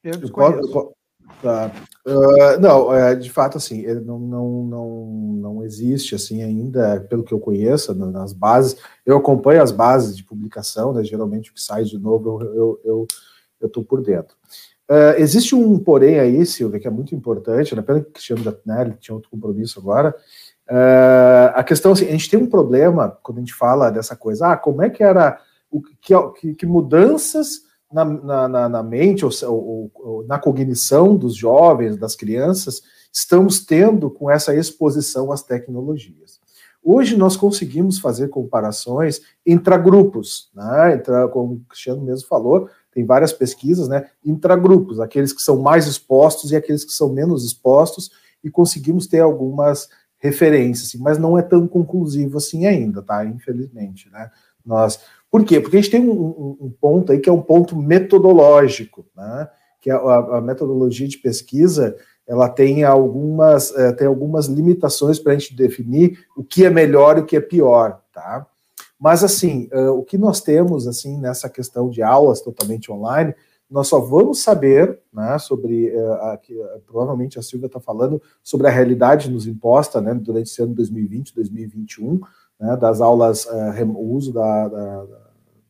eu, eu, tá. uh, não, é, de fato, assim, não, não, não, não existe, assim, ainda, pelo que eu conheço, nas bases, eu acompanho as bases de publicação, né, geralmente o que sai de novo, eu, eu, eu, por dentro. Uh, existe um porém aí, Silvia, que é muito importante, né, pelo que o Cristiano né, ele tinha outro compromisso agora, Uh, a questão assim, a gente tem um problema quando a gente fala dessa coisa, ah, como é que era, o, que, que mudanças na, na, na mente ou, ou, ou, na cognição dos jovens, das crianças, estamos tendo com essa exposição às tecnologias. Hoje nós conseguimos fazer comparações intragrupos, né? Intra, como o Cristiano mesmo falou, tem várias pesquisas, né? Intragrupos, aqueles que são mais expostos e aqueles que são menos expostos, e conseguimos ter algumas referência, assim, mas não é tão conclusivo assim ainda, tá? Infelizmente, né? Nós, por quê? Porque a gente tem um, um, um ponto aí que é um ponto metodológico, né? Que a, a metodologia de pesquisa ela tem algumas, é, tem algumas limitações para a gente definir o que é melhor e o que é pior, tá? Mas assim, uh, o que nós temos assim nessa questão de aulas totalmente online nós só vamos saber, né, sobre, uh, a, que, uh, provavelmente a Silvia está falando, sobre a realidade nos imposta, né, durante esse ano 2020, 2021, né, das aulas, uh, o uso da, da,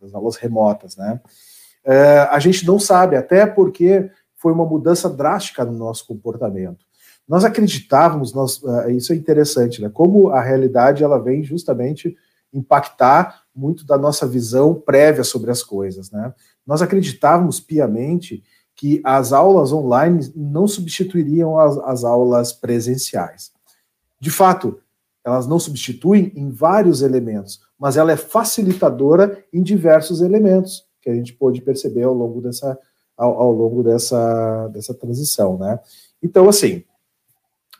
das aulas remotas, né. a gente não sabe, até porque foi uma mudança drástica no nosso comportamento. Nós acreditávamos, nós, isso é interessante, né, como a realidade ela vem justamente impactar muito da nossa visão prévia sobre as coisas, né? Nós acreditávamos piamente que as aulas online não substituiriam as, as aulas presenciais. De fato, elas não substituem em vários elementos, mas ela é facilitadora em diversos elementos que a gente pôde perceber ao longo dessa ao, ao longo dessa, dessa transição, né? Então, assim,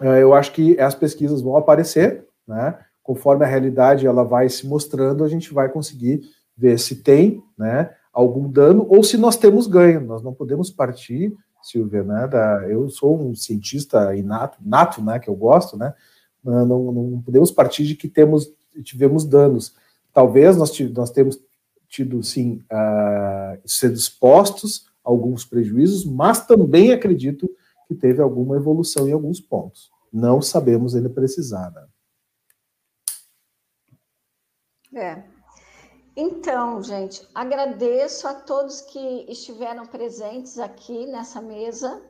eh, eu acho que as pesquisas vão aparecer, né? conforme a realidade ela vai se mostrando, a gente vai conseguir ver se tem, né, algum dano ou se nós temos ganho. Nós não podemos partir, Silvia, né, da, eu sou um cientista inato, nato, né, que eu gosto, né, não, não podemos partir de que temos tivemos danos. Talvez nós, nós temos tido, sim, uh, sendo expostos a alguns prejuízos, mas também acredito que teve alguma evolução em alguns pontos. Não sabemos ainda precisar, né? É. Então, gente, agradeço a todos que estiveram presentes aqui nessa mesa.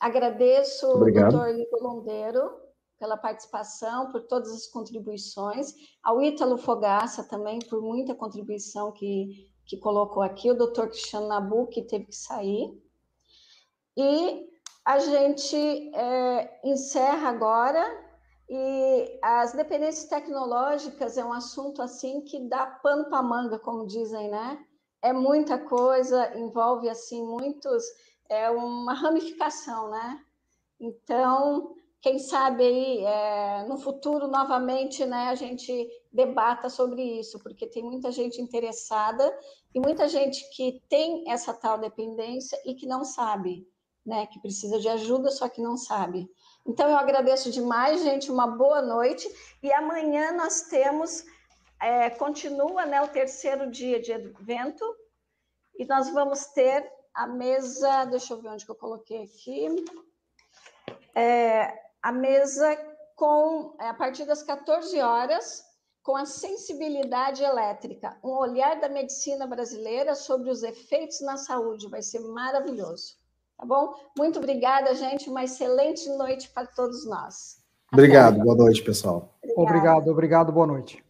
Agradeço Obrigado. ao doutor Igor Londeiro pela participação, por todas as contribuições, ao Ítalo Fogaça também por muita contribuição que, que colocou aqui, o doutor Cristiano Nabu, que teve que sair. E a gente é, encerra agora e as dependências tecnológicas é um assunto assim que dá pano para manga, como dizem, né? É muita coisa, envolve assim muitos, é uma ramificação, né? Então, quem sabe aí é, no futuro novamente, né, a gente debata sobre isso, porque tem muita gente interessada e muita gente que tem essa tal dependência e que não sabe, né, que precisa de ajuda, só que não sabe. Então, eu agradeço demais, gente, uma boa noite. E amanhã nós temos, é, continua né, o terceiro dia de evento, e nós vamos ter a mesa, deixa eu ver onde que eu coloquei aqui, é, a mesa com, é, a partir das 14 horas, com a sensibilidade elétrica, um olhar da medicina brasileira sobre os efeitos na saúde, vai ser maravilhoso. Tá bom? Muito obrigada, gente. Uma excelente noite para todos nós. Obrigado. Boa noite, pessoal. Obrigado, obrigado. Boa noite.